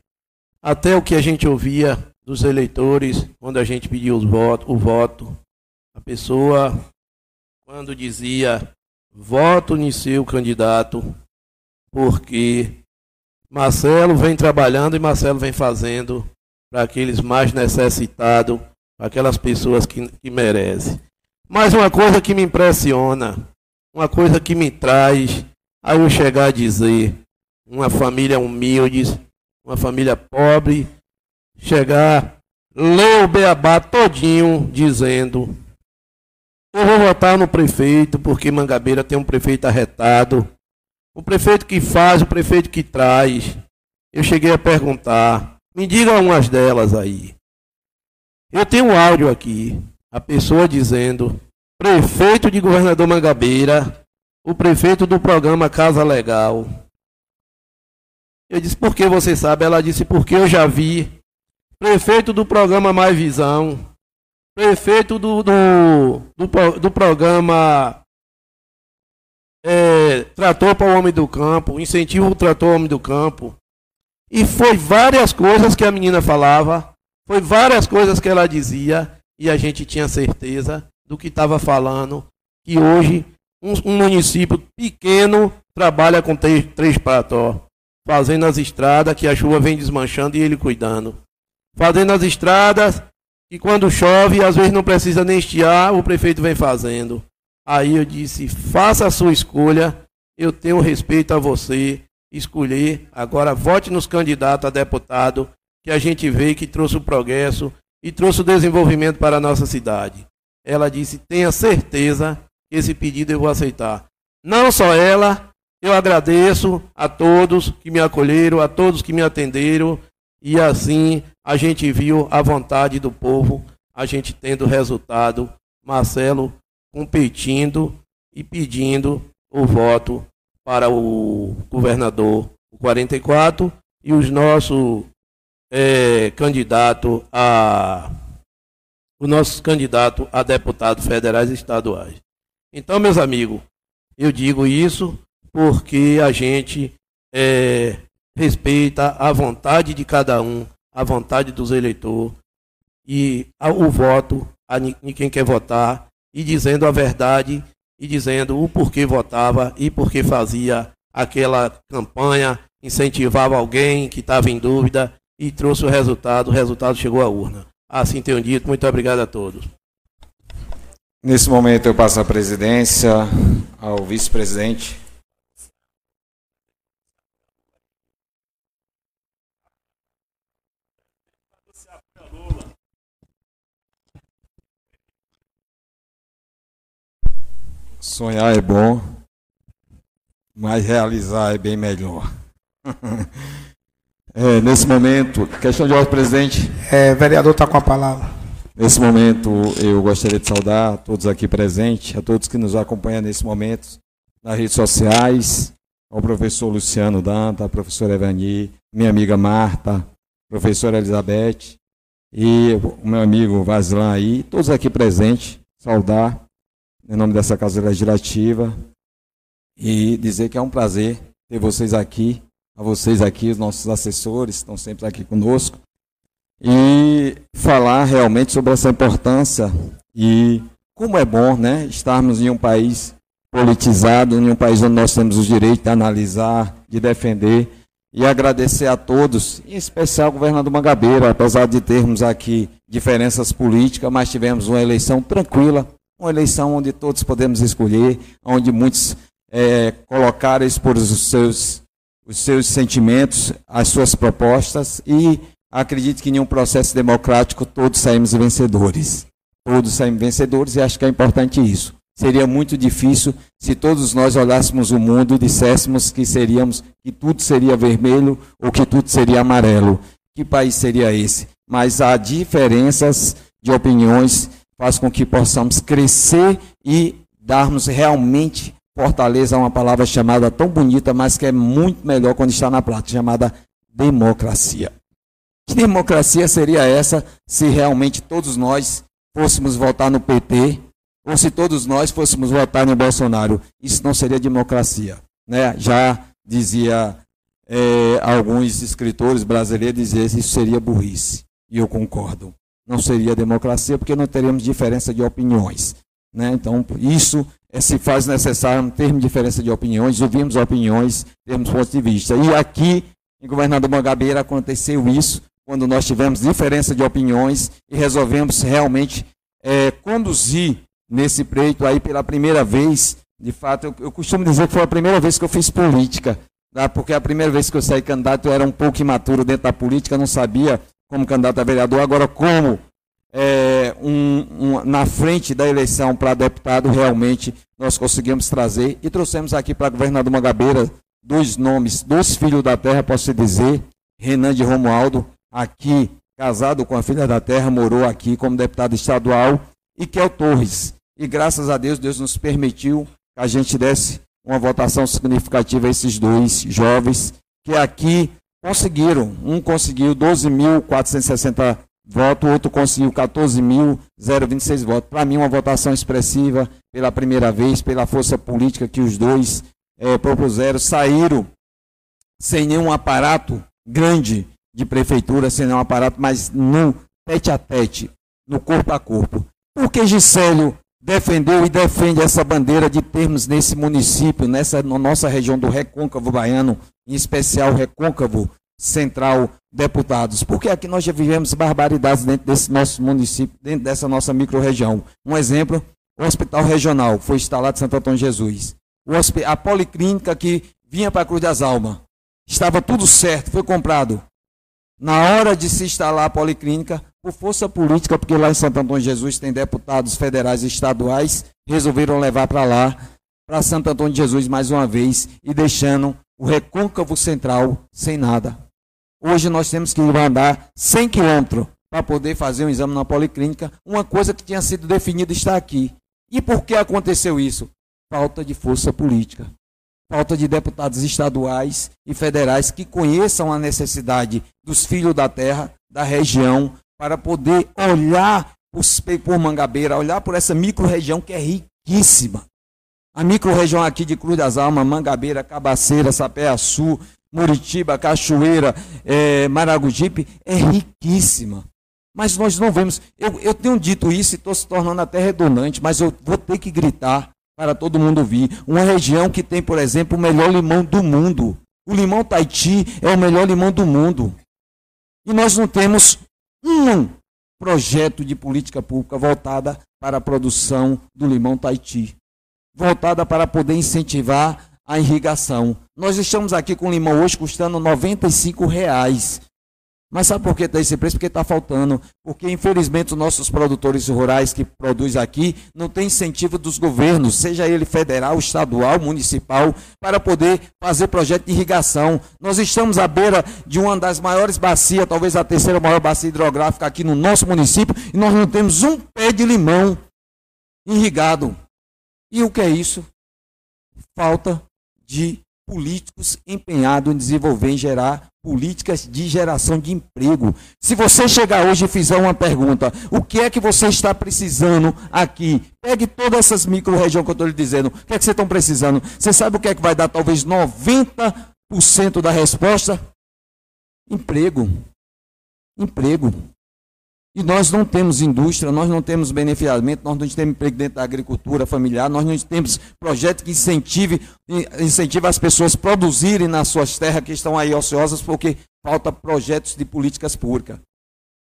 até o que a gente ouvia dos eleitores quando a gente pediu voto, o voto. A pessoa, quando dizia voto em seu candidato, porque Marcelo vem trabalhando e Marcelo vem fazendo para aqueles mais necessitados, para aquelas pessoas que, que merecem. Mas uma coisa que me impressiona, uma coisa que me traz a eu chegar a dizer, uma família humilde, uma família pobre, chegar, ler o beabá todinho dizendo eu vou votar no prefeito, porque Mangabeira tem um prefeito arretado. O prefeito que faz, o prefeito que traz. Eu cheguei a perguntar. Me diga umas delas aí. Eu tenho um áudio aqui. A pessoa dizendo: prefeito de governador Mangabeira, o prefeito do programa Casa Legal. Eu disse: por que você sabe? Ela disse: porque eu já vi. Prefeito do programa Mais Visão prefeito do, do, do, do programa é, Trator para o Homem do Campo, incentivo o Trator Homem do Campo. E foi várias coisas que a menina falava, foi várias coisas que ela dizia, e a gente tinha certeza do que estava falando, que hoje um, um, município pequeno trabalha com três, três pató, fazendo as estradas que a chuva vem desmanchando e ele cuidando. Fazendo as estradas e quando chove, às vezes não precisa nem estiar, o prefeito vem fazendo. Aí eu disse: faça a sua escolha, eu tenho respeito a você, escolher. Agora vote nos candidatos a deputado, que a gente vê que trouxe o progresso e trouxe o desenvolvimento para a nossa cidade. Ela disse: tenha certeza que esse pedido eu vou aceitar. Não só ela, eu agradeço a todos que me acolheram, a todos que me atenderam, e assim a gente viu a vontade do povo, a gente tendo resultado, Marcelo competindo e pedindo o voto para o governador o 44 e os nossos é, candidato a o nosso candidato a deputado federais e estaduais. Então, meus amigos, eu digo isso porque a gente é, respeita a vontade de cada um, a vontade dos eleitores e o voto a quem quer votar e dizendo a verdade e dizendo o porquê votava e porquê fazia aquela campanha, incentivava alguém que estava em dúvida e trouxe o resultado, o resultado chegou à urna. Assim tenho dito, muito obrigado a todos. Nesse momento eu passo a presidência ao vice-presidente. Sonhar é bom, mas realizar é bem melhor. é, nesse momento, questão de ordem, presidente. É, vereador está com a palavra. Nesse momento, eu gostaria de saudar a todos aqui presentes, a todos que nos acompanham nesse momento nas redes sociais, ao professor Luciano Danta, a professora Evani, minha amiga Marta, professora Elizabeth e o meu amigo Vaslan aí, todos aqui presentes, saudar em nome dessa Casa Legislativa. E dizer que é um prazer ter vocês aqui, a vocês aqui, os nossos assessores, estão sempre aqui conosco, e falar realmente sobre essa importância e como é bom né, estarmos em um país politizado, em um país onde nós temos o direito de analisar, de defender. E agradecer a todos, em especial ao governador Mangabeira, apesar de termos aqui diferenças políticas, mas tivemos uma eleição tranquila, uma eleição onde todos podemos escolher, onde muitos é, colocaram expor os seus, os seus sentimentos, as suas propostas e acredito que em um processo democrático todos saímos vencedores. Todos saímos vencedores e acho que é importante isso. Seria muito difícil se todos nós olhássemos o mundo e disséssemos que seríamos que tudo seria vermelho ou que tudo seria amarelo. Que país seria esse? Mas há diferenças de opiniões faz com que possamos crescer e darmos realmente fortaleza a uma palavra chamada tão bonita, mas que é muito melhor quando está na prática, chamada democracia. Que democracia seria essa se realmente todos nós fôssemos votar no PT ou se todos nós fôssemos votar no Bolsonaro? Isso não seria democracia. Né? Já dizia é, alguns escritores brasileiros dizer isso seria burrice. E eu concordo não seria democracia, porque não teríamos diferença de opiniões. Né? Então, isso é, se faz necessário termos diferença de opiniões, ouvimos opiniões, termos pontos de vista. E aqui, em Governador Mangabeira, aconteceu isso, quando nós tivemos diferença de opiniões e resolvemos realmente é, conduzir nesse pleito aí pela primeira vez. De fato, eu, eu, costumo dizer que foi a primeira vez que eu fiz política, tá? porque a primeira vez que eu saí candidato eu era um pouco imaturo dentro da política, não sabia como candidato a vereador, agora como é, um, um, na frente da eleição para deputado, realmente nós conseguimos trazer e trouxemos aqui para governador Mangabeira dois nomes, dois filhos da terra, posso dizer, Renan de Romualdo, aqui casado com a filha da terra, morou aqui como deputado estadual, e Kel Torres. E graças a Deus, Deus nos permitiu que a gente desse uma votação significativa a esses dois jovens que aqui conseguiram. Um conseguiu 12.460 votos, o outro conseguiu 14.026 votos. Para mim, uma votação expressiva pela primeira vez, pela força política que os dois é, propuseram. Saíram sem nenhum aparato grande de prefeitura, sem nenhum aparato, mas no tete a tete, no corpo a corpo. Por que Gisélio defendeu e defende essa bandeira de termos nesse município, nessa na nossa região do Recôncavo Baiano, em especial Recôncavo Central Deputados, porque aqui nós já vivemos barbaridades dentro desse nosso município, dentro dessa nossa microrregião. Um exemplo, o Hospital Regional foi instalado em Santo Antônio Jesus. A Policlínica que vinha para a Cruz das Almas, estava tudo certo, foi comprado. Na hora de se instalar a Policlínica, por força política, porque lá em Santo Antônio de Jesus tem deputados federais e estaduais, resolveram levar para lá, para Santo Antônio de Jesus mais uma vez, e deixando o recôncavo central sem nada. Hoje nós temos que andar 100 quilômetros para poder fazer um exame na policlínica. Uma coisa que tinha sido definida está aqui. E por que aconteceu isso? Falta de força política. Falta de deputados estaduais e federais que conheçam a necessidade dos filhos da terra, da região, para poder olhar por Mangabeira, olhar por essa micro-região que é riquíssima. A microrregião aqui de Cruz das Almas, Mangabeira, Cabaceira, Sapé-Açu, Muritiba, Cachoeira, é, Maragogipe, é riquíssima. Mas nós não vemos. Eu, eu tenho dito isso e estou se tornando até redundante, mas eu vou ter que gritar para todo mundo ouvir. Uma região que tem, por exemplo, o melhor limão do mundo. O limão Taiti é o melhor limão do mundo. E nós não temos um projeto de política pública voltada para a produção do limão Taiti voltada para poder incentivar a irrigação. Nós estamos aqui com limão hoje custando 95 reais. Mas sabe por que está esse preço? Porque está faltando. Porque, infelizmente, os nossos produtores rurais que produzem aqui não têm incentivo dos governos, seja ele federal, estadual, municipal, para poder fazer projeto de irrigação. Nós estamos à beira de uma das maiores bacias, talvez a terceira maior bacia hidrográfica aqui no nosso município, e nós não temos um pé de limão irrigado. E o que é isso? Falta de políticos empenhados em desenvolver e gerar políticas de geração de emprego. Se você chegar hoje e fizer uma pergunta, o que é que você está precisando aqui? Pegue todas essas micro-regiões que eu estou lhe dizendo. O que é que vocês estão precisando? Você sabe o que é que vai dar talvez 90% da resposta? Emprego. Emprego. E nós não temos indústria, nós não temos beneficiamento, nós não temos emprego dentro da agricultura familiar, nós não temos projeto que incentive, incentive as pessoas a produzirem nas suas terras que estão aí ociosas, porque falta projetos de políticas públicas.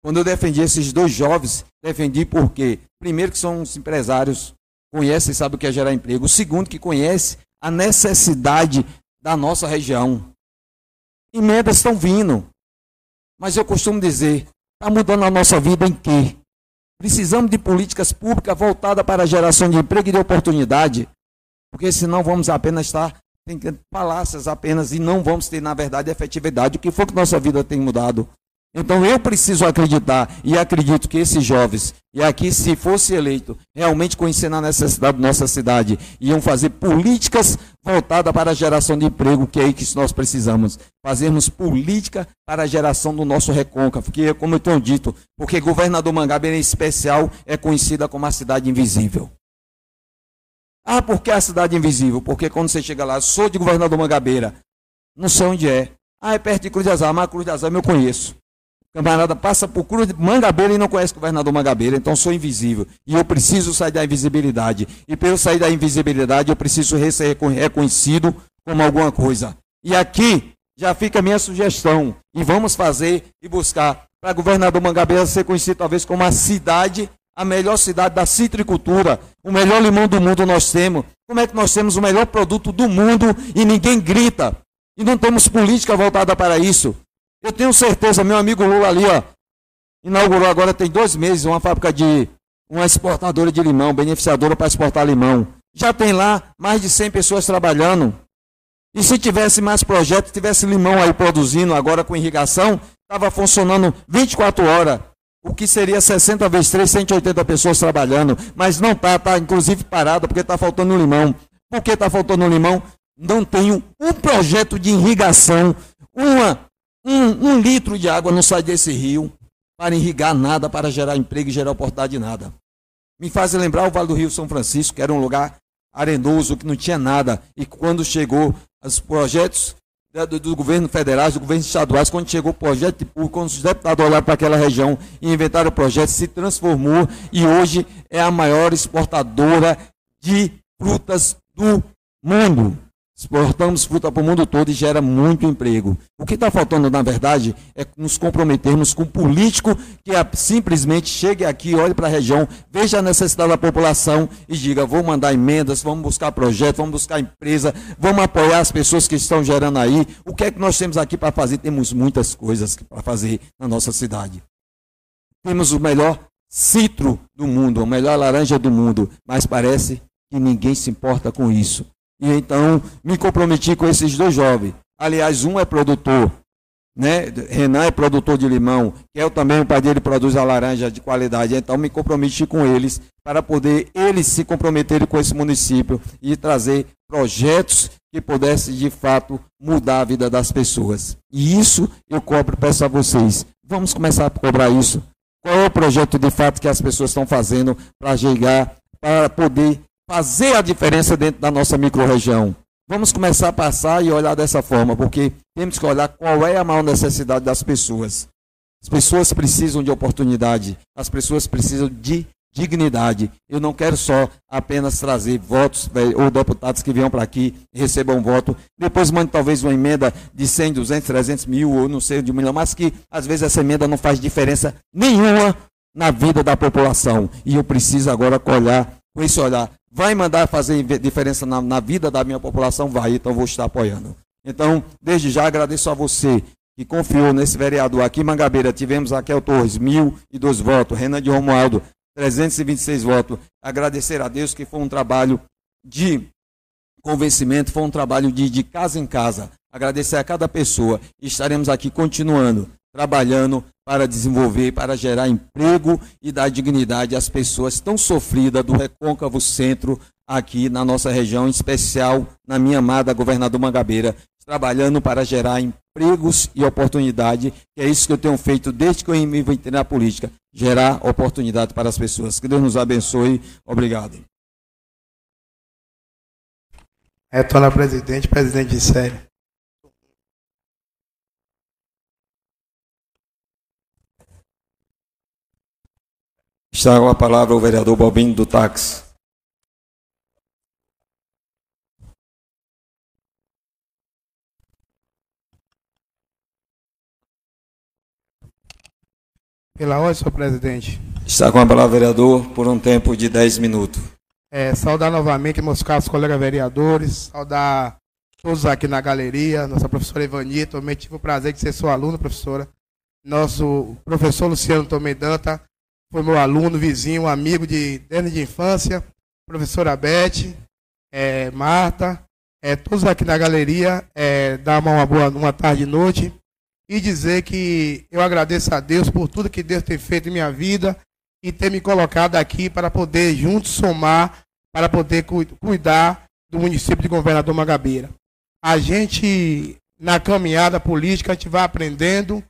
Quando eu defendi esses dois jovens, defendi porque, primeiro, que são os empresários, conhecem e sabem o que é gerar emprego. O segundo, que conhece a necessidade da nossa região. Emendas estão vindo. Mas eu costumo dizer, Está mudando a nossa vida em quê? Precisamos de políticas públicas voltadas para a geração de emprego e de oportunidade, porque senão vamos apenas estar em palácios apenas e não vamos ter, na verdade, efetividade. O que foi que nossa vida tem mudado? Então eu preciso acreditar e acredito que esses jovens, e aqui se fosse eleito, realmente conhecendo a necessidade da nossa cidade, iam fazer políticas voltadas para a geração de emprego, que é aí que nós precisamos. Fazermos política para a geração do nosso recôncavo, porque, como eu tenho dito, porque governador Mangabeira em especial é conhecida como a cidade invisível. Ah, por que a cidade invisível? Porque quando você chega lá, sou de governador Mangabeira, não sei onde é. Ah, é perto de Cruz de Azar, mas Cruz de Azar eu conheço. Camarada passa por Cruz de Mangabeira e não conhece o governador Mangabeira, então sou invisível. E eu preciso sair da invisibilidade. E para eu sair da invisibilidade, eu preciso ser reconhecido como alguma coisa. E aqui já fica a minha sugestão. E vamos fazer e buscar para governador Mangabeira ser conhecido talvez como a cidade, a melhor cidade da citricultura, o melhor limão do mundo nós temos. Como é que nós temos o melhor produto do mundo e ninguém grita? E não temos política voltada para isso. Eu tenho certeza, meu amigo Lula ali, ó, inaugurou agora tem dois meses uma fábrica de uma exportadora de limão, beneficiadora para exportar limão. Já tem lá mais de 100 pessoas trabalhando. E se tivesse mais projetos, tivesse limão aí produzindo agora com irrigação, estava funcionando 24 horas. O que seria 60 vezes 3, 180 pessoas trabalhando. Mas não está, está inclusive parado porque está faltando limão. Por que está faltando limão? Não tenho um projeto de irrigação, uma um, um litro de água não sai desse rio para irrigar nada, para gerar emprego e gerar oportunidade de nada. Me faz lembrar o Vale do Rio São Francisco, que era um lugar arenoso, que não tinha nada. E quando chegou os projetos do, do governo federal, do governo estaduais, quando chegou o projeto de público, quando os deputados olharam para aquela região e inventaram o projeto, se transformou e hoje é a maior exportadora de frutas do mundo. Exportamos fruta para o mundo todo e gera muito emprego. O que está faltando, na verdade, é nos comprometermos com um político que simplesmente chegue aqui, olhe para a região, veja a necessidade da população e diga: vou mandar emendas, vamos buscar projetos, vamos buscar empresa, vamos apoiar as pessoas que estão gerando aí. O que é que nós temos aqui para fazer? Temos muitas coisas para fazer na nossa cidade. Temos o melhor citro do mundo, a melhor laranja do mundo, mas parece que ninguém se importa com isso. E então me comprometi com esses dois jovens. Aliás, um é produtor, né? Renan é produtor de limão, que é também o pai dele produz a laranja de qualidade. Então me comprometi com eles para poder eles se comprometerem com esse município e trazer projetos que pudessem de fato mudar a vida das pessoas. E isso eu cobro, peço a vocês. Vamos começar a cobrar isso. Qual é o projeto de fato que as pessoas estão fazendo para chegar, para poder fazer a diferença dentro da nossa microrregião. Vamos começar a passar e olhar dessa forma, porque temos que olhar qual é a maior necessidade das pessoas. As pessoas precisam de oportunidade, as pessoas precisam de dignidade. Eu não quero só apenas trazer votos ou deputados que venham para aqui recebam um voto, depois mande talvez uma emenda de 100, 200, 300 mil ou não sei de um milhão, mas que às vezes essa emenda não faz diferença nenhuma na vida da população. E eu preciso agora olhar com esse olhar. Vai mandar fazer diferença na, na vida da minha população? Vai, então vou estar apoiando. Então, desde já agradeço a você que confiou nesse vereador aqui em Mangabeira. Tivemos Raquel Torres, 1.002 votos. Renan de Romualdo, 326 votos. Agradecer a Deus que foi um trabalho de convencimento, foi um trabalho de, de casa em casa. Agradecer a cada pessoa. Estaremos aqui continuando, trabalhando para desenvolver, para gerar emprego e dar dignidade às pessoas tão sofridas do recôncavo centro aqui na nossa região, em especial na minha amada governador Mangabeira, trabalhando para gerar empregos e oportunidade, que é isso que eu tenho feito desde que eu me entrei na política, gerar oportunidade para as pessoas. Que Deus nos abençoe. Obrigado. Retorna presidente, presidente de série. Está com a palavra o vereador Balbino do táxi. Pela ordem, senhor presidente. Está com a palavra, vereador, por um tempo de 10 minutos. É, saudar novamente meus caros colegas vereadores, saudar todos aqui na galeria, nossa professora Ivani, também tive o prazer de ser sua aluna, professora. Nosso professor Luciano Tomedanta, foi meu aluno, vizinho, amigo de desde de infância, professora Beth, é, Marta, é, todos aqui na galeria, é, dar uma boa uma tarde e noite e dizer que eu agradeço a Deus por tudo que Deus tem feito em minha vida e ter me colocado aqui para poder juntos somar, para poder cu cuidar do município de Governador Magabeira. A gente, na caminhada política, a gente vai aprendendo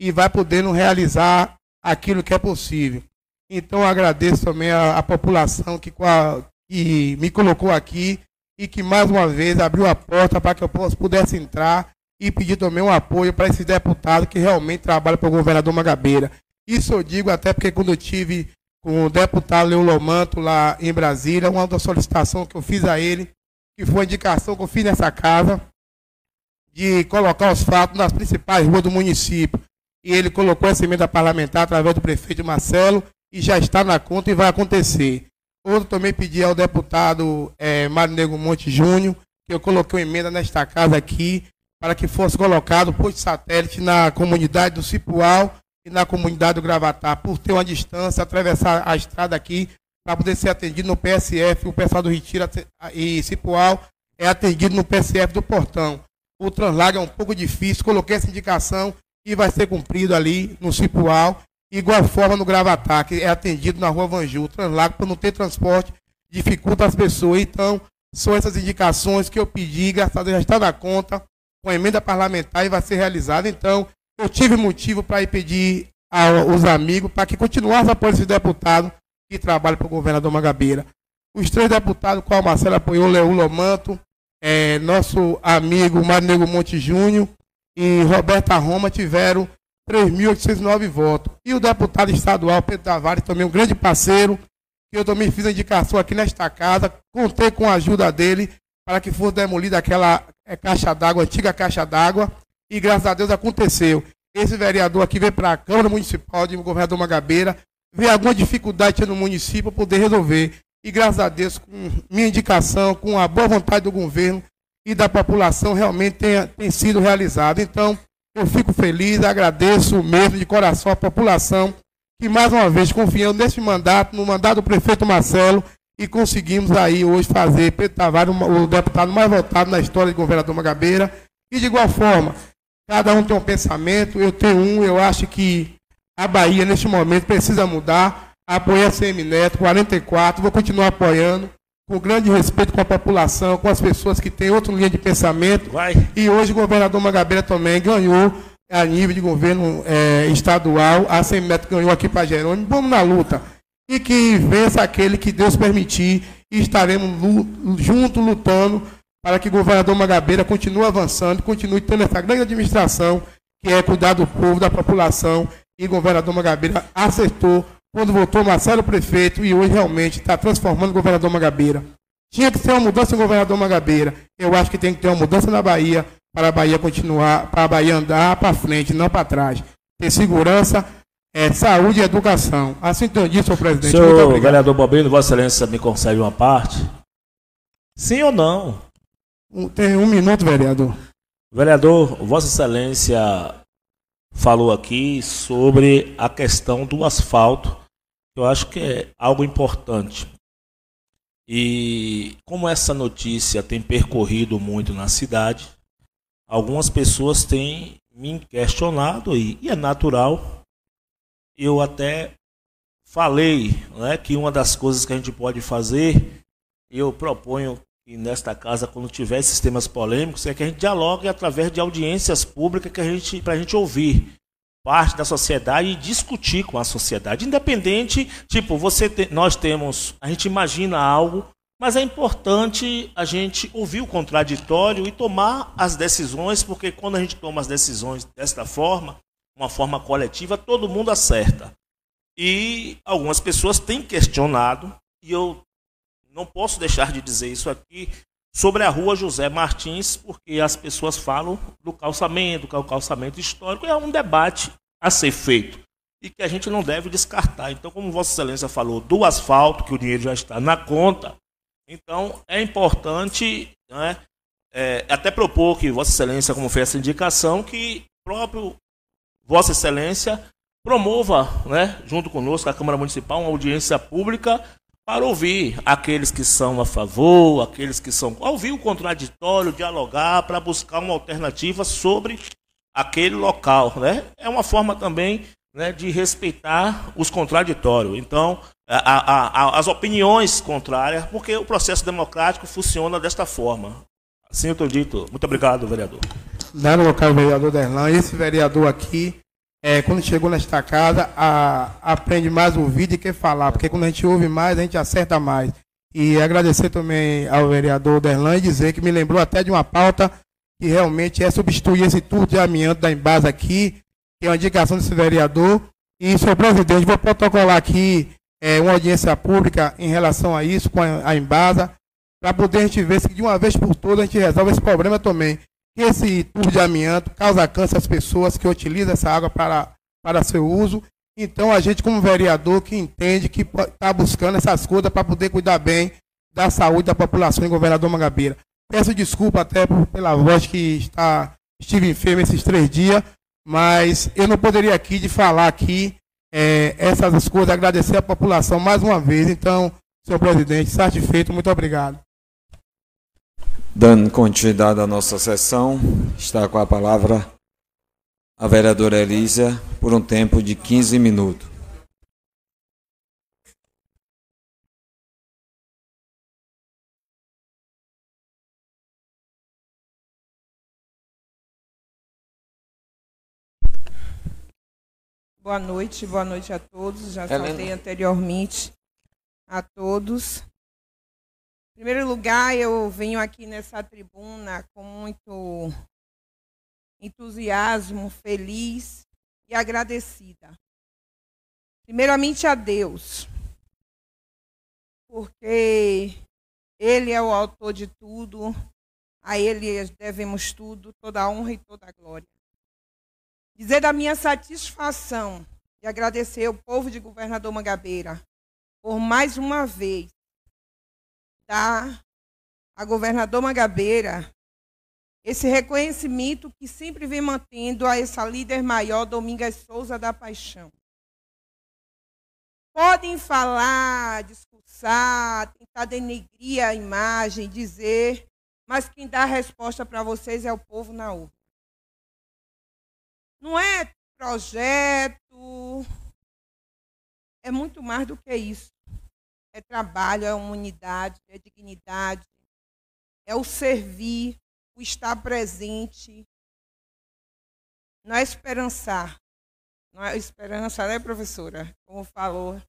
e vai podendo realizar aquilo que é possível. Então agradeço também a, a população que, que, me colocou aqui e que mais uma vez abriu a porta para que eu pudesse entrar e pedir também um apoio para esse deputado que realmente trabalha para o governador Magabeira. Isso eu digo até porque quando eu tive com o deputado Leolomanto lá em Brasília, uma da solicitação que eu fiz a ele, que foi a indicação que eu fiz nessa casa, de colocar os fatos nas principais ruas do município e ele colocou essa emenda parlamentar através do prefeito Marcelo e já está na conta e vai acontecer. Outro também pedi ao deputado é, Mário Nego Monte Júnior, que eu coloquei uma emenda nesta casa aqui, para que fosse colocado posto satélite na comunidade do Cipual e na comunidade do Gravatar, por ter uma distância, atravessar a estrada aqui, para poder ser atendido no PSF, o pessoal do Retiro e Cipual é atendido no PSF do Portão. O translago é um pouco difícil, coloquei essa indicação e vai ser cumprido ali no Cipual. Igual forma no Gravatar, que é atendido na rua Vanju. Translago, por não ter transporte, dificulta as pessoas. Então, são essas indicações que eu pedi, graças a Deus já está na conta, com a emenda parlamentar e vai ser realizada. Então, eu tive motivo para ir pedir aos amigos para que continuassem apoiando esse deputado que trabalha para o governador Magabeira. Os três deputados, qual Marcelo apoiou, Leão Lomanto, é, nosso amigo Marnego Monte Júnior, e Roberta Roma tiveram 3.809 votos. E o deputado estadual Pedro Tavares, também um grande parceiro, que eu também fiz a indicação aqui nesta casa, contei com a ajuda dele para que fosse demolida aquela é, caixa d'água, antiga caixa d'água, e graças a Deus aconteceu. Esse vereador aqui veio para a Câmara Municipal de Governador Magabeira, vê alguma dificuldade no município para poder resolver. E graças a Deus, com minha indicação, com a boa vontade do governo, e da população realmente tem, tem sido realizado. Então, eu fico feliz, agradeço mesmo de coração a população que mais uma vez confiou nesse mandato, no mandato do prefeito Marcelo, e conseguimos aí hoje fazer Pedro Tavares o deputado mais votado na história de governador Magabeira. E de igual forma, cada um tem um pensamento, eu tenho um, eu acho que a Bahia neste momento precisa mudar. Apoiei a CM Neto, 44, vou continuar apoiando com grande respeito com a população, com as pessoas que têm outra linha de pensamento. Vai. E hoje o governador Magabeira também ganhou a nível de governo é, estadual, a Semineto ganhou aqui para Jerônimo, vamos na luta. E que vença aquele que Deus permitir e estaremos juntos lutando para que o governador Magabeira continue avançando, continue tendo essa grande administração que é cuidar do povo, da população, e o governador Magabeira acertou quando votou Marcelo prefeito e hoje realmente está transformando o governador Magabeira. Tinha que ter uma mudança no governador Magabeira. Eu acho que tem que ter uma mudança na Bahia para a Bahia continuar, para a Bahia andar para frente, não para trás. Ter segurança, é, saúde e educação. Assim entendi, senhor presidente. Senhor vereador Bobino, Vossa Excelência me concede uma parte? Sim ou não? Tem um minuto, vereador. Vereador, Vossa Excelência falou aqui sobre a questão do asfalto. Eu acho que é algo importante. E como essa notícia tem percorrido muito na cidade, algumas pessoas têm me questionado e, e é natural. Eu até falei né, que uma das coisas que a gente pode fazer, eu proponho que nesta casa, quando tiver esses temas polêmicos, é que a gente dialogue através de audiências públicas que a gente, para a gente ouvir parte da sociedade e discutir com a sociedade, independente, tipo, você te, nós temos, a gente imagina algo, mas é importante a gente ouvir o contraditório e tomar as decisões, porque quando a gente toma as decisões desta forma, uma forma coletiva, todo mundo acerta. E algumas pessoas têm questionado, e eu não posso deixar de dizer isso aqui, sobre a rua José Martins, porque as pessoas falam do calçamento, que é o calçamento histórico, é um debate a ser feito e que a gente não deve descartar. Então, como Vossa Excelência falou do asfalto, que o dinheiro já está na conta, então é importante né, é, até propor que Vossa Excelência, como fez essa indicação, que próprio Vossa Excelência promova, né, junto conosco, a Câmara Municipal, uma audiência pública para ouvir aqueles que são a favor, aqueles que são. ouvir o contraditório, dialogar, para buscar uma alternativa sobre aquele local. Né? É uma forma também né, de respeitar os contraditórios. Então, a, a, a, as opiniões contrárias, porque o processo democrático funciona desta forma. Assim eu estou dito. Muito obrigado, vereador. Dando local, vereador Derlan. Esse vereador aqui é, quando chegou nesta casa, a, aprende mais ouvir do que falar, porque quando a gente ouve mais, a gente acerta mais. E agradecer também ao vereador Derlan e dizer que me lembrou até de uma pauta que realmente é substituir esse tubo de amianto da Embasa aqui, que é uma indicação desse vereador. E, senhor presidente, vou protocolar aqui é, uma audiência pública em relação a isso, com a, a Embasa, para poder a gente ver se de uma vez por todas a gente resolve esse problema também esse tubo de amianto causa câncer às pessoas que utilizam essa água para, para seu uso. Então, a gente, como vereador, que entende que está buscando essas coisas para poder cuidar bem da saúde da população em governador Mangabeira. Peço desculpa até pela voz que está, estive enfermo esses três dias, mas eu não poderia aqui de falar aqui é, essas coisas, agradecer a população mais uma vez. Então, senhor presidente, satisfeito, muito obrigado. Dando continuidade à nossa sessão, está com a palavra a vereadora Elísia por um tempo de 15 minutos. Boa noite, boa noite a todos. Já falei anteriormente a todos. Em primeiro lugar, eu venho aqui nessa tribuna com muito entusiasmo, feliz e agradecida. Primeiramente a Deus, porque Ele é o autor de tudo, a Ele devemos tudo, toda a honra e toda a glória. Dizer da minha satisfação e agradecer ao povo de Governador Mangabeira por mais uma vez dar a governador Magabeira esse reconhecimento que sempre vem mantendo a essa líder maior, Domingas Souza da Paixão. Podem falar, discursar, tentar denegrir a imagem, dizer, mas quem dá a resposta para vocês é o povo na urna. Não é projeto, é muito mais do que isso é trabalho, é humanidade, é dignidade, é o servir, o estar presente. Não é esperançar. Não é esperança, né, professora? Como falou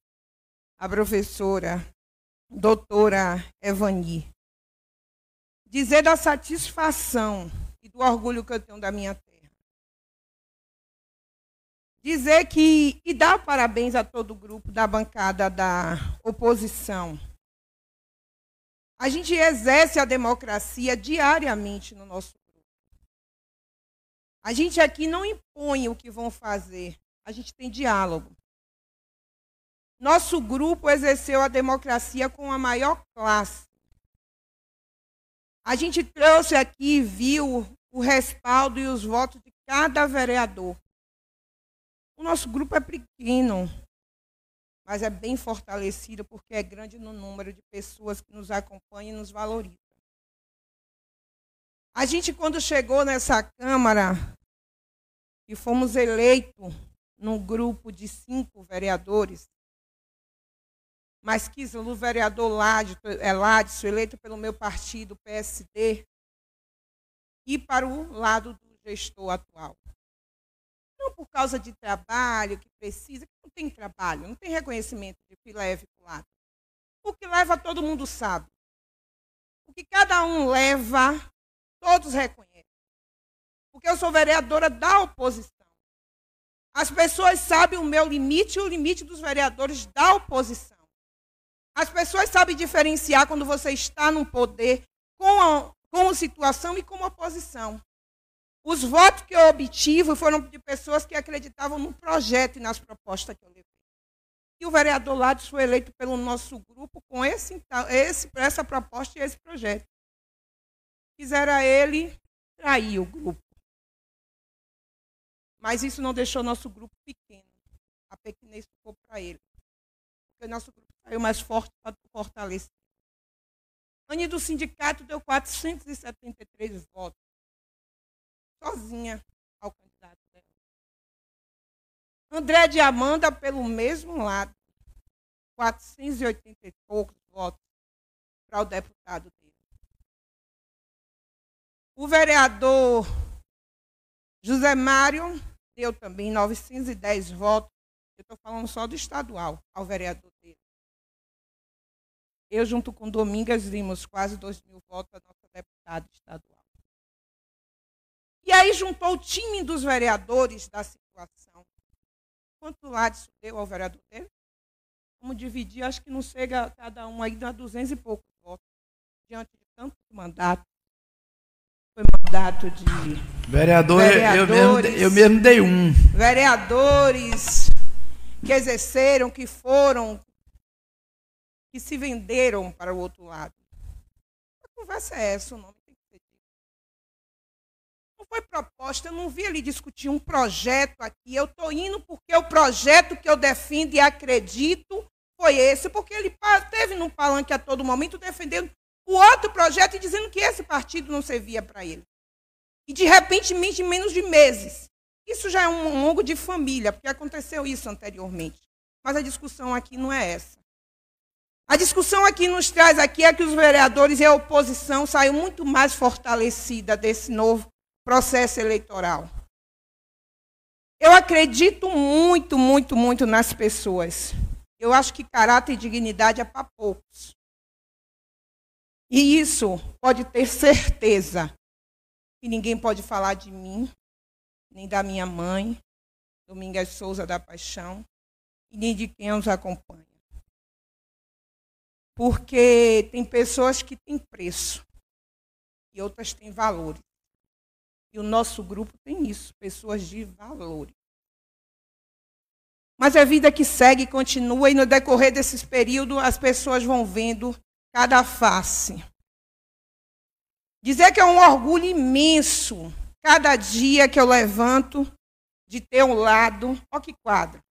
a professora. doutora Evani, dizer da satisfação e do orgulho que eu tenho da minha terra. Dizer que, e dar parabéns a todo o grupo da bancada da oposição. A gente exerce a democracia diariamente no nosso grupo. A gente aqui não impõe o que vão fazer, a gente tem diálogo. Nosso grupo exerceu a democracia com a maior classe. A gente trouxe aqui e viu o respaldo e os votos de cada vereador. O nosso grupo é pequeno, mas é bem fortalecido porque é grande no número de pessoas que nos acompanham e nos valorizam. A gente, quando chegou nessa Câmara e fomos eleitos num grupo de cinco vereadores, mas quis o vereador Ládcio, eleito pelo meu partido, PSD, ir para o lado do gestor atual. Não por causa de trabalho que precisa, que não tem trabalho, não tem reconhecimento de que leve para o lado. O que leva, todo mundo sabe. O que cada um leva, todos reconhecem. Porque eu sou vereadora da oposição. As pessoas sabem o meu limite e o limite dos vereadores da oposição. As pessoas sabem diferenciar quando você está no poder com a, com a situação e com a oposição. Os votos que eu obtive foram de pessoas que acreditavam no projeto e nas propostas que eu levei. E o vereador Lades foi eleito pelo nosso grupo com esse, esse, essa proposta e esse projeto. Quisera ele trair o grupo. Mas isso não deixou nosso grupo pequeno. A pequenez ficou para ele. Porque nosso grupo saiu mais forte para fortalecer. Anne do sindicato deu 473 votos. Sozinha ao candidato dela. André de Amanda, pelo mesmo lado, 480 e poucos votos para o deputado dele. O vereador José Mário deu também 910 votos. Eu estou falando só do estadual, ao vereador dele. Eu, junto com Domingas, dimos quase 2 mil votos à nossa deputada estadual. E aí juntou o time dos vereadores da situação. Quanto lado deu ao vereador dele? Vamos dividir, acho que não chega cada um aí a 200 e poucos votos, diante de tanto mandato. Foi mandato de. Vereador, eu mesmo, eu mesmo dei um. Vereadores que exerceram, que foram que se venderam para o outro lado. A conversa é essa, o nome foi proposta, eu não vi ele discutir um projeto aqui. Eu estou indo porque o projeto que eu defendo e acredito foi esse, porque ele teve no palanque a todo momento defendendo o outro projeto e dizendo que esse partido não servia para ele. E de repente, em menos de meses. Isso já é um longo de família, porque aconteceu isso anteriormente. Mas a discussão aqui não é essa. A discussão aqui nos traz aqui é que os vereadores e a oposição saiu muito mais fortalecida desse novo processo eleitoral. Eu acredito muito, muito, muito nas pessoas. Eu acho que caráter e dignidade é para poucos. E isso pode ter certeza que ninguém pode falar de mim, nem da minha mãe, Domingas Souza da Paixão, e nem de quem os acompanha. Porque tem pessoas que têm preço e outras têm valores. E o nosso grupo tem isso, pessoas de valores. Mas a vida que segue continua e no decorrer desses períodos as pessoas vão vendo cada face. Dizer que é um orgulho imenso cada dia que eu levanto de ter um lado. Olha que quadro.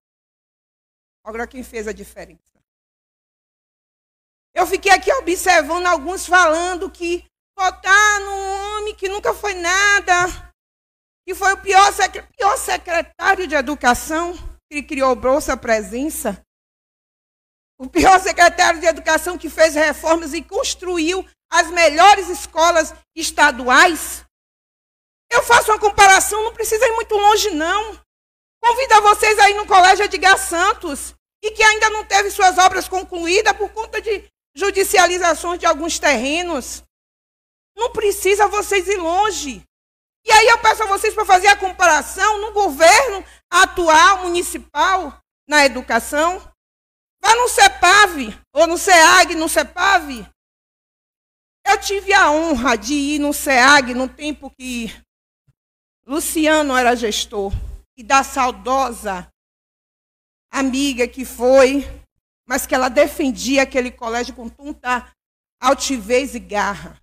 Agora quem fez a diferença. Eu fiquei aqui observando alguns falando que votar num homem que nunca foi nada, que foi o pior, pior secretário de educação, que criou Bolsa Presença, o pior secretário de educação que fez reformas e construiu as melhores escolas estaduais. Eu faço uma comparação, não precisa ir muito longe, não. Convido vocês aí no Colégio Edgar Santos, e que ainda não teve suas obras concluídas por conta de judicializações de alguns terrenos. Não precisa vocês ir longe. E aí eu peço a vocês para fazer a comparação no governo atual, municipal, na educação. Vá no CEPAV, ou no SEAG, no CEPAV. Eu tive a honra de ir no SEAG no tempo que Luciano era gestor, e da saudosa amiga que foi, mas que ela defendia aquele colégio com tanta altivez e garra.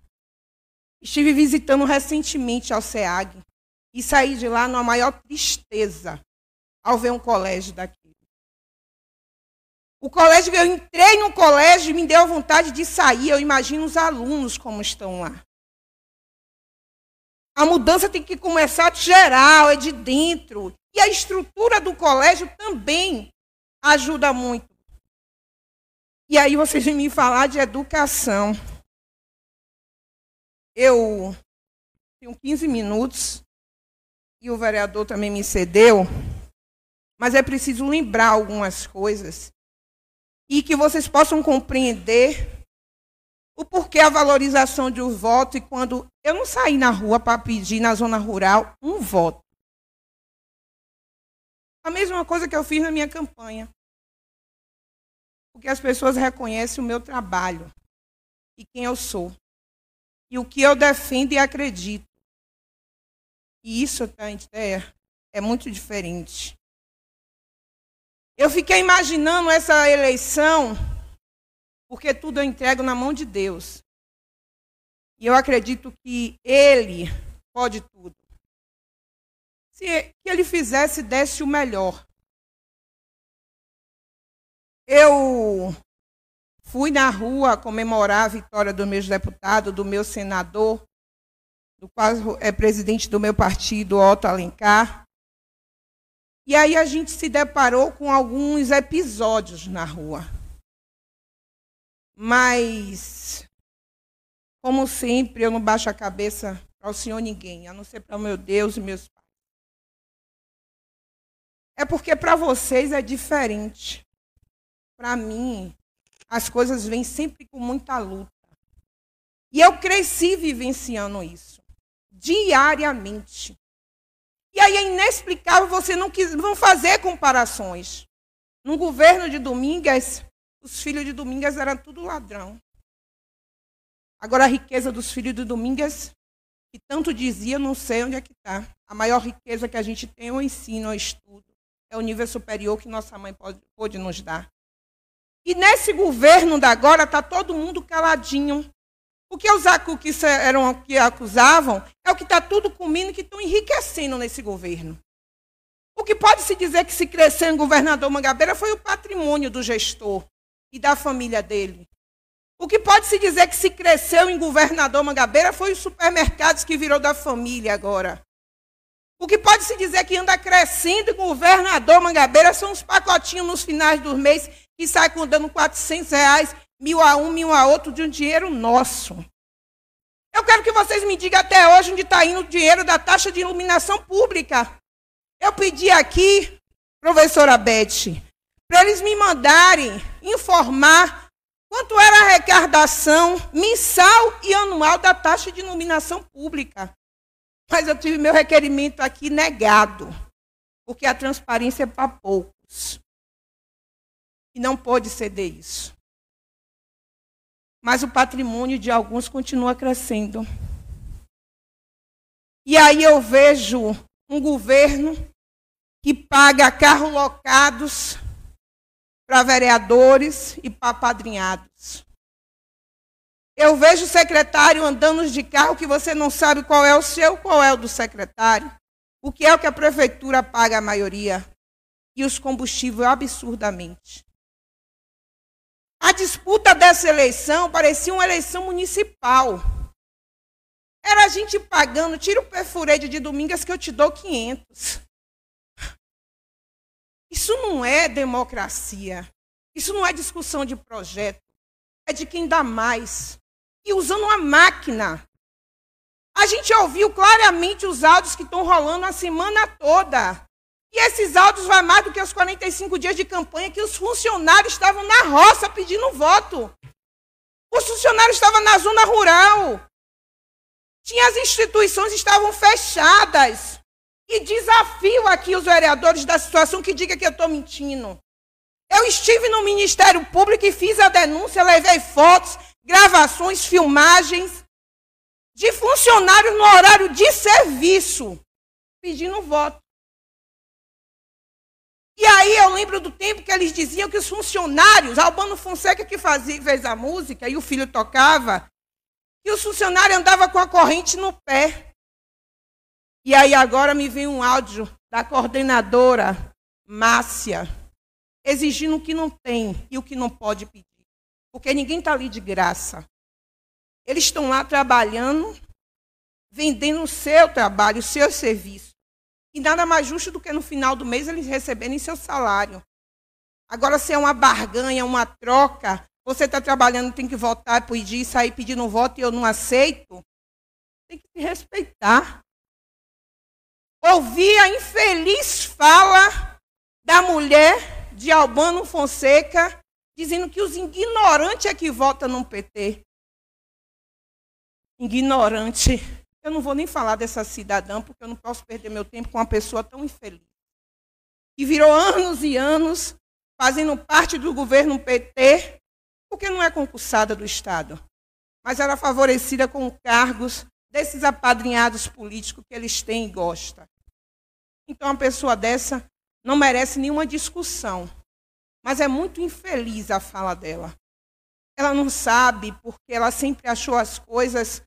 Estive visitando recentemente ao SEAG e saí de lá numa maior tristeza ao ver um colégio daqui. O colégio, eu entrei no colégio e me deu vontade de sair. Eu imagino os alunos como estão lá. A mudança tem que começar de geral, é de dentro. E a estrutura do colégio também ajuda muito. E aí vocês vêm me falar de educação. Eu tenho 15 minutos e o vereador também me cedeu, mas é preciso lembrar algumas coisas e que vocês possam compreender o porquê a valorização de um voto e quando eu não saí na rua para pedir na zona rural um voto. A mesma coisa que eu fiz na minha campanha. Porque as pessoas reconhecem o meu trabalho e quem eu sou. E o que eu defendo e acredito. E isso, Tante, é, é muito diferente. Eu fiquei imaginando essa eleição porque tudo eu entrego na mão de Deus. E eu acredito que Ele pode tudo. Se Ele fizesse, desse o melhor. Eu fui na rua comemorar a vitória dos meus deputados, do meu senador, do qual é presidente do meu partido, Otto Alencar. E aí a gente se deparou com alguns episódios na rua. Mas, como sempre, eu não baixo a cabeça para o Senhor ninguém, a não ser para o meu Deus e meus pais. É porque para vocês é diferente. Para mim, as coisas vêm sempre com muita luta. E eu cresci vivenciando isso, diariamente. E aí é inexplicável você não, quis, não fazer comparações. No governo de Domingas, os filhos de Domingas eram tudo ladrão. Agora a riqueza dos filhos de Domingas, que tanto dizia, não sei onde é que está. A maior riqueza que a gente tem é o ensino, é o estudo. É o nível superior que nossa mãe pode, pode nos dar. E nesse governo da agora está todo mundo caladinho. O que os que eram que acusavam é o que está tudo comendo que estão enriquecendo nesse governo. O que pode se dizer que se cresceu em governador Mangabeira foi o patrimônio do gestor e da família dele. O que pode se dizer que se cresceu em governador Mangabeira foi os supermercados que virou da família agora. O que pode se dizer que anda crescendo em governador Mangabeira são os pacotinhos nos finais do mês que sai dando 400 reais, mil a um, mil a outro, de um dinheiro nosso. Eu quero que vocês me digam até hoje onde está indo o dinheiro da taxa de iluminação pública. Eu pedi aqui, professora Beth, para eles me mandarem informar quanto era a arrecadação mensal e anual da taxa de iluminação pública. Mas eu tive meu requerimento aqui negado, porque a transparência é para poucos. E não pode ceder isso. Mas o patrimônio de alguns continua crescendo. E aí eu vejo um governo que paga carros locados para vereadores e para padrinhados. Eu vejo o secretário andando de carro que você não sabe qual é o seu, qual é o do secretário. O que é o que a prefeitura paga a maioria? E os combustíveis absurdamente. A disputa dessa eleição parecia uma eleição municipal. Era a gente pagando, tira o perfureide de Domingas que eu te dou 500. Isso não é democracia. Isso não é discussão de projeto. É de quem dá mais. E usando uma máquina. A gente ouviu claramente os áudios que estão rolando a semana toda. E esses áudios vão mais do que os 45 dias de campanha que os funcionários estavam na roça pedindo voto. Os funcionários estavam na zona rural. Tinha as instituições estavam fechadas. E desafio aqui os vereadores da situação que diga que eu estou mentindo. Eu estive no Ministério Público e fiz a denúncia, levei fotos, gravações, filmagens de funcionários no horário de serviço, pedindo voto. E aí eu lembro do tempo que eles diziam que os funcionários, Albano Fonseca que fazia, fez a música e o filho tocava, que os funcionários andavam com a corrente no pé. E aí agora me vem um áudio da coordenadora Márcia, exigindo o que não tem e o que não pode pedir. Porque ninguém está ali de graça. Eles estão lá trabalhando, vendendo o seu trabalho, o seu serviço. E nada mais justo do que no final do mês eles receberem seu salário. Agora, se é uma barganha, uma troca, você está trabalhando, tem que voltar, pedir, sair pedindo voto e eu não aceito, tem que se respeitar. Ouvi a infeliz fala da mulher de Albano Fonseca dizendo que os ignorantes é que votam no PT. Ignorante. Eu não vou nem falar dessa cidadã, porque eu não posso perder meu tempo com uma pessoa tão infeliz. Que virou anos e anos fazendo parte do governo PT, porque não é concursada do Estado, mas era favorecida com cargos desses apadrinhados políticos que eles têm e gostam. Então, uma pessoa dessa não merece nenhuma discussão. Mas é muito infeliz a fala dela. Ela não sabe porque ela sempre achou as coisas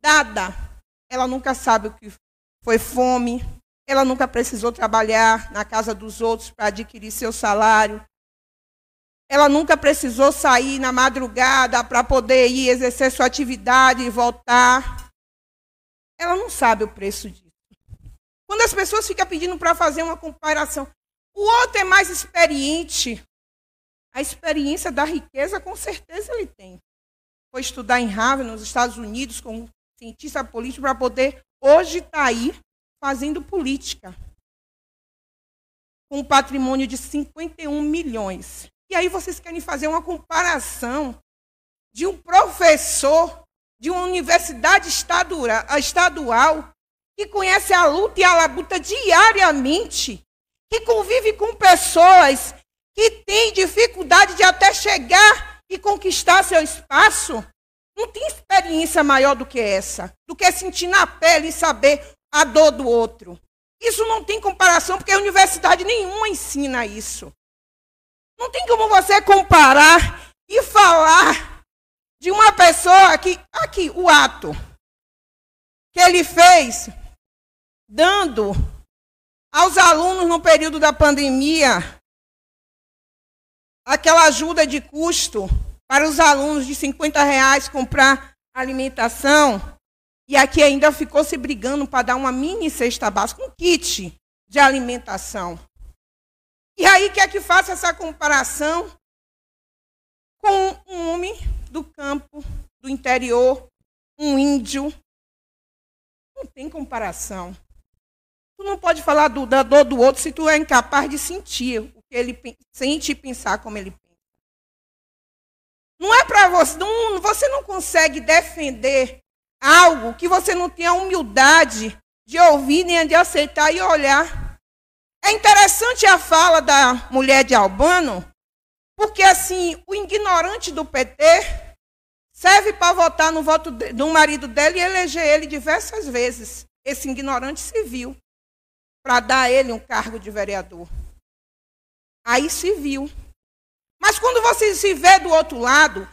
dada. Ela nunca sabe o que foi fome. Ela nunca precisou trabalhar na casa dos outros para adquirir seu salário. Ela nunca precisou sair na madrugada para poder ir exercer sua atividade e voltar. Ela não sabe o preço disso. Quando as pessoas ficam pedindo para fazer uma comparação, o outro é mais experiente. A experiência da riqueza, com certeza, ele tem. Foi estudar em Harvard, nos Estados Unidos, como cientista político, para poder hoje estar tá aí fazendo política. Com um patrimônio de 51 milhões. E aí vocês querem fazer uma comparação de um professor de uma universidade estadual que conhece a luta e a labuta diariamente, que convive com pessoas que têm dificuldade de até chegar e conquistar seu espaço, não tem experiência maior do que essa, do que sentir na pele e saber a dor do outro. Isso não tem comparação, porque a universidade nenhuma ensina isso. Não tem como você comparar e falar de uma pessoa que, aqui, o ato que ele fez dando aos alunos no período da pandemia aquela ajuda de custo para os alunos de 50 reais comprar alimentação. E aqui ainda ficou se brigando para dar uma mini cesta básica, um kit de alimentação. E aí quer que faça essa comparação com um homem do campo, do interior, um índio. Não tem comparação. Tu não pode falar do, da dor do outro se tu é incapaz de sentir o que ele sente e pensar como ele pensa. Não é para você, não, você não consegue defender algo que você não tem a humildade de ouvir, nem de aceitar e olhar. É interessante a fala da mulher de Albano, porque assim, o ignorante do PT serve para votar no voto do marido dela e eleger ele diversas vezes. Esse ignorante civil para dar a ele um cargo de vereador. Aí se viu. Mas quando você se vê do outro lado,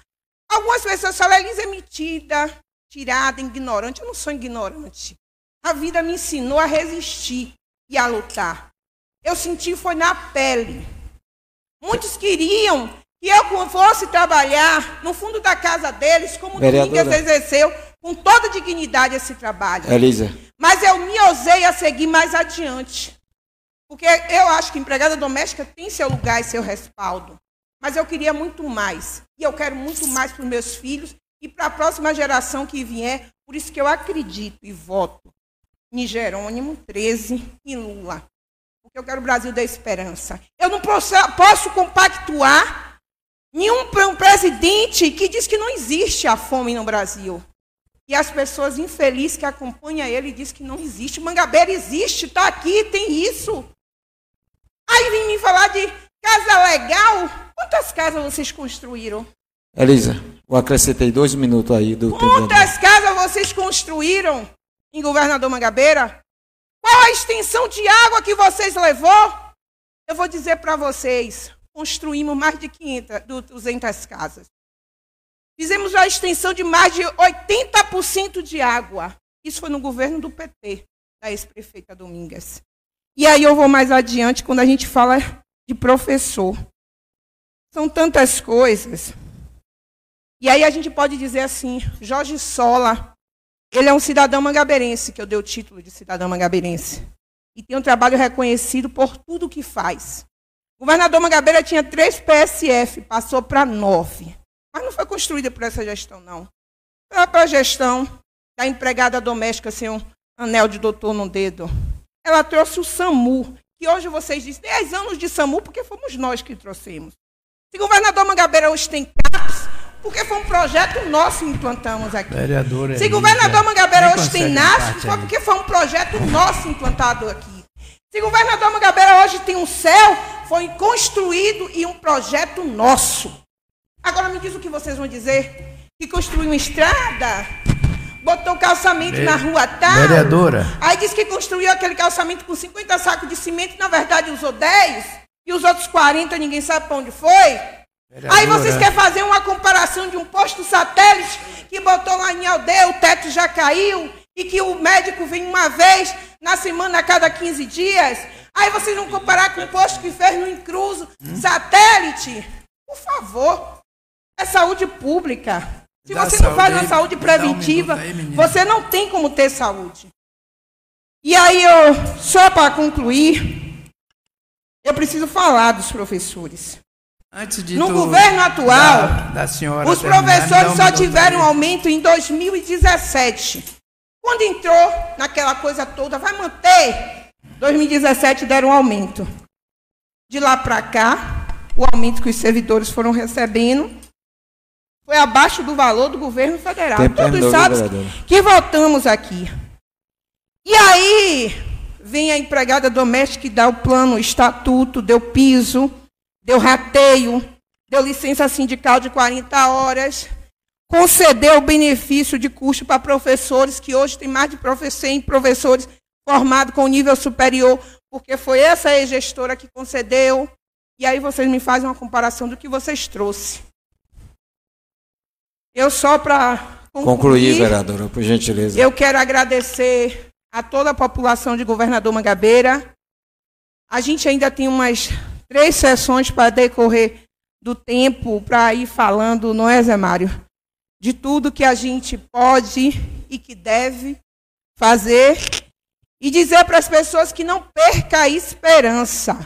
algumas pessoas falam, Elisa é metida, tirada, ignorante. Eu não sou ignorante. A vida me ensinou a resistir e a lutar. Eu senti foi na pele. Muitos queriam que eu fosse trabalhar no fundo da casa deles, como Vereadora. Domingas exerceu com toda dignidade esse trabalho. Elisa. Mas eu me ousei a seguir mais adiante. Porque eu acho que empregada doméstica tem seu lugar e seu respaldo. Mas eu queria muito mais. E eu quero muito mais para os meus filhos e para a próxima geração que vier. Por isso que eu acredito e voto em Jerônimo 13 e Lula. Porque eu quero o Brasil da esperança. Eu não posso, posso compactuar Nenhum um presidente que diz que não existe a fome no Brasil. E as pessoas infelizes que acompanham ele diz que não existe. Mangabeira existe, está aqui, tem isso. Aí vem me falar de casa legal. Quantas casas vocês construíram? Elisa, eu acrescentei dois minutos aí do Quantas casas vocês construíram em Governador Mangabeira? Qual a extensão de água que vocês levou? Eu vou dizer para vocês, construímos mais de 500, 200 casas. Fizemos a extensão de mais de 80% de água. Isso foi no governo do PT, da ex-prefeita Domingas. E aí eu vou mais adiante quando a gente fala de professor. São tantas coisas. E aí a gente pode dizer assim, Jorge Sola, ele é um cidadão mangabeirense, que eu dei o título de cidadão mangabeirense e tem um trabalho reconhecido por tudo que faz. O governador Mangabeira tinha três PSF, passou para nove. Mas não foi construída por essa gestão, não. Foi para a gestão da empregada doméstica sem um anel de doutor no dedo. Ela trouxe o SAMU, que hoje vocês dizem 10 anos de SAMU, porque fomos nós que trouxemos. Se o governador Mangabeira hoje tem CAPS, porque foi um projeto nosso que implantamos aqui. Vereadora Se o governador Mangabeira hoje tem NAS, foi porque foi um projeto nosso implantado aqui. Se o governador Mangabeira hoje tem um céu, foi construído e um projeto nosso. Agora me diz o que vocês vão dizer. Que construiu uma estrada, botou calçamento na rua tal. Vereadora. Aí disse que construiu aquele calçamento com 50 sacos de cimento e na verdade usou 10. E os outros 40 ninguém sabe para onde foi. Vereadora. Aí vocês querem fazer uma comparação de um posto satélite que botou lá em aldeia, o teto já caiu, e que o médico vem uma vez na semana a cada 15 dias. Aí vocês vão comparar com o posto que fez no Incruso, hum? satélite. Por favor, é saúde pública. Se Dá você não faz uma saúde preventiva, um aí, você não tem como ter saúde. E aí, eu, só para concluir, eu preciso falar dos professores. Antes de no governo atual, da, da senhora os professores só tiveram um aumento em 2017. Quando entrou naquela coisa toda, vai manter. 2017 deram um aumento. De lá para cá, o aumento que os servidores foram recebendo foi abaixo do valor do governo federal. Tempo Todos sabem que votamos aqui. E aí vem a empregada doméstica que dá o plano, o estatuto, deu piso deu rateio, deu licença sindical de 40 horas, concedeu o benefício de custo para professores, que hoje tem mais de 100 professores formados com nível superior, porque foi essa gestora que concedeu. E aí vocês me fazem uma comparação do que vocês trouxeram. Eu só para concluir, concluir, vereadora, por gentileza. Eu quero agradecer a toda a população de Governador Mangabeira. A gente ainda tem umas três sessões para decorrer do tempo para ir falando, não é, Zé Mário? De tudo que a gente pode e que deve fazer e dizer para as pessoas que não perca a esperança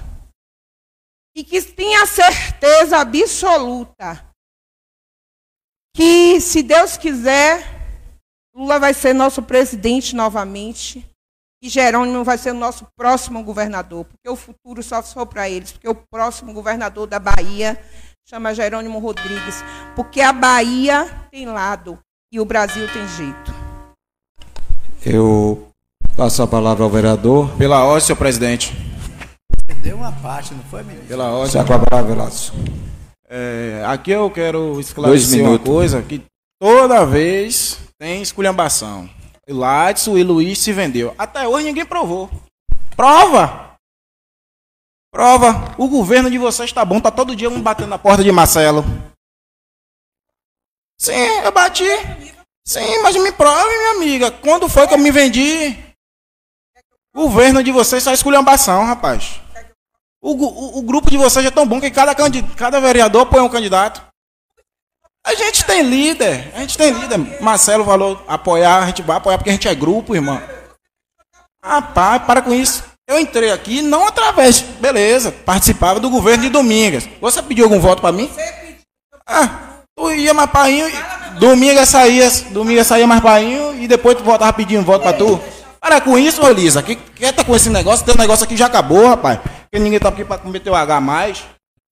e que tenha certeza absoluta que, se Deus quiser, Lula vai ser nosso presidente novamente e Jerônimo vai ser o nosso próximo governador, porque o futuro só foi para eles, porque o próximo governador da Bahia chama Jerônimo Rodrigues, porque a Bahia tem lado e o Brasil tem jeito. Eu passo a palavra ao vereador. Pela ordem, senhor presidente. Você deu uma parte, não foi, menino? Pela ordem. Senhor Velácio. É, aqui eu quero esclarecer uma coisa, que toda vez tem esculhambação. Ladson e Luiz se vendeu. Até hoje ninguém provou. Prova! Prova. O governo de vocês está bom, tá todo dia um batendo na porta de Marcelo. Sim, eu bati. Sim, mas me prove, minha amiga. Quando foi que eu me vendi? O governo de vocês só esculhambação, rapaz. O, o, o, grupo de vocês é tão bom que cada, cada vereador põe um candidato. A gente tem líder, a gente tem líder. Marcelo falou apoiar, a gente vai apoiar porque a gente é grupo, irmão. Rapaz, para com isso. Eu entrei aqui não através, beleza, participava do governo de Domingas. Você pediu algum voto para mim? Ah, tu ia mais painho, Domingas saía, Domingas saía mais painho e depois tu voltava pedindo voto para tu. Para com isso, Elisa. Que quer tá com esse negócio? Teu negócio aqui já acabou, rapaz. Porque ninguém tá aqui para cometer o H mais.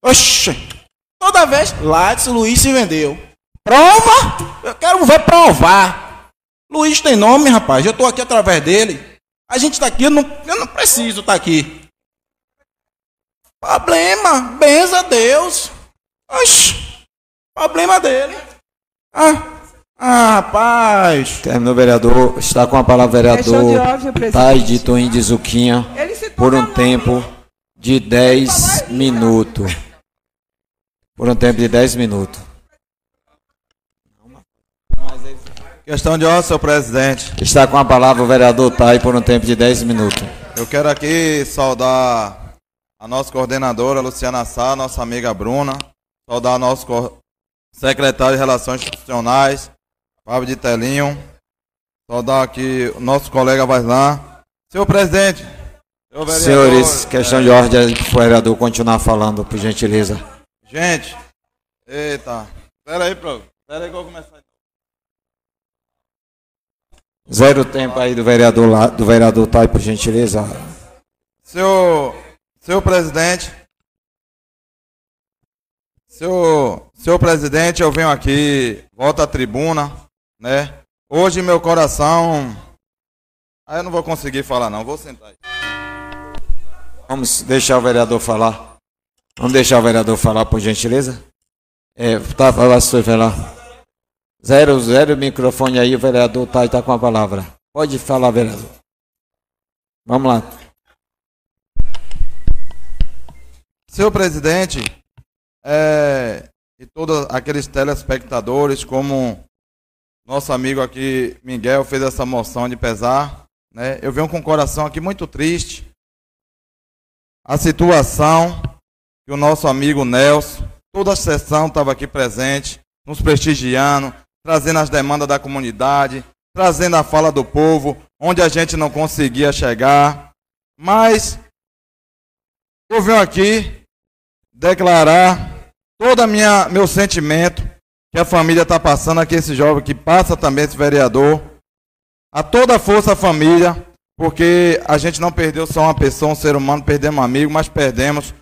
Oxe. Toda vez, Lattes, Luiz se vendeu. Prova? Eu quero ver provar. Luiz tem nome, rapaz. Eu estou aqui através dele. A gente está aqui, eu não, eu não preciso estar tá aqui. Problema, benza a Deus. Oxi, problema dele. Ah, ah, rapaz. Terminou, vereador. Está com a palavra vereador Taide Toim de Zuquinha por um tempo de 10 minutos. Por um tempo de 10 minutos. Questão de ordem, senhor presidente. Está com a palavra o vereador Tai por um tempo de 10 minutos. Eu quero aqui saudar a nossa coordenadora Luciana Sá, nossa amiga Bruna, saudar nosso secretário de Relações Institucionais, Fábio de Telinho, saudar aqui o nosso colega Vaislan. Senhor presidente, senhor Senhores, questão é... de ordem, o vereador continuar falando, por gentileza. Gente, eita, espera aí, pro. Espera aí que eu vou começar. Zero tempo aí do vereador lá, do vereador Tai, por gentileza. Senhor, senhor presidente, senhor, senhor presidente, eu venho aqui, volto à tribuna, né? Hoje meu coração, aí eu não vou conseguir falar não, vou sentar aí. Vamos deixar o vereador falar. Vamos deixar o vereador falar, por gentileza. É, tá, vai falar. Zero, zero microfone aí, o vereador tá, tá com a palavra. Pode falar, vereador. Vamos lá. Senhor presidente, é, e todos aqueles telespectadores, como nosso amigo aqui, Miguel, fez essa moção de pesar, né? Eu venho com o coração aqui muito triste. A situação que o nosso amigo Nelson, toda a sessão estava aqui presente, nos prestigiando, trazendo as demandas da comunidade, trazendo a fala do povo, onde a gente não conseguia chegar. Mas eu venho aqui declarar todo minha meu sentimento que a família está passando aqui, esse jovem que passa também, esse vereador. A toda a força família, porque a gente não perdeu só uma pessoa, um ser humano, perdemos um amigo, mas perdemos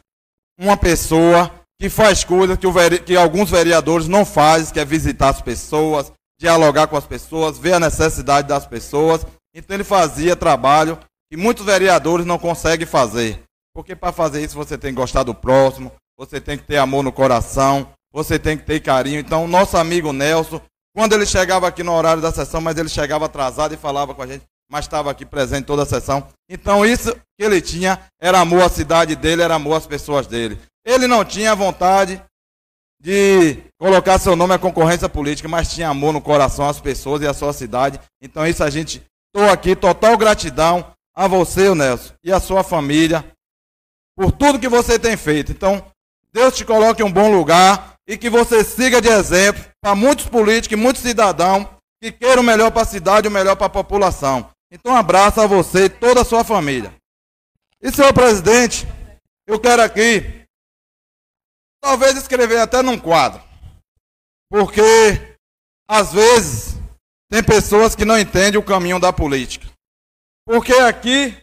uma pessoa que faz coisas que, vere... que alguns vereadores não fazem, que é visitar as pessoas, dialogar com as pessoas, ver a necessidade das pessoas. Então ele fazia trabalho que muitos vereadores não conseguem fazer. Porque para fazer isso você tem que gostar do próximo, você tem que ter amor no coração, você tem que ter carinho. Então, nosso amigo Nelson, quando ele chegava aqui no horário da sessão, mas ele chegava atrasado e falava com a gente, mas estava aqui presente toda a sessão. Então, isso que ele tinha era amor à cidade dele, era amor às pessoas dele. Ele não tinha vontade de colocar seu nome à concorrência política, mas tinha amor no coração às pessoas e à sua cidade. Então, isso a gente. Estou aqui, total gratidão a você, Nelson, e a sua família, por tudo que você tem feito. Então, Deus te coloque em um bom lugar e que você siga de exemplo para muitos políticos e muitos cidadãos que queiram o melhor para a cidade e o melhor para a população. Então, abraço a você e toda a sua família. E, senhor presidente, eu quero aqui Talvez escrever até num quadro. Porque, às vezes, tem pessoas que não entendem o caminho da política. Porque aqui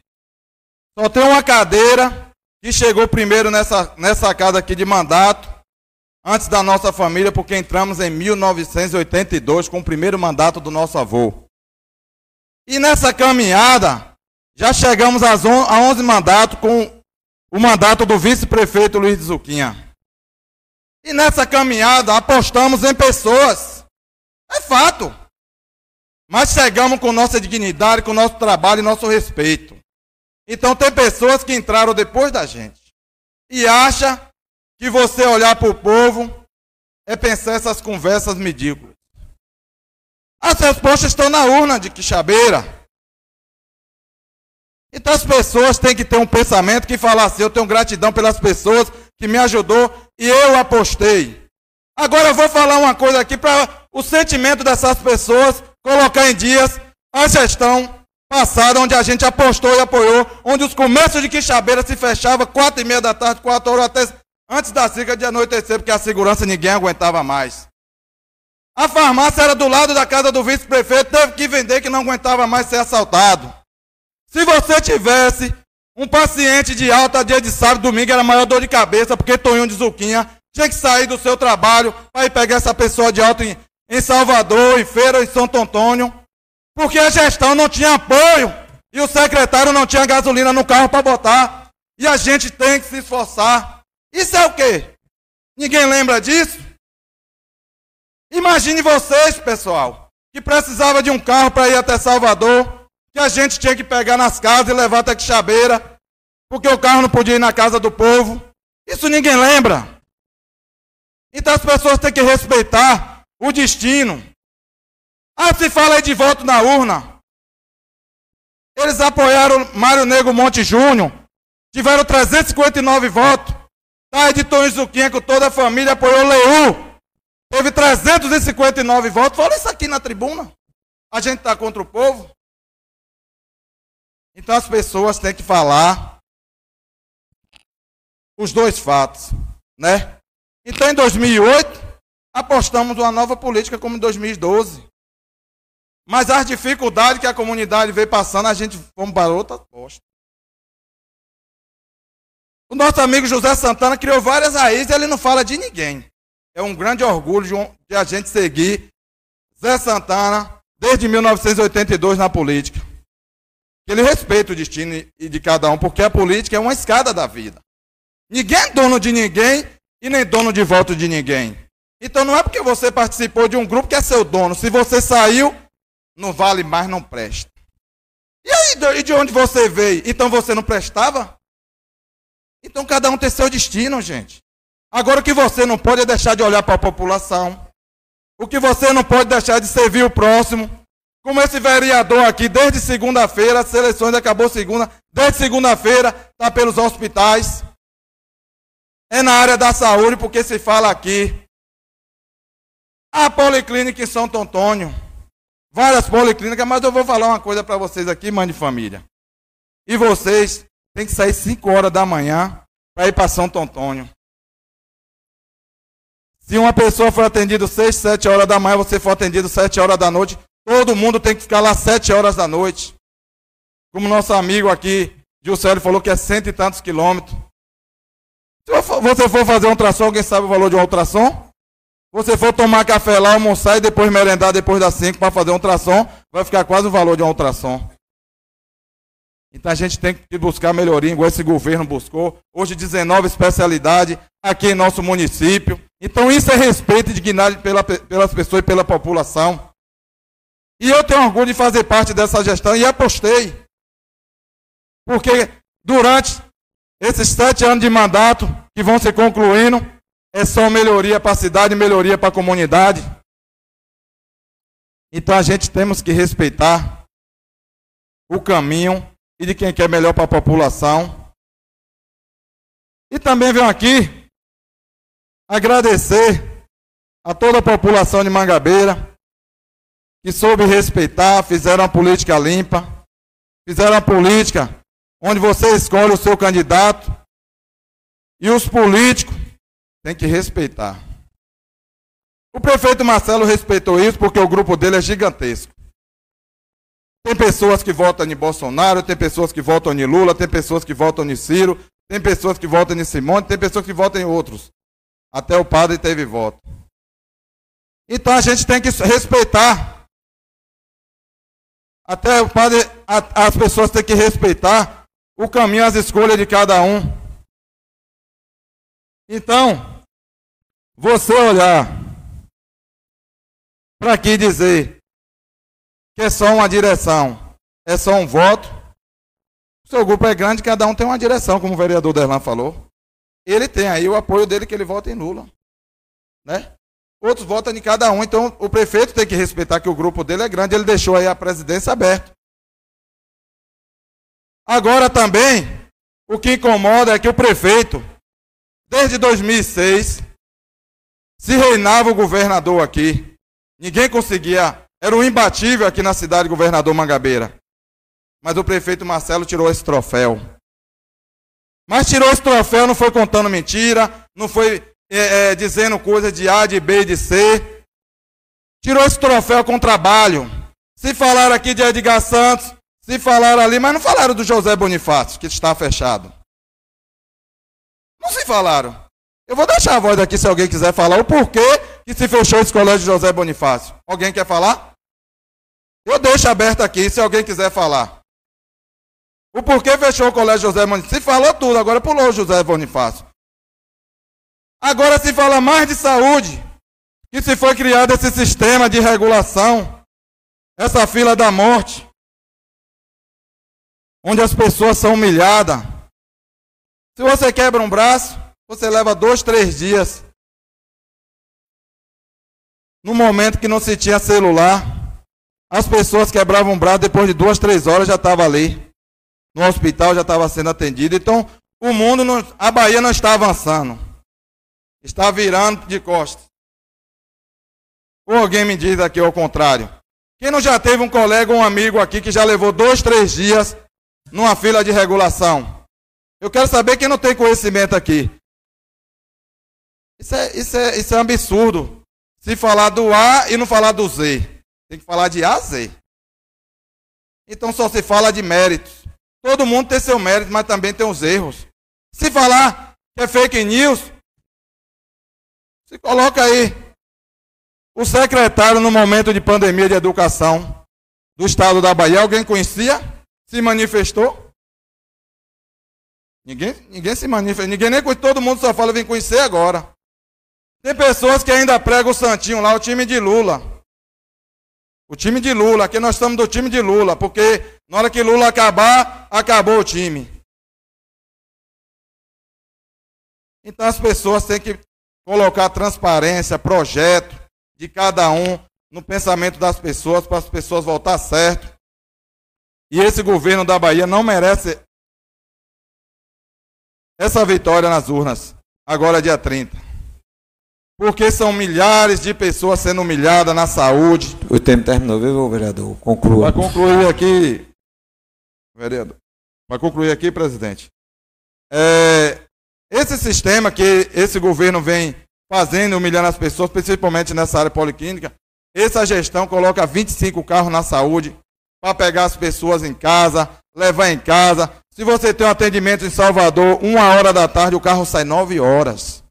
só tem uma cadeira que chegou primeiro nessa, nessa casa aqui de mandato, antes da nossa família, porque entramos em 1982 com o primeiro mandato do nosso avô. E nessa caminhada, já chegamos a 11 mandatos com o mandato do vice-prefeito Luiz de Zuquinha. E nessa caminhada apostamos em pessoas. É fato. Mas chegamos com nossa dignidade, com nosso trabalho e nosso respeito. Então tem pessoas que entraram depois da gente. E acha que você olhar para o povo é pensar essas conversas medíocres. As respostas estão na urna de Quixabeira. Então as pessoas têm que ter um pensamento que fala assim, eu tenho gratidão pelas pessoas que me ajudou e eu apostei. Agora eu vou falar uma coisa aqui para o sentimento dessas pessoas colocar em dias a gestão passada, onde a gente apostou e apoiou, onde os comércios de Quixabeira se fechavam quatro e meia da tarde, quatro horas até antes da cerca de anoitecer, porque a segurança ninguém aguentava mais. A farmácia era do lado da casa do vice-prefeito, teve que vender que não aguentava mais ser assaltado. Se você tivesse um paciente de alta dia de sábado, domingo era maior dor de cabeça, porque Tonhão de Zuquinha tinha que sair do seu trabalho para ir pegar essa pessoa de alto em, em Salvador, em Feira, em Santo Antônio, porque a gestão não tinha apoio e o secretário não tinha gasolina no carro para botar. E a gente tem que se esforçar. Isso é o quê? Ninguém lembra disso? Imagine vocês, pessoal, que precisava de um carro para ir até Salvador, que a gente tinha que pegar nas casas e levar até Quixabeira, porque o carro não podia ir na casa do povo. Isso ninguém lembra. Então as pessoas têm que respeitar o destino. Ah, se fala aí de voto na urna. Eles apoiaram Mário Negro Monte Júnior. Tiveram 359 votos. Tá, editor Zuquinha com toda a família apoiou Leu. Teve 359 votos. Fala isso aqui na tribuna. A gente está contra o povo. Então as pessoas têm que falar os dois fatos, né? Então em 2008 apostamos uma nova política como em 2012. Mas as dificuldades que a comunidade veio passando, a gente fomos para outra aposta. O nosso amigo José Santana criou várias raízes e ele não fala de ninguém. É um grande orgulho de, um, de a gente seguir Zé Santana desde 1982 na política. Ele respeita o destino de cada um, porque a política é uma escada da vida. Ninguém é dono de ninguém e nem dono de voto de ninguém. Então não é porque você participou de um grupo que é seu dono. Se você saiu, não vale mais, não presta. E aí, de onde você veio? Então você não prestava? Então cada um tem seu destino, gente. Agora o que você não pode é deixar de olhar para a população. O que você não pode deixar de servir o próximo. Como esse vereador aqui, desde segunda-feira, as seleções acabou segunda, desde segunda-feira, está pelos hospitais. É na área da saúde, porque se fala aqui. A Policlínica em Santo Antônio. Várias policlínicas, mas eu vou falar uma coisa para vocês aqui, mãe de família. E vocês têm que sair 5 horas da manhã para ir para Santo Antônio. Se uma pessoa for atendida 6, 7 horas da manhã, você for atendido 7 horas da noite, todo mundo tem que ficar lá 7 horas da noite. Como nosso amigo aqui, Gilcélio, falou que é cento e tantos quilômetros. Se você for fazer um ultrassom, alguém sabe o valor de um ultrassom? Você for tomar café lá, almoçar e depois merendar depois das 5 para fazer um ultrassom, vai ficar quase o valor de um ultrassom. Então a gente tem que buscar melhoria, igual esse governo buscou. Hoje 19 especialidades aqui em nosso município. Então isso é respeito e dignidade pela, pelas pessoas e pela população. E eu tenho orgulho de fazer parte dessa gestão e apostei. Porque durante esses sete anos de mandato que vão se concluindo, é só melhoria para a cidade, melhoria para a comunidade. Então a gente temos que respeitar o caminho e de quem quer melhor para a população. E também venho aqui agradecer a toda a população de Mangabeira que soube respeitar, fizeram uma política limpa, fizeram uma política onde você escolhe o seu candidato e os políticos têm que respeitar. O prefeito Marcelo respeitou isso porque o grupo dele é gigantesco. Tem pessoas que votam em Bolsonaro, tem pessoas que votam em Lula, tem pessoas que votam em Ciro, tem pessoas que votam em Simone, tem pessoas que votam em outros. Até o padre teve voto. Então a gente tem que respeitar. Até o padre, a, as pessoas têm que respeitar o caminho, as escolhas de cada um. Então, você olhar para aqui dizer que é só uma direção, é só um voto. O seu grupo é grande, cada um tem uma direção, como o vereador Derlan falou ele tem aí o apoio dele que ele vota em Lula. Né? Outros votam em cada um, então o prefeito tem que respeitar que o grupo dele é grande, ele deixou aí a presidência aberta. Agora também, o que incomoda é que o prefeito, desde 2006, se reinava o governador aqui. Ninguém conseguia, era um imbatível aqui na cidade, governador Mangabeira. Mas o prefeito Marcelo tirou esse troféu. Mas tirou esse troféu, não foi contando mentira, não foi é, é, dizendo coisa de A, de B, de C. Tirou esse troféu com trabalho. Se falaram aqui de Edgar Santos, se falaram ali, mas não falaram do José Bonifácio, que está fechado. Não se falaram. Eu vou deixar a voz aqui se alguém quiser falar o porquê que se fechou esse colégio José Bonifácio. Alguém quer falar? Eu deixo aberto aqui se alguém quiser falar. O porquê fechou o colégio José Bonifácio? Se falou tudo, agora pulou o José Bonifácio. Agora se fala mais de saúde, que se foi criado esse sistema de regulação, essa fila da morte, onde as pessoas são humilhadas. Se você quebra um braço, você leva dois, três dias. No momento que não se tinha celular, as pessoas quebravam um braço, depois de duas, três horas já estava ali. No hospital já estava sendo atendido. Então, o mundo, não, a Bahia não está avançando. Está virando de costas. Ou alguém me diz aqui ao contrário. Quem não já teve um colega ou um amigo aqui que já levou dois, três dias numa fila de regulação? Eu quero saber quem não tem conhecimento aqui. Isso é, isso é, isso é absurdo. Se falar do A e não falar do Z. Tem que falar de A a Z. Então só se fala de méritos. Todo mundo tem seu mérito, mas também tem os erros. Se falar que é fake news, se coloca aí. O secretário, no momento de pandemia de educação do estado da Bahia, alguém conhecia? Se manifestou? Ninguém, ninguém se manifesta, ninguém nem conhece, todo mundo só fala, vem conhecer agora. Tem pessoas que ainda pregam o Santinho lá, o time de Lula. O time de Lula, aqui nós estamos do time de Lula, porque na hora que Lula acabar, acabou o time. Então as pessoas têm que colocar transparência, projeto de cada um no pensamento das pessoas, para as pessoas voltar certo. E esse governo da Bahia não merece essa vitória nas urnas, agora dia 30. Porque são milhares de pessoas sendo humilhadas na saúde. O tempo terminou, viu, vereador? Conclua. Para concluir aqui, vereador, para concluir aqui, presidente, é, esse sistema que esse governo vem fazendo, humilhando as pessoas, principalmente nessa área policlínica, essa gestão coloca 25 carros na saúde para pegar as pessoas em casa, levar em casa. Se você tem um atendimento em Salvador, uma hora da tarde, o carro sai nove horas.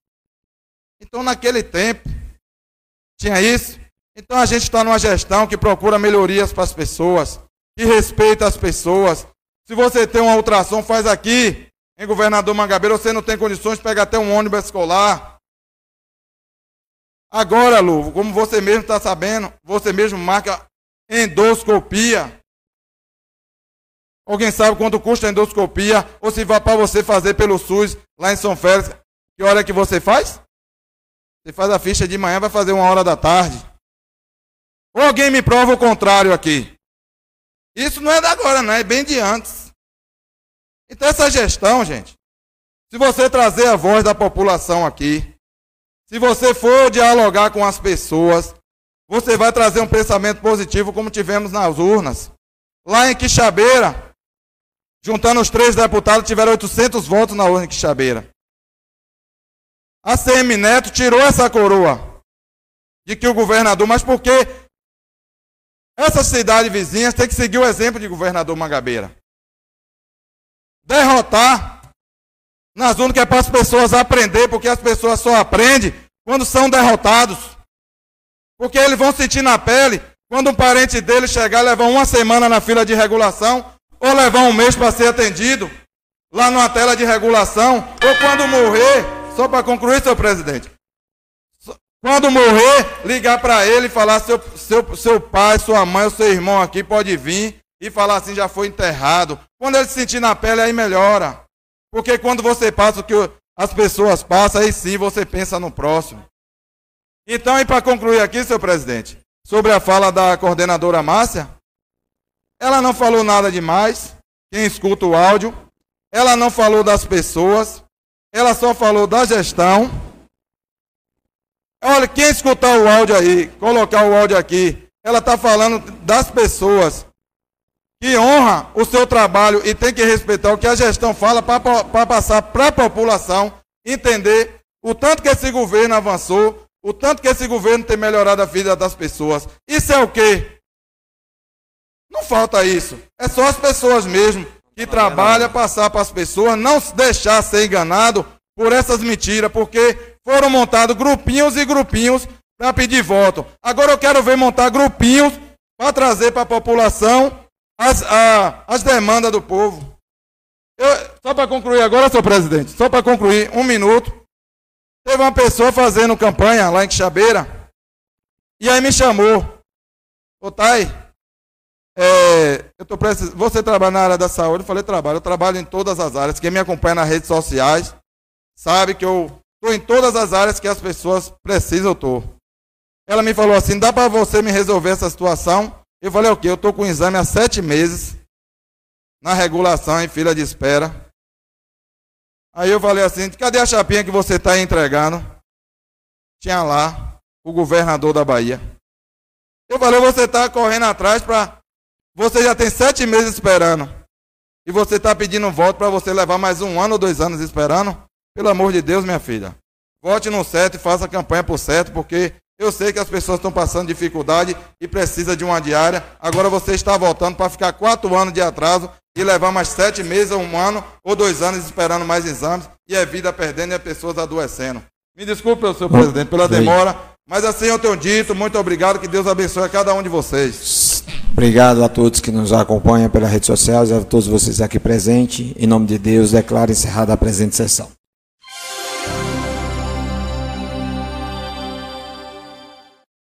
Então, naquele tempo, tinha isso. Então, a gente está numa gestão que procura melhorias para as pessoas, que respeita as pessoas. Se você tem uma ultrassom, faz aqui. Em Governador Mangabeira, você não tem condições, pega até um ônibus escolar. Agora, Luvo, como você mesmo está sabendo, você mesmo marca endoscopia. Alguém sabe quanto custa a endoscopia? Ou se vai para você fazer pelo SUS lá em São Félix? Que hora é que você faz? Você faz a ficha de manhã, vai fazer uma hora da tarde. Ou alguém me prova o contrário aqui? Isso não é da agora, não, é bem de antes. Então essa gestão, gente, se você trazer a voz da população aqui, se você for dialogar com as pessoas, você vai trazer um pensamento positivo como tivemos nas urnas. Lá em Quixabeira, juntando os três deputados, tiveram 800 votos na urna em Quixabeira. A CM Neto tirou essa coroa de que o governador, mas porque essas cidades vizinhas têm que seguir o exemplo de governador Mangabeira. Derrotar nas urnas que é para as pessoas aprender, porque as pessoas só aprendem quando são derrotados. Porque eles vão sentir na pele quando um parente dele chegar, levar uma semana na fila de regulação, ou levar um mês para ser atendido lá numa tela de regulação, ou quando morrer, só para concluir, seu presidente, quando morrer, ligar para ele e falar: seu, seu, seu pai, sua mãe, seu irmão aqui pode vir e falar assim: já foi enterrado. Quando ele se sentir na pele, aí melhora. Porque quando você passa o que as pessoas passam, aí sim você pensa no próximo. Então, e para concluir aqui, seu presidente, sobre a fala da coordenadora Márcia, ela não falou nada demais. Quem escuta o áudio, ela não falou das pessoas, ela só falou da gestão. Olha, quem escutar o áudio aí, colocar o áudio aqui, ela está falando das pessoas que honra o seu trabalho e tem que respeitar o que a gestão fala para passar para a população entender o tanto que esse governo avançou, o tanto que esse governo tem melhorado a vida das pessoas. Isso é o quê? Não falta isso. É só as pessoas mesmo que trabalham passar para as pessoas, não deixar ser enganado por essas mentiras, porque foram montados grupinhos e grupinhos para pedir voto. Agora eu quero ver montar grupinhos para trazer para a população as, a, as demandas do povo. Eu, só para concluir agora, senhor presidente, só para concluir, um minuto. Teve uma pessoa fazendo campanha lá em Quixabeira, e aí me chamou. Ô, Thay, é, eu tô precisando, você trabalha na área da saúde? Eu falei, trabalho. Eu trabalho em todas as áreas. Quem me acompanha nas redes sociais sabe que eu estou em todas as áreas que as pessoas precisam, eu estou. Ela me falou assim, dá para você me resolver essa situação? Eu falei, o quê? Eu estou com exame há sete meses, na regulação, em fila de espera. Aí eu falei assim, cadê a chapinha que você está entregando? Tinha lá o governador da Bahia. Eu falei, você está correndo atrás para... Você já tem sete meses esperando. E você está pedindo voto para você levar mais um ano ou dois anos esperando? Pelo amor de Deus, minha filha. Vote no certo e faça campanha por certo, porque eu sei que as pessoas estão passando dificuldade e precisa de uma diária. Agora você está voltando para ficar quatro anos de atraso e levar mais sete meses, um ano ou dois anos esperando mais exames e é vida perdendo e é pessoas adoecendo. Me desculpe, senhor presidente, pela demora, mas assim eu tenho dito. Muito obrigado, que Deus abençoe a cada um de vocês. Obrigado a todos que nos acompanham pelas redes sociais, a todos vocês aqui presentes. Em nome de Deus, declaro encerrada a presente sessão.